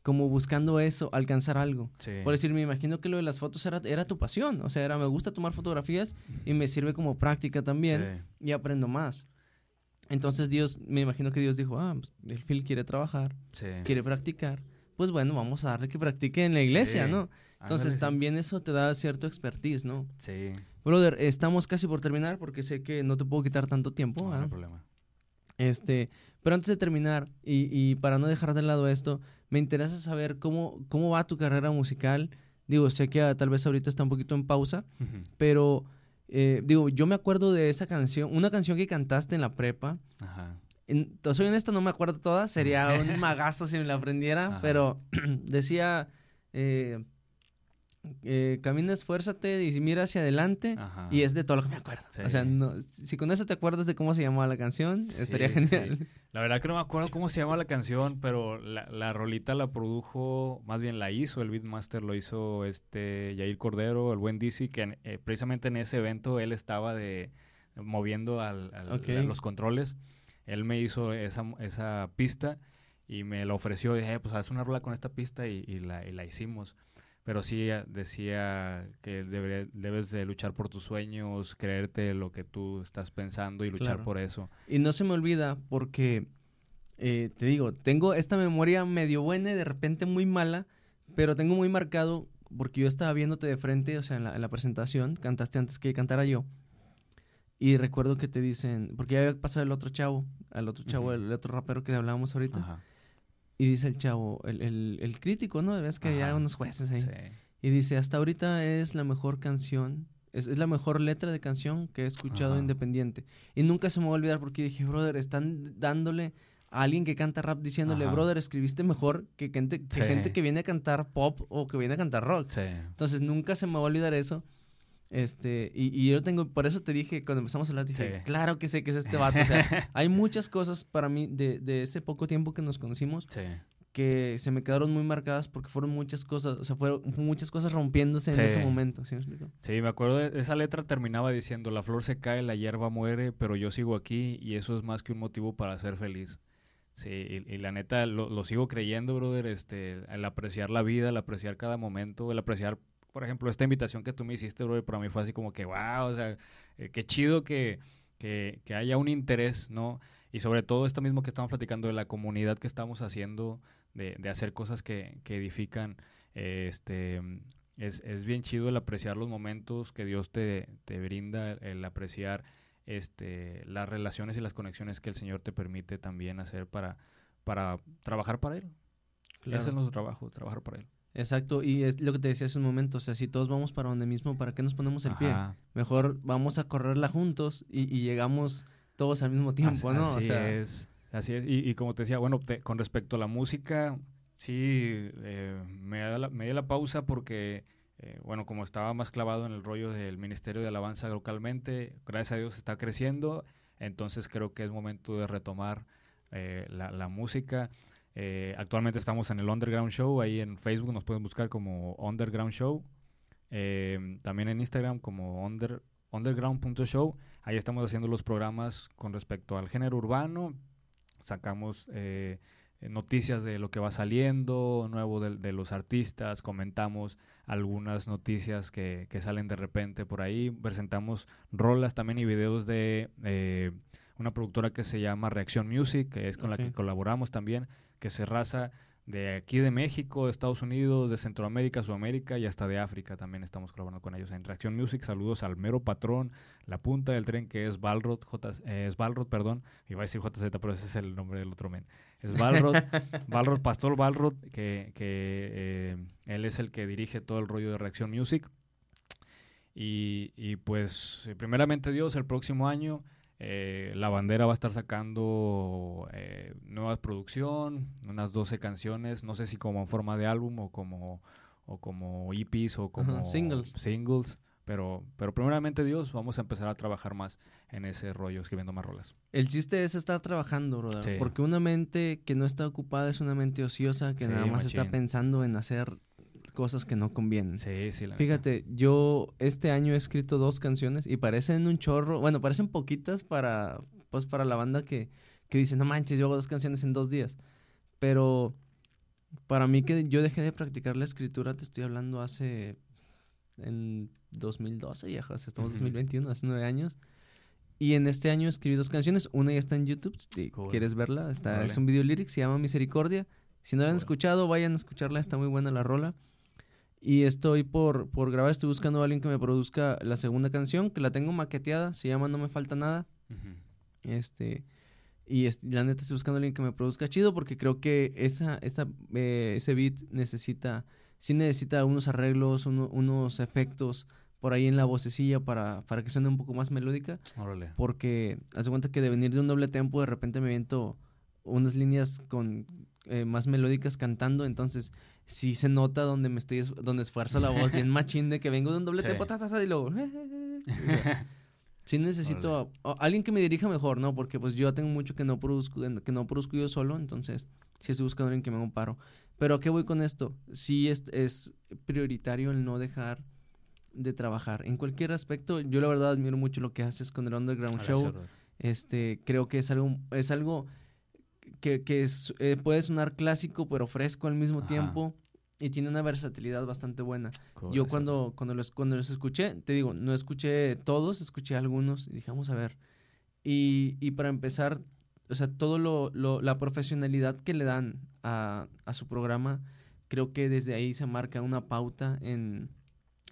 como buscando eso, alcanzar algo. Sí. Por decir, me imagino que lo de las fotos era, era tu pasión, o sea, era me gusta tomar fotografías y me sirve como práctica también sí. y aprendo más. Entonces Dios, me imagino que Dios dijo, ah, pues el Phil quiere trabajar, sí. quiere practicar, pues bueno, vamos a darle que practique en la iglesia, sí. ¿no? Entonces Ándale, también eso te da cierto expertise, ¿no? Sí. Brother, estamos casi por terminar porque sé que no te puedo quitar tanto tiempo. No, ¿eh? no hay problema. Este, pero antes de terminar, y, y, para no dejar de lado esto, me interesa saber cómo, cómo va tu carrera musical. Digo, sé que ah, tal vez ahorita está un poquito en pausa, Uh -huh. pero eh, digo, yo me acuerdo de esa canción, una canción que cantaste en la prepa. Ajá. En, soy honesto, no me acuerdo toda, sería un magazo si me la aprendiera, Ajá. pero decía, eh, eh, camina, esfuérzate y mira hacia adelante, Ajá. y es de todo lo que me acuerdo. Sí. O sea, no, si con eso te acuerdas de cómo se llamaba la canción, sí, estaría genial. Sí. La verdad que no me acuerdo cómo se llama la canción, pero la, la, rolita la produjo, más bien la hizo, el beatmaster lo hizo este Yair Cordero, el buen DC, que eh, precisamente en ese evento él estaba de moviendo al, al, okay. a los controles. Él me hizo esa, esa pista y me la ofreció. Dije, eh, pues haz una rola con esta pista y, y, la, y la hicimos pero sí decía que debe, debes de luchar por tus sueños, creerte lo que tú estás pensando y luchar claro. por eso. Y no se me olvida porque, eh, te digo, tengo esta memoria medio buena y de repente muy mala, pero tengo muy marcado porque yo estaba viéndote de frente, o sea, en la, en la presentación, cantaste antes que cantara yo. Y recuerdo que te dicen, porque ya había pasado el otro chavo, al otro chavo, uh -huh. el otro rapero que hablábamos ahorita. Ajá. Y dice el chavo, el, el, el crítico, ¿no? Ves que Ajá. hay unos jueces ahí. Sí. Y dice, hasta ahorita es la mejor canción, es, es la mejor letra de canción que he escuchado Ajá. independiente. Y nunca se me va a olvidar porque dije, brother, están dándole a alguien que canta rap diciéndole, Ajá. brother, escribiste mejor que, gente que, sí. gente que viene a cantar pop o que viene a cantar rock. Sí. Entonces nunca se me va a olvidar eso. Este, y, y, yo tengo, por eso te dije, cuando empezamos a hablar, dije, sí. claro que sé que es este vato. O sea, hay muchas cosas para mí de, de ese poco tiempo que nos conocimos sí que se me quedaron muy marcadas porque fueron muchas cosas, o sea, fueron muchas cosas rompiéndose sí. en ese momento, ¿sí me explico? Sí, me acuerdo, de esa letra terminaba diciendo, la flor se cae, la hierba muere, pero yo sigo aquí y eso es más que un motivo para ser feliz. Sí, y, y la neta lo, lo, sigo creyendo, brother, este, el apreciar la vida, el apreciar cada momento, el apreciar, por ejemplo, esta invitación que tú me hiciste, brother, para mí fue así como que, wow, o sea, eh, qué chido que, que, que haya un interés, ¿no? Y sobre todo esto mismo que estamos platicando de la comunidad que estamos haciendo, de, de hacer cosas que, que edifican. Eh, este, es, es, bien chido el apreciar los momentos que Dios te, te brinda, el, el apreciar este, las relaciones y las conexiones que el Señor te permite también hacer para, para trabajar para Él. Ese es nuestro trabajo, trabajar para Él. Exacto, y es lo que te decía hace un momento, o sea, si todos vamos para donde mismo, ¿para qué nos ponemos el pie? Mejor vamos a correrla juntos y, llegamos todos al mismo tiempo, ¿no? Así es, así es. Y, como te decía, bueno, con respecto a la música, sí, eh, me, da la, me di la pausa porque, eh, bueno, como estaba más clavado en el rollo del Ministerio de Alabanza localmente, gracias a Dios está creciendo, entonces creo que es momento de retomar eh, la, la música. Eh, actualmente estamos en el Underground Show, ahí en Facebook nos pueden buscar como Underground Show. Eh, también en Instagram como under, underground.show. Ahí estamos haciendo los programas con respecto al género urbano. Sacamos eh, noticias de lo que va saliendo, nuevo de, los artistas, comentamos algunas noticias que, que, salen de repente por ahí. Presentamos rolas también y videos de una productora que se llama Reacción Music, que es con la que colaboramos también que se raza de aquí de México, de Estados Unidos, de Centroamérica, Sudamérica y hasta de África. También estamos colaborando con ellos en Reacción Music. Saludos al mero patrón, la punta del tren que es Balrod, J, eh, es Balrod, perdón. Iba a decir JZ, pero ese es el nombre del otro men. Es Balrod, Balrod, Pastor Balrod, que, que eh, él es el que dirige todo el rollo de Reacción Music. Y, y pues, primeramente Dios, el próximo año eh, la bandera va a estar sacando eh, nueva producción, unas 12 canciones, no sé si como en forma de álbum o como, o como EPs o como singles. singles. Pero, pero primeramente Dios, vamos a empezar a trabajar más en ese rollo, escribiendo más rolas. El chiste es estar trabajando, brother. Porque una mente que no está ocupada es una mente ociosa que nada más está pensando en hacer cosas que no convienen. Sí, sí. Fíjate, yo este año he escrito dos canciones y parecen un chorro, bueno, parecen poquitas para, pues, para la banda que, que dice, no manches, yo hago dos canciones en dos días. Pero para mí que yo dejé de practicar la escritura, te estoy hablando hace, en 2012 ya, estamos en 2021, hace nueve años. Y en este año escribí dos canciones, una ya está en YouTube, si quieres verla, está, es un video lyric, se llama Misericordia. Si no la han escuchado, vayan a escucharla, está muy buena la rola. Y estoy por, por grabar, estoy buscando a alguien que me produzca la segunda canción, que la tengo maqueteada, se llama No me falta nada. Este y la neta estoy buscando a alguien que me produzca chido porque creo que esa, esa eh, ese beat necesita sí necesita unos arreglos, unos efectos por ahí en la vocecilla para, para que suene un poco más melódica. Porque hace cuenta que de venir de un doble tempo de repente me viento unas líneas con eh, más melódicas cantando, entonces sí se nota donde me estoy, donde esfuerzo la voz, bien machín de que vengo de un doble tempo, y luego... sí necesito alguien que me dirija mejor, ¿no? Porque pues yo tengo mucho que no produzco, que no produzco yo solo, entonces sí estoy buscando a alguien que me haga un paro. Pero ¿a qué voy con esto? Sí es, es prioritario el no dejar de trabajar. En cualquier aspecto, yo la verdad admiro mucho lo que haces con el Underground Show. Este, creo que es algo, es algo que, que es, eh, puede sonar clásico pero fresco al mismo tiempo y tiene una versatilidad bastante buena. Yo cuando, cuando, los, cuando los escuché, te digo, no escuché todos, escuché algunos y dije, vamos a ver. Y, y para empezar, o sea, todo lo, lo, la profesionalidad que le dan a, a, su programa, creo que desde ahí se marca una pauta en,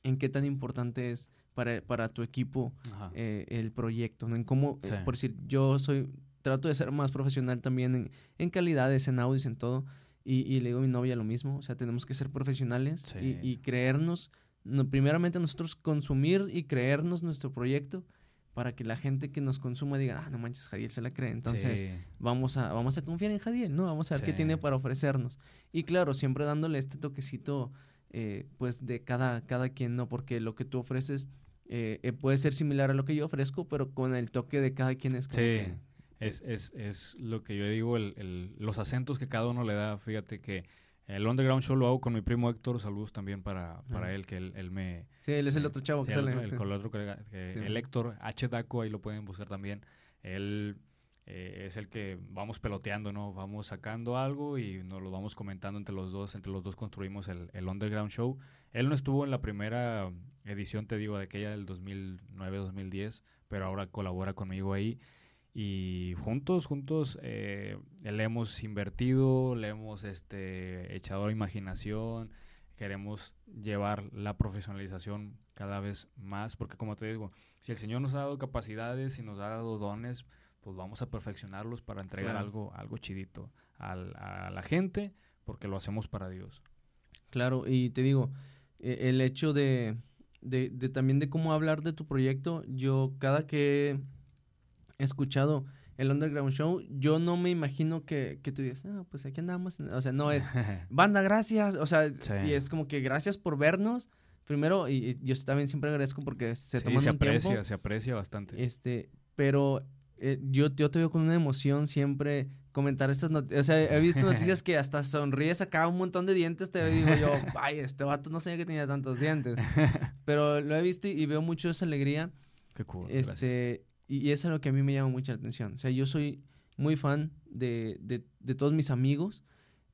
en qué tan importante es para, para tu equipo eh, el proyecto, ¿no? En cómo, eh, por decir, yo soy, trato de ser más profesional también en, en calidades, en audios, en todo. Y, y, le digo a mi novia lo mismo, o sea, tenemos que ser profesionales y, y, creernos, no, primeramente nosotros consumir y creernos nuestro proyecto para que la gente que nos consuma diga, ah, no manches, Jadiel se la cree. Entonces, vamos, a, vamos a confiar en Jadiel, ¿no? Vamos a ver qué tiene para ofrecernos. Y claro, siempre dándole este toquecito, eh, pues, de cada, cada quien, ¿no? Porque lo que tú ofreces eh, eh, puede ser similar a lo que yo ofrezco, pero con el toque de cada quien es como que es, es, es lo que yo digo, el, el, los acentos que cada uno le da. Fíjate que el Underground Show lo hago con mi primo Héctor. Saludos también para, para él, que él, él, me... Sí, él es el otro chavo que sale. El, el, otro que, el Héctor H. Daco, ahí lo pueden buscar también. Él eh, es el que vamos peloteando, ¿no? Vamos sacando algo y nos lo vamos comentando entre los dos. Entre los dos construimos el, el Underground Show. Él no estuvo en la primera edición, te digo, de aquella del 2009-2010, pero ahora colabora conmigo ahí. Y juntos, juntos eh, le hemos invertido, le hemos este, echado la imaginación, queremos llevar la profesionalización cada vez más, porque como te digo, si el Señor nos ha dado capacidades y nos ha dado dones, pues vamos a perfeccionarlos para entregar Claro. algo, algo chidito al- a la gente, porque lo hacemos para Dios. Claro, y te digo, eh, el hecho de, de, de también de cómo hablar de tu proyecto, yo cada que escuchado el Underground Show, yo no me imagino que, que te digas, ah, pues aquí andamos, o sea, no es, banda, gracias, o sea, Sí. y es como que gracias por vernos, primero, y, y yo también siempre agradezco porque se Sí, toman se un aprecia, tiempo, se aprecia bastante. este, pero eh, yo, yo te veo con una emoción siempre comentar estas noticias. O sea, he visto noticias que hasta sonríes acá un montón de dientes. Te digo yo, ay, este vato no sabía que tenía tantos dientes. Pero lo he visto y, y veo mucho esa alegría. Qué cool. gracias. Y, y es algo que a mí me llama mucha atención. O sea, yo soy muy fan de, de, de todos mis amigos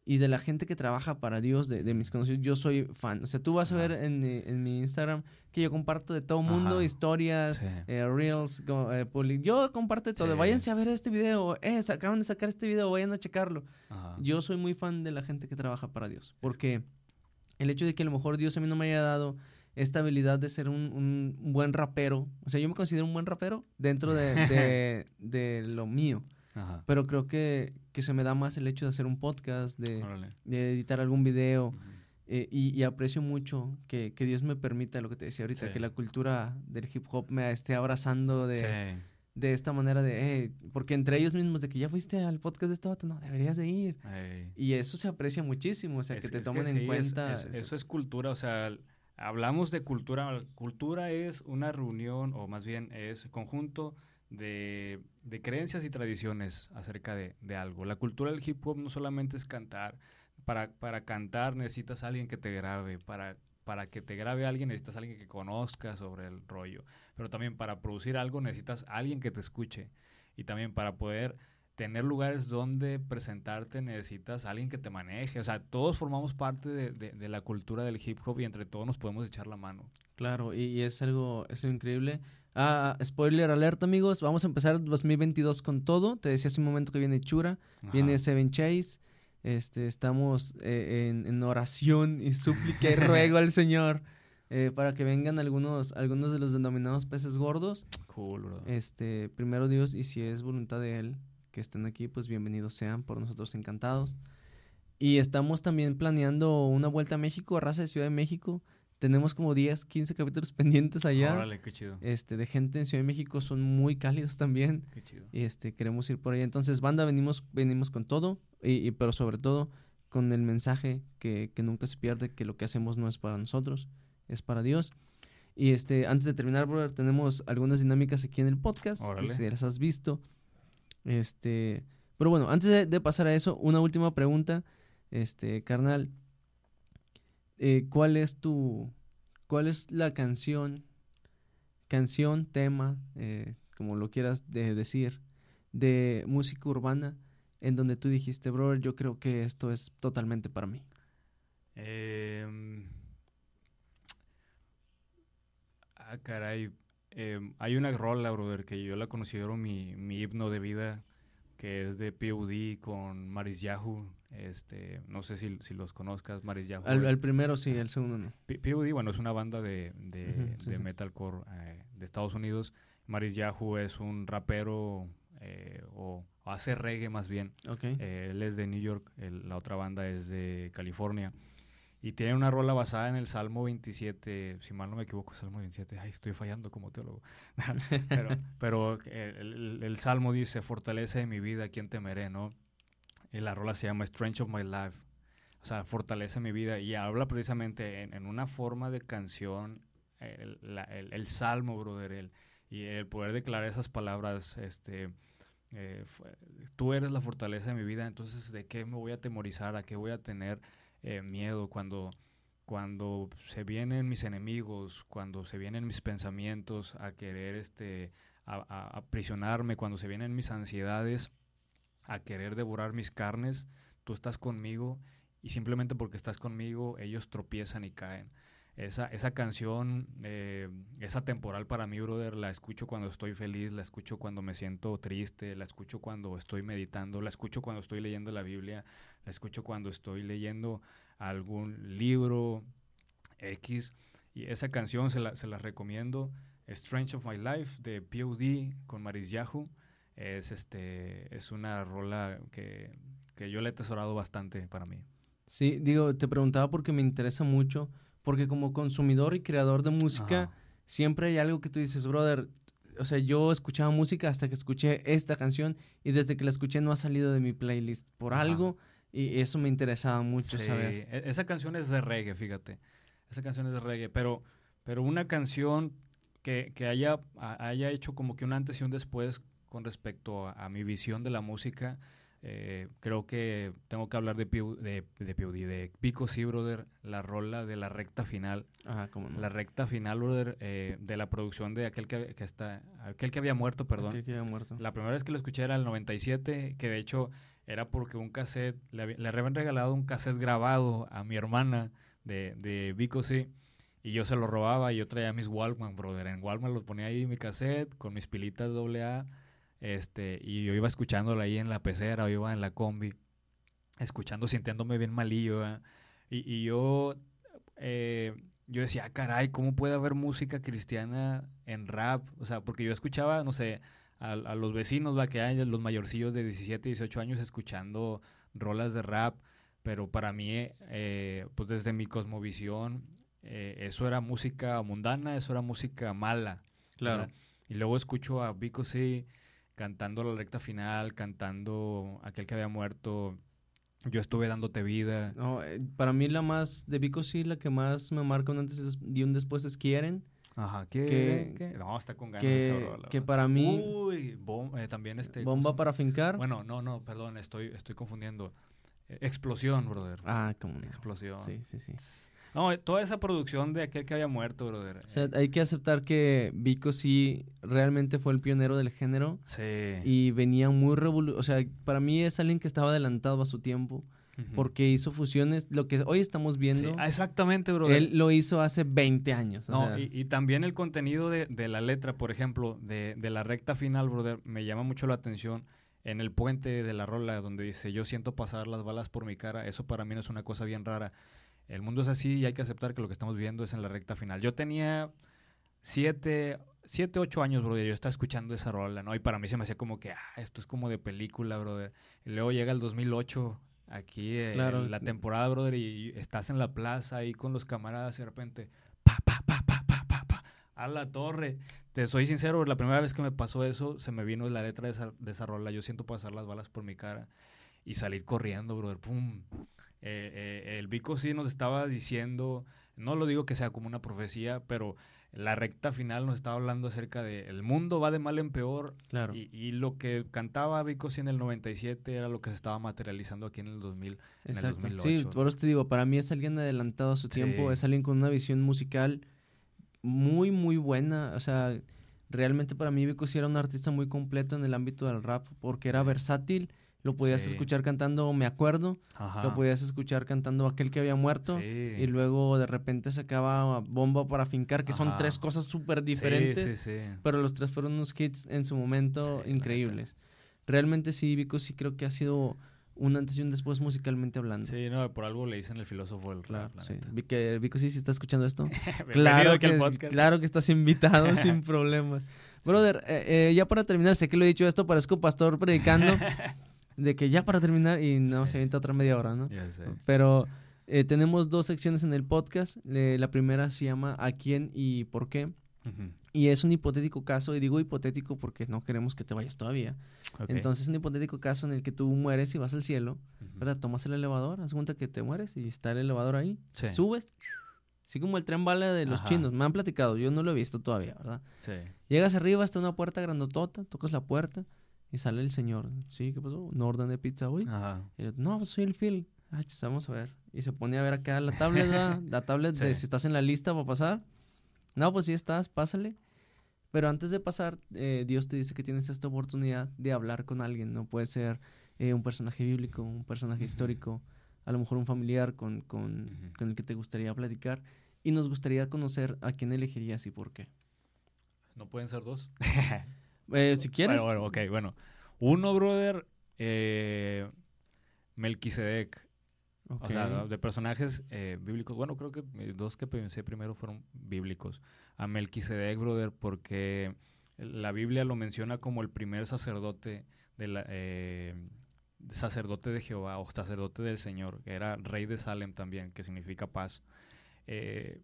y de la gente que trabaja para Dios, de, de mis conocidos. Yo soy fan. O sea, tú vas a ver en, mi- en mi Instagram que yo comparto de todo mundo, Ajá. historias, Sí. eh, reels, eh, yo comparto de todo. Sí. Váyanse a ver este video, eh, acaban de sacar este video, vayan a checarlo. Ajá. Yo soy muy fan de la gente que trabaja para Dios, porque el hecho de que a lo mejor Dios a mí no me haya dado esta habilidad de ser un, un buen rapero, o sea, yo me considero un buen rapero dentro de, de- de lo mío, Ajá. pero creo que, que se me da más el hecho de hacer un podcast, de, editar algún video, eh, y, y aprecio mucho que, que Dios me permita lo que te decía ahorita, Sí. que la cultura del hip hop me esté abrazando de, Sí. de esta manera de, "Hey", porque entre ellos mismos, de que ya fuiste al podcast de este vato, no, deberías de ir. Y eso se aprecia muchísimo, o sea, Es- que te tomen en sí, cuenta. es- eso. eso es cultura, o sea, hablamos de cultura. Cultura es una reunión, o más bien es conjunto de, de creencias y tradiciones acerca de, de algo. La cultura del hip hop no solamente es cantar. Para, para cantar necesitas a alguien que te grabe. Para, para que te grabe alguien necesitas a alguien que conozca sobre el rollo. Pero también para producir algo necesitas alguien que te escuche. Y también para poder tener lugares donde presentarte necesitas a alguien que te maneje. O sea, todos formamos parte de, de- de la cultura del hip hop y entre todos nos podemos echar la mano. Claro, y, y es algo es increíble. Ah, spoiler alert, amigos, vamos a empezar el 2022 con todo. Te decía hace un momento que viene Chura, viene. Seven Chase. Este, estamos eh, en, en oración y súplica y ruego al Señor eh, para que vengan algunos, algunos de los denominados peces gordos. Cool, bro. Este, primero Dios, y si es voluntad de Él que estén aquí, pues bienvenidos sean, por nosotros encantados. Y estamos también planeando una vuelta a México, a Raza de Ciudad de México. Tenemos como 10, 15 capítulos pendientes allá. Órale, qué chido. Este, de gente en Ciudad de México, son muy cálidos también. Qué chido. Y este, queremos ir por allá. Entonces, banda, venimos, venimos con todo, y, y- pero sobre todo con el mensaje que, que nunca se pierde, que lo que hacemos no es para nosotros, es para Dios. Y este, antes de terminar, brother, tenemos algunas dinámicas aquí en el podcast, que Órale. si las has visto. Este, pero bueno, antes de, pasar a eso, una última pregunta, este, carnal. Eh, ¿Cuál es tu, cuál es la canción, canción, tema, eh, como lo quieras de decir, de música urbana en donde tú dijiste, brother, yo creo que esto es totalmente para mí? Em, ah, caray. Em, hay una rola, brother, que yo la considero mi, mi himno de vida, que es de POD con Maris Yahoo. Este, no sé si, si los conozcas, Maris Yahoo. Al primero sí, al segundo no. POD, bueno, es una banda de, de, sí, de sí. metalcore eh, de Estados Unidos. Maris Yahoo es un rapero eh, o, o hace reggae más bien. Ok. Eh, él es de New York, el- la otra banda es de California. Y tiene una rola basada en el Salmo 27, si mal no me equivoco, Salmo 27. Ay, estoy fallando como teólogo. pero el, Salmo dice, fortalece de mi vida, ¿quién temeré? ¿no? Y la rola se llama Strength of My Life. O sea, fortalece mi vida. Y habla precisamente en, una forma de canción, el, Salmo, brother. Y el poder declarar esas palabras, este... eh, tú eres la fortaleza de mi vida, entonces ¿de qué me voy a atemorizar? ¿A qué voy a tener eh, miedo cuando, cuando se vienen mis enemigos, cuando se vienen mis pensamientos a querer este, a, a- aprisionarme, cuando se vienen mis ansiedades a querer devorar mis carnes? Tú estás conmigo y simplemente porque estás conmigo ellos tropiezan y caen. Esa, esa canción eh, es atemporal para mí, brother. La escucho cuando estoy feliz, la escucho cuando me siento triste, la escucho cuando estoy meditando, la escucho cuando estoy leyendo la Biblia, la escucho cuando estoy leyendo algún libro X. Y esa canción se la, se recomiendo. Strange of My Life de POD con Maris Yahoo. Es, este, es una rola que, que yo le he atesorado bastante para mí. Sí, digo, te preguntaba porque me interesa mucho, porque como consumidor y creador de música, Ajá. siempre hay algo que tú dices, brother, o sea, yo escuchaba música hasta que escuché esta canción y desde que la escuché no ha salido de mi playlist por Ajá. algo y eso me interesaba mucho Sí, saber. e- Esa canción es de reggae, fíjate. Esa canción es de reggae, pero, pero una canción que, que haya, haya hecho como que un antes y un después con respecto a, a mi visión de la música, eh, creo que tengo que hablar de, P.U. de, de, PUD, de Pico Sí, brother, la rola de la recta final. Ajá, cómo no. La recta final, brother, eh, de la producción de aquel que, que está, aquel que había muerto, perdón. Aquel que había muerto. La primera vez que lo escuché era el 97, que de hecho era porque un cassette, le, le habían regalado un cassette grabado a mi hermana de, de Vico sí, y yo se lo robaba y yo traía mis Walkman, brother. En Walkman los ponía ahí mi cassette con mis pilitas AA, este, y yo iba escuchándolo ahí en la pecera, o iba en la combi, escuchando, sintiéndome bien malillo, y, y yo, eh, yo decía, "Ah, caray, ¿cómo puede haber música cristiana en rap? O sea, porque yo escuchaba, no sé, a, a los vecinos, va que hay los mayorcillos de 17, 18 años escuchando rolas de rap, pero para mí, eh, pues desde mi cosmovisión, eh, eso era música mundana, eso era música mala. Claro. ¿verdad? Y luego escucho a Vico sí cantando la recta final, cantando aquel que había muerto, yo estuve dándote vida. No, eh, para mí la más, de Vico sí, la que más me marca un antes y un después es Quieren, Ajá. Que-? No, está con ganas que, rola, que ¿verdad? para mí, Uy, bom- eh, también este... ¿cómo bomba para fincar. Bueno, no, no, perdón, estoy, estoy confundiendo. Eh, Explosión, brother. ah, cómo no. Explosión. Sí, sí, sí. No, toda esa producción de aquel que había muerto, brother. O sea, hay que aceptar que Vico sí realmente fue el pionero del género sí. y venía muy revolucionario. O sea, para mí es alguien que estaba adelantado a su tiempo porque hizo fusiones. Lo que hoy estamos viendo, ah, exactamente, brother. él lo hizo hace 20 años. o No, sea, y, y también el contenido de, de la letra, por ejemplo, de, de la recta final, brother, me llama mucho la atención en el puente de la rola donde dice, yo siento pasar las balas por mi cara, eso para mí no es una cosa bien rara. El mundo es así y hay que aceptar que lo que estamos viendo es en la recta final. Yo tenía siete, siete ocho años, brother, yo estaba escuchando esa rola, ¿no? Y para mí se me hacía como que, ah, esto es como de película, brother. Y luego llega el 2008, aquí, eh, Claro. la temporada, brother, y estás en la plaza ahí con los camaradas y de repente, pa, pa, pa, pa, pa, pa, pa, a la torre. Te soy sincero, la primera vez que me pasó eso, se me vino la letra de esa, de esa rola. Yo siento pasar las balas por mi cara y salir corriendo, brother. Pum. Eh, eh, el Vico sí nos estaba diciendo, no lo digo que sea como una profecía, pero la recta final nos estaba hablando acerca de el mundo va de mal en peor claro. y, y lo que cantaba Vico sí en el 97 era lo que se estaba materializando aquí en el 2000. en el Exacto. 2008. Sí, por eso te digo, para mí es alguien adelantado a su tiempo, Sí. es alguien con una visión musical muy, muy buena. O sea, realmente para mí Vico sí era un artista muy completo en el ámbito del rap, porque era versátil, lo podías Sí. escuchar cantando Me Acuerdo, Ajá. lo podías escuchar cantando Aquel que había muerto, Sí. y luego de repente sacaba Bomba para Fincar, que son tres cosas súper diferentes. Sí, sí, Pero los tres fueron unos hits en su momento increíbles. Realmente sí, Vico sí creo que ha sido un antes y un después musicalmente hablando. Sí, no, por algo le dicen el filósofo del Claro, sí. neta. Vi que- Vico sí, si está escuchando esto. Claro, que, claro que estás invitado sin problemas. Brother, eh, eh, ya para terminar, sé que lo he dicho esto, parezco pastor predicando, de que ya para terminar y no, Sí. se avienta otra media hora, ¿no? Ya sé. Pero eh, tenemos dos secciones en el podcast. Le- la primera se llama ¿A quién y por qué? Y es un hipotético caso, y digo hipotético porque no queremos que te vayas todavía. Entonces es un hipotético caso en el que tú mueres y vas al cielo. ¿verdad? Tomas el elevador, haz cuenta que te mueres y está el elevador ahí, Sí. subes, así como el tren bala de los Ajá. chinos, me han platicado, yo no lo he visto todavía, ¿verdad? Sí. Llegas arriba, está una puerta grandotota, tocas la puerta y sale el señor, ¿sí? ¿Qué pasó? ¿No ordené pizza hoy? Ajá. Y yo, no, pues soy el Phil. Ah, vamos a ver. Y se pone a ver acá la tablet, ¿verdad? La tablet de Sí. si estás en la lista para pasar. No, pues sí estás, pásale. Pero antes de pasar, eh, Dios te dice que tienes esta oportunidad de hablar con alguien. No puede ser eh, un personaje bíblico, un personaje Ujú. histórico, a lo mejor un familiar con, con, Ujú. con el que te gustaría platicar. Y nos gustaría conocer a quién elegirías y por qué. ¿No pueden ser dos? Eh, si quieres, Bueno, bueno, ok, bueno. Uno, brother, eh, Melquisedec. O sea, de personajes eh, bíblicos. Bueno, creo que dos que pensé primero fueron bíblicos. A Melquisedec, brother, porque la Biblia lo menciona como el primer sacerdote de la, eh, sacerdote de Jehová o sacerdote del Señor, que era rey de Salem también, que significa paz. Eh,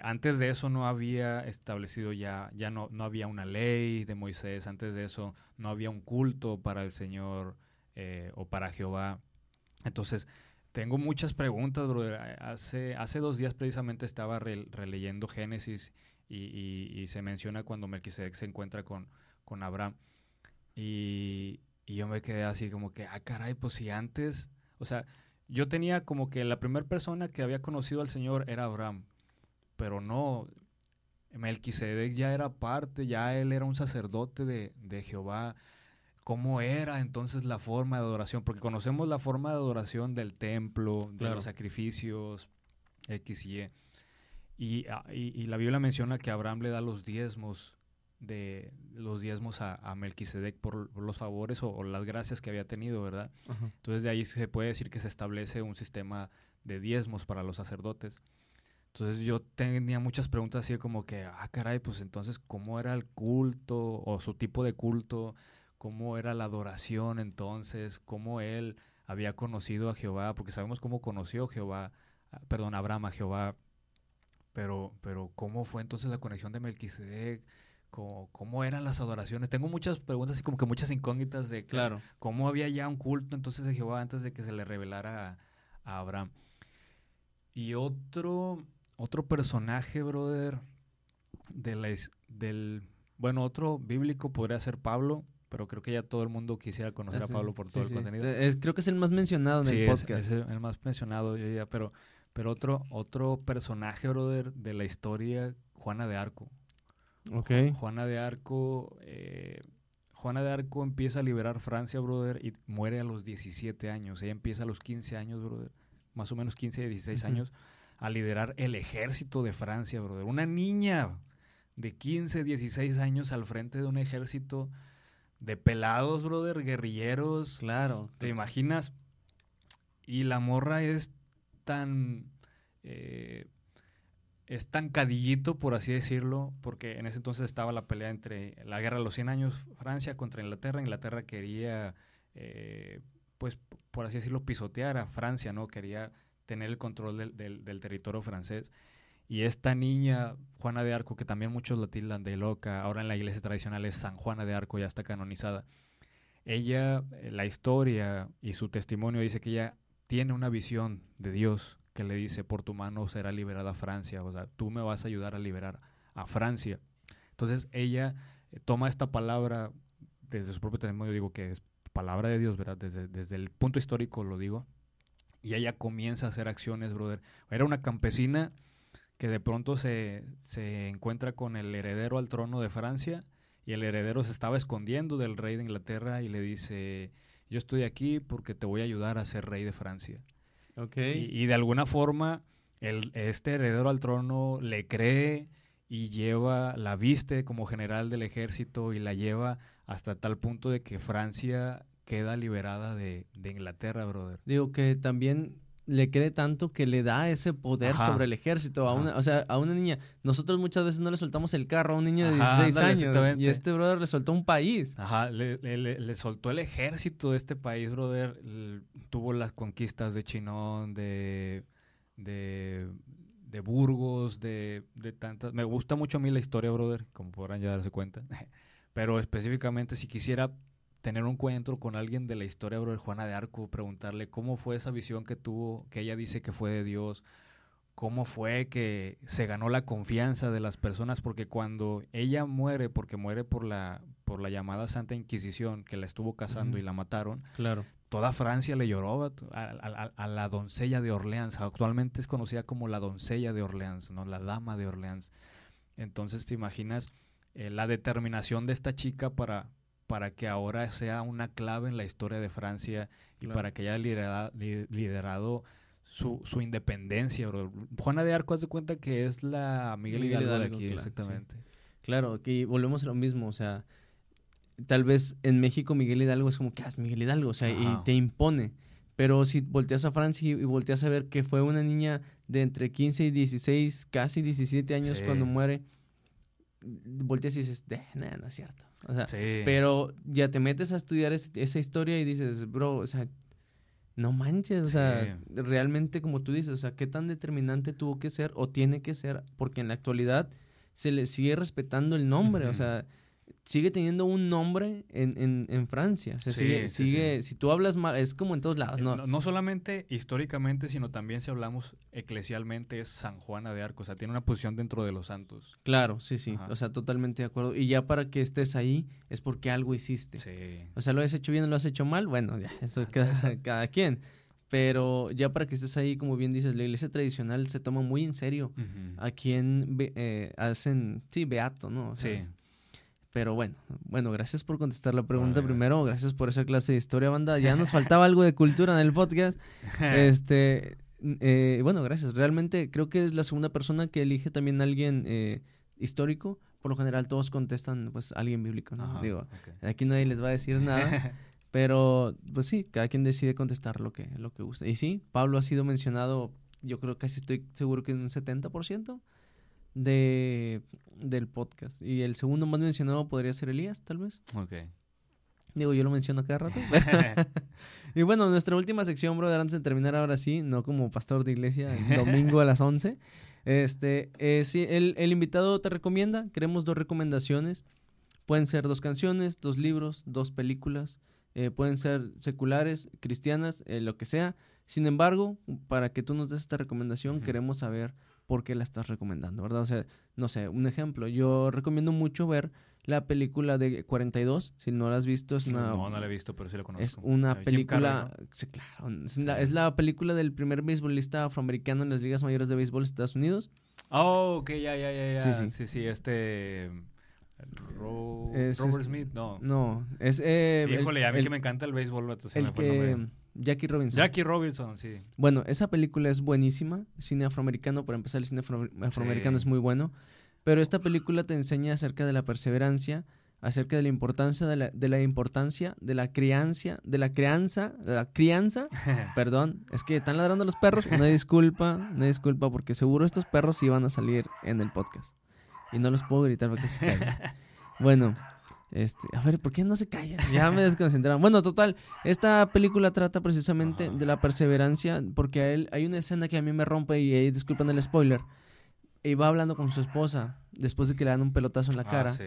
antes de eso no había establecido ya, ya no, no había una ley de Moisés, antes de eso no había un culto para el Señor o para Jehová. Entonces, tengo muchas preguntas, brother. Hace, hace dos días precisamente estaba releyendo Génesis y, se menciona cuando Melquisedec se encuentra con, con Abraham. Y, yo me quedé así como que, ah, caray, pues si antes, o sea, yo tenía como que la primera persona que había conocido al Señor era Abraham, pero no, Melquisedec ya era parte, ya él era un sacerdote de, de Jehová. Cómo era entonces la forma de adoración, porque conocemos la forma de adoración del templo, de los sacrificios, X y Y, ah, y, y, la Biblia menciona que Abraham le da los diezmos de los diezmos a, a Melquisedec por, los favores o, las gracias que había tenido, ¿verdad? Entonces de ahí se puede decir que se establece un sistema de diezmos para los sacerdotes. Entonces yo tenía muchas preguntas así como que, ah, caray, pues entonces, ¿cómo era el culto o su tipo de culto? cómo era la adoración entonces, cómo él había conocido a Jehová, porque sabemos cómo conoció Jehová, ah, perdón, Abraham a Jehová, pero, pero cómo fue entonces la conexión de Melquisedec, cómo, cómo eran las adoraciones. Tengo muchas preguntas y como que muchas incógnitas de claro. cómo había ya un culto entonces de Jehová antes de que se le revelara a, Abraham. Y otro, otro personaje, brother, de la, del, bueno, otro bíblico podría ser Pablo, pero creo que ya todo el mundo quisiera conocer a Pablo por todo el contenido. creo que es el más mencionado en el podcast. Es, el, más mencionado, yo diría, pero, pero otro, otro personaje, brother, de la historia, Juana de Arco. Ok. Juana de Arco, eh, Juana de Arco empieza a liberar Francia, brother, y muere a los 17 años. Ella empieza a los 15 años, brother, más o menos 15, 16 años, a liderar el ejército de Francia, brother. Una niña de 15, 16 años al frente de un ejército de pelados, brother, guerrilleros. Claro. ¿Te imaginas? Y la morra es tan. Eh, es tan cadillito, por así decirlo, porque en ese entonces estaba la pelea entre la guerra de los 100 años, Francia contra Inglaterra. Inglaterra quería, eh, pues, por así decirlo, pisotear a Francia, ¿no? Quería tener el control del, del territorio francés. Y esta niña, Juana de Arco, que también muchos la tildan de loca, ahora en la iglesia tradicional es San Juana de Arco, ya está canonizada. Ella, eh, la historia y su testimonio dice que ella tiene una visión de Dios que le dice, por tu mano será liberada Francia, o sea, tú me vas a ayudar a liberar a Francia. Entonces ella eh, toma esta palabra desde su propio testimonio, digo que es palabra de Dios, ¿verdad? Desde, desde el punto histórico lo digo, y ella comienza a hacer acciones, brother. Era una campesina que de pronto se, se encuentra con el heredero al trono de Francia y el heredero se estaba escondiendo del rey de Inglaterra y le dice, yo estoy aquí porque te voy a ayudar a ser rey de Francia. Okay. Y, de alguna forma el, este heredero al trono le cree y lleva, la viste como general del ejército y la lleva hasta tal punto de que Francia queda liberada de, de Inglaterra, brother. Digo que también le cree tanto que le da ese poder sobre el ejército a una, o sea, a una niña. Nosotros muchas veces no le soltamos el carro a un niño de 16 años y este brother le soltó un país. Ajá, le, le, soltó el ejército de este país, brother. tuvo las conquistas de Chinón, de, de, de Burgos, de, de tantas. Me gusta mucho a mí la historia, brother, como podrán ya darse cuenta. Pero específicamente si quisiera tener un encuentro con alguien de la historia de Juana de Arco, preguntarle cómo fue esa visión que tuvo, que ella dice que fue de Dios, cómo fue que se ganó la confianza de las personas, porque cuando ella muere, porque muere por la, por la llamada Santa Inquisición, que la estuvo cazando y la mataron, claro. toda Francia le lloró a, la doncella de Orleans, actualmente es conocida como la doncella de Orleans, no la dama de Orleans. Entonces te imaginas eh, la determinación de esta chica para, para que ahora sea una clave en la historia de Francia y para que haya liderado, su, independencia. Juana de Arco, haz de cuenta que es la Miguel, Hidalgo, de aquí, exactamente. Claro, aquí volvemos a lo mismo, o sea, tal vez en México Miguel Hidalgo es como que, ah, es Miguel Hidalgo, o sea, y te impone. Pero si volteas a Francia y, y volteas a ver que fue una niña de entre 15 y 16, casi 17 años Sí. cuando muere, volteas y dices, "De, nah, no es cierto. O sea, Sí. pero ya te metes a estudiar es- esa historia y dices, bro, o sea, no manches, o sea, realmente como tú dices, o sea, qué tan determinante tuvo que ser o tiene que ser, porque en la actualidad se le sigue respetando el nombre, o sea, sigue teniendo un nombre en, en, en Francia, o sea, Sí, sigue, sí, sigue, si tú hablas mal, es como en todos lados, Eh, ¿no? No, no solamente históricamente, sino también si hablamos eclesialmente, es San Juana de Arco. O sea, tiene una posición dentro de los santos. Claro, sí, sí, Ajá. o sea, totalmente de acuerdo. Y ya para que estés ahí es porque algo hiciste. Sí. O sea, lo has hecho bien o lo has hecho mal, bueno, ya, eso cada, cada quien. Pero ya para que estés ahí, como bien dices, la iglesia tradicional se toma muy en serio a quien eh, hacen, sí, beato, ¿no? O sea, Sí. Pero bueno, bueno, gracias por contestar la pregunta primero, gracias por esa clase de historia, banda. Ya nos faltaba algo de cultura en el podcast. Este, eh, bueno, gracias. Realmente creo que eres la segunda persona que elige también a alguien eh, histórico. Por lo general todos contestan, pues, alguien bíblico, ¿no? Ajá, Digo, aquí nadie les va a decir nada. Pero, pues sí, cada quien decide contestar lo que, lo que gusta. Y sí, Pablo ha sido mencionado, yo creo casi estoy seguro que en un 70% de, del podcast. Y el segundo más mencionado podría ser Elías, tal vez. Ok. Digo, yo lo menciono cada rato. y bueno, nuestra última sección, brother, antes de terminar ahora sí, no como pastor de iglesia, el domingo a las 11. Este, eh, sí, el, el invitado te recomienda, queremos dos recomendaciones. Pueden ser dos canciones, dos libros, dos películas. eh, pueden ser seculares, cristianas, eh, lo que sea. Sin embargo, para que tú nos des esta recomendación, queremos saber por qué la estás recomendando, ¿verdad? O sea, no sé, un ejemplo. Yo recomiendo mucho ver la película de 42. Si no la has visto, es una, no, no la he visto, pero sí la conozco. es una Jim película. Carrey, sí, claro. Es, la, Sí. es la película del primer beisbolista afroamericano en las ligas mayores de béisbol de Estados Unidos. Oh, ok, ya, ya, ya, ya. Sí, Sí, sí. sí, este... Ro- Es Robert Smith, no. No, es. eh, el- Híjole, a mí el, que me encanta el béisbol, se el me fue el nombre. Jackie Robinson. Jackie Robinson, sí. Bueno, esa película es buenísima. Cine afroamericano, para empezar, el cine afro- afroamericano Sí. es muy bueno. Pero esta película te enseña acerca de la perseverancia, acerca de la importancia de la, de la importancia de la crianza, de la crianza, de la crianza. Perdón, es que están ladrando los perros. Una disculpa, una disculpa, porque seguro estos perros van a salir en el podcast. Y no los puedo gritar para que se callen. Bueno, este, a ver, ¿por qué no se callan? Ya me desconcentraron. Bueno, total, esta película trata precisamente de la perseverancia, porque a él, hay una escena que a mí me rompe y ahí disculpen el spoiler. Y va hablando con su esposa después de que le dan un pelotazo en la Ah, cara sí.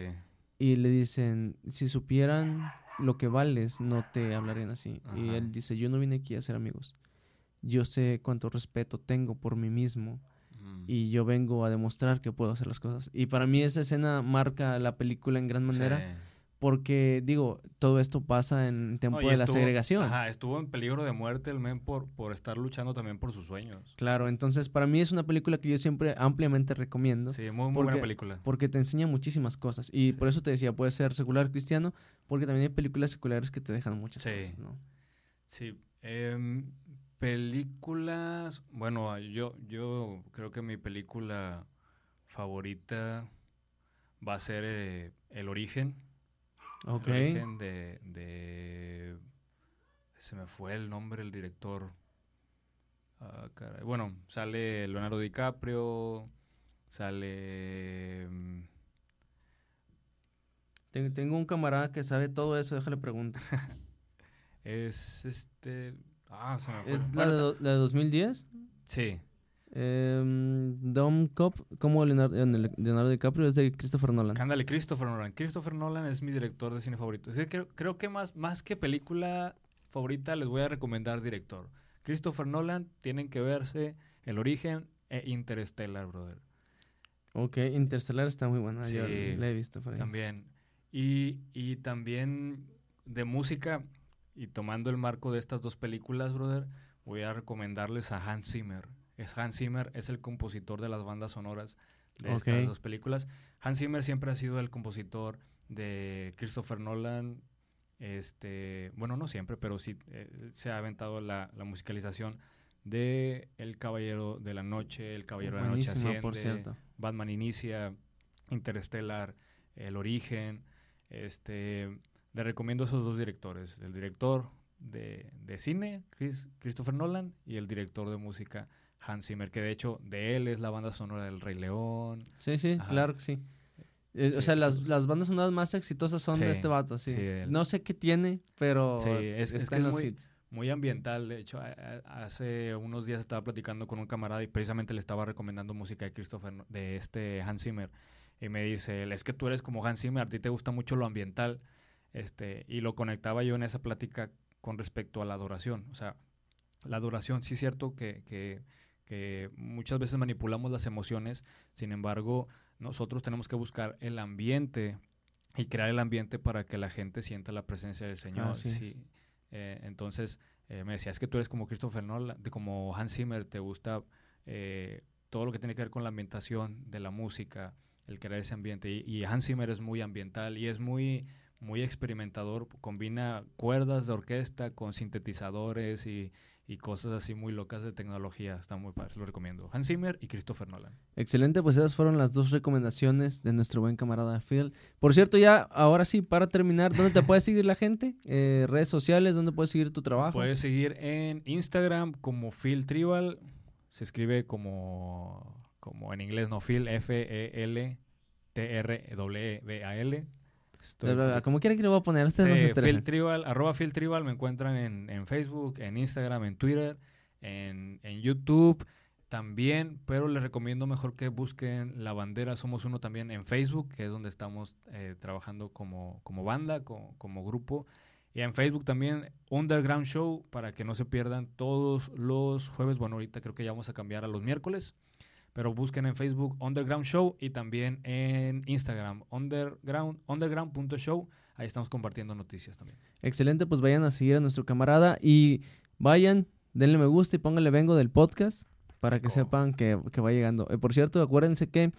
y le dicen, si supieran lo que vales, no te hablarían así. Y él dice, yo no vine aquí a ser amigos. Yo sé cuánto respeto tengo por mí mismo Mm. y yo vengo a demostrar que puedo hacer las cosas. Y para mí esa escena marca la película en gran manera Sí. Porque, digo, todo esto pasa en tiempo No, de la estuvo- segregación. Ajá, estuvo en peligro de muerte el men por, por estar luchando también por sus sueños. Claro, entonces para mí es una película que yo siempre ampliamente recomiendo. Sí, muy, muy Porque- buena película. Porque te enseña muchísimas cosas. Y Sí. por eso te decía, puede ser secular cristiano, porque también hay películas seculares que te dejan muchas Sí. cosas, ¿no? Sí. em, películas. Bueno, yo, yo creo que mi película favorita va a ser eh, El Origen. Ok. De, de- Se me fue el nombre del director. Ah, caray. Bueno, sale Leonardo DiCaprio. Sale. mm, Ten- Tengo un camarada que sabe todo eso, déjale preguntar. Es este. Ah, se me fue. ¿Es la de, la de 2010? Sí. Eh, Dom Cop, como Leonardo, Leonardo DiCaprio, es de Christopher Nolan. Ándale, Christopher Nolan. Christopher Nolan es mi director de cine favorito. Es que creo, creo que más, más que película favorita les voy a recomendar director. Christopher Nolan, tienen que verse El Origen e Interstellar, brother. Ok, Interstellar está muy buena, yo Sí, la he visto por ahí. También. Y, y también de música, y tomando el marco de estas dos películas, brother, voy a recomendarles a Hans Zimmer. Es Hans Zimmer es el compositor de las bandas sonoras de Ok. estas dos películas. Hans Zimmer siempre ha sido el compositor de Christopher Nolan. Este, bueno, no siempre, pero sí eh, se ha aventado la, la musicalización de El Caballero de la Noche, El Caballero de la Noche Asciende, por cierto. Batman Inicia, Interstellar, El Origen. Este, le recomiendo esos dos directores, el director de, de cine, Chris- Christopher Nolan, y el director de música, Hans Zimmer, que de hecho de él es la banda sonora del Rey León. Sí, sí, Ajá. claro que sí. Eh, o sea, las, las bandas sonoras más exitosas son de este vato, sí. No sé qué tiene, pero Sí, es- que es muy- hits. Muy ambiental, de hecho, hace unos días estaba platicando con un camarada y precisamente le estaba recomendando música de Christopher, de este Hans Zimmer, y me dice, él, es que tú eres como Hans Zimmer, a ti te gusta mucho lo ambiental, este, y lo conectaba yo en esa plática con respecto a la adoración, o sea, la adoración, sí es cierto que, que, que muchas veces manipulamos las emociones, sin embargo, nosotros tenemos que buscar el ambiente y crear el ambiente para que la gente sienta la presencia del Señor. Así es. Sí. Eh, entonces, eh, me decía, es que tú eres como Christopher Nolan, de- como Hans Zimmer, te gusta eh, todo lo que tiene que ver con la ambientación de la música, el crear ese ambiente. Y, y Hans Zimmer es muy ambiental y es muy, muy experimentador, combina cuerdas de orquesta con sintetizadores y, y cosas así muy locas de tecnología. Está muy padre, se lo recomiendo. Hans Zimmer y Christopher Nolan. Excelente, pues esas fueron las dos recomendaciones de nuestro buen camarada Phil. Por cierto, ya ahora sí, para terminar, ¿dónde te puede seguir la gente? Eh, redes sociales, ¿dónde puedes seguir tu trabajo? Puedes seguir en Instagram como Phil Tribal. Se escribe como, como en inglés, no Phil, E F-E-L-T-R-W-E-B-A-L. Estoy Como quiera que le voy a poner, ustedes no se Sí. Phil Tribal, arroba Phil Tribal, me encuentran en, en Facebook, en Instagram, en Twitter, en, en YouTube también, pero les recomiendo mejor que busquen La Bandera Somos Uno también en Facebook, que es donde estamos eh, trabajando como, como banda, co- como, grupo. Y en Facebook también Underground Show, para que no se pierdan todos los jueves. Bueno, ahorita creo que ya vamos a cambiar a los miércoles. Pero busquen en Facebook Underground Show y también en Instagram Underground, underground.show. Ahí estamos compartiendo noticias también. Excelente, pues vayan a seguir a nuestro camarada y vayan, denle me gusta y pónganle vengo del podcast para que sepan que, que va llegando. Eh, por cierto, acuérdense que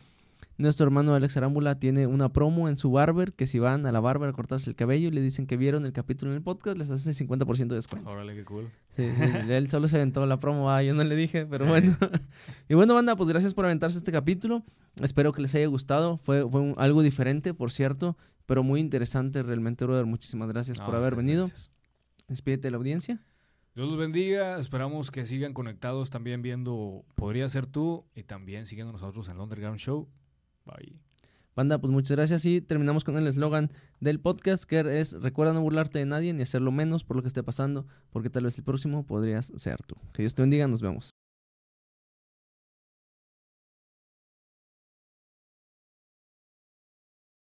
nuestro hermano Alex Arámbula tiene una promo en su barber, que si van a la barber a cortarse el cabello y le dicen que vieron el capítulo en el podcast, les hace 50% de descuento. Órale, qué cool. Sí, sí, él solo se aventó la promo, ah, yo no le dije, pero Sí. bueno. y bueno, banda, pues gracias por aventarse este capítulo. Espero que les haya gustado. Fue, fue un- algo diferente, por cierto, pero muy interesante realmente, brother. Muchísimas gracias No, por haber venido. gracias. Despídete de la audiencia. Dios los bendiga. Esperamos que sigan conectados también viendo Podría ser tú y también siguiendo nosotros en el Underground Show. Bye. Banda, pues muchas gracias y terminamos con el eslogan del podcast que es recuerda no burlarte de nadie ni hacerlo menos por lo que esté pasando, porque tal vez el próximo podrías ser tú. Que Dios te bendiga, nos vemos.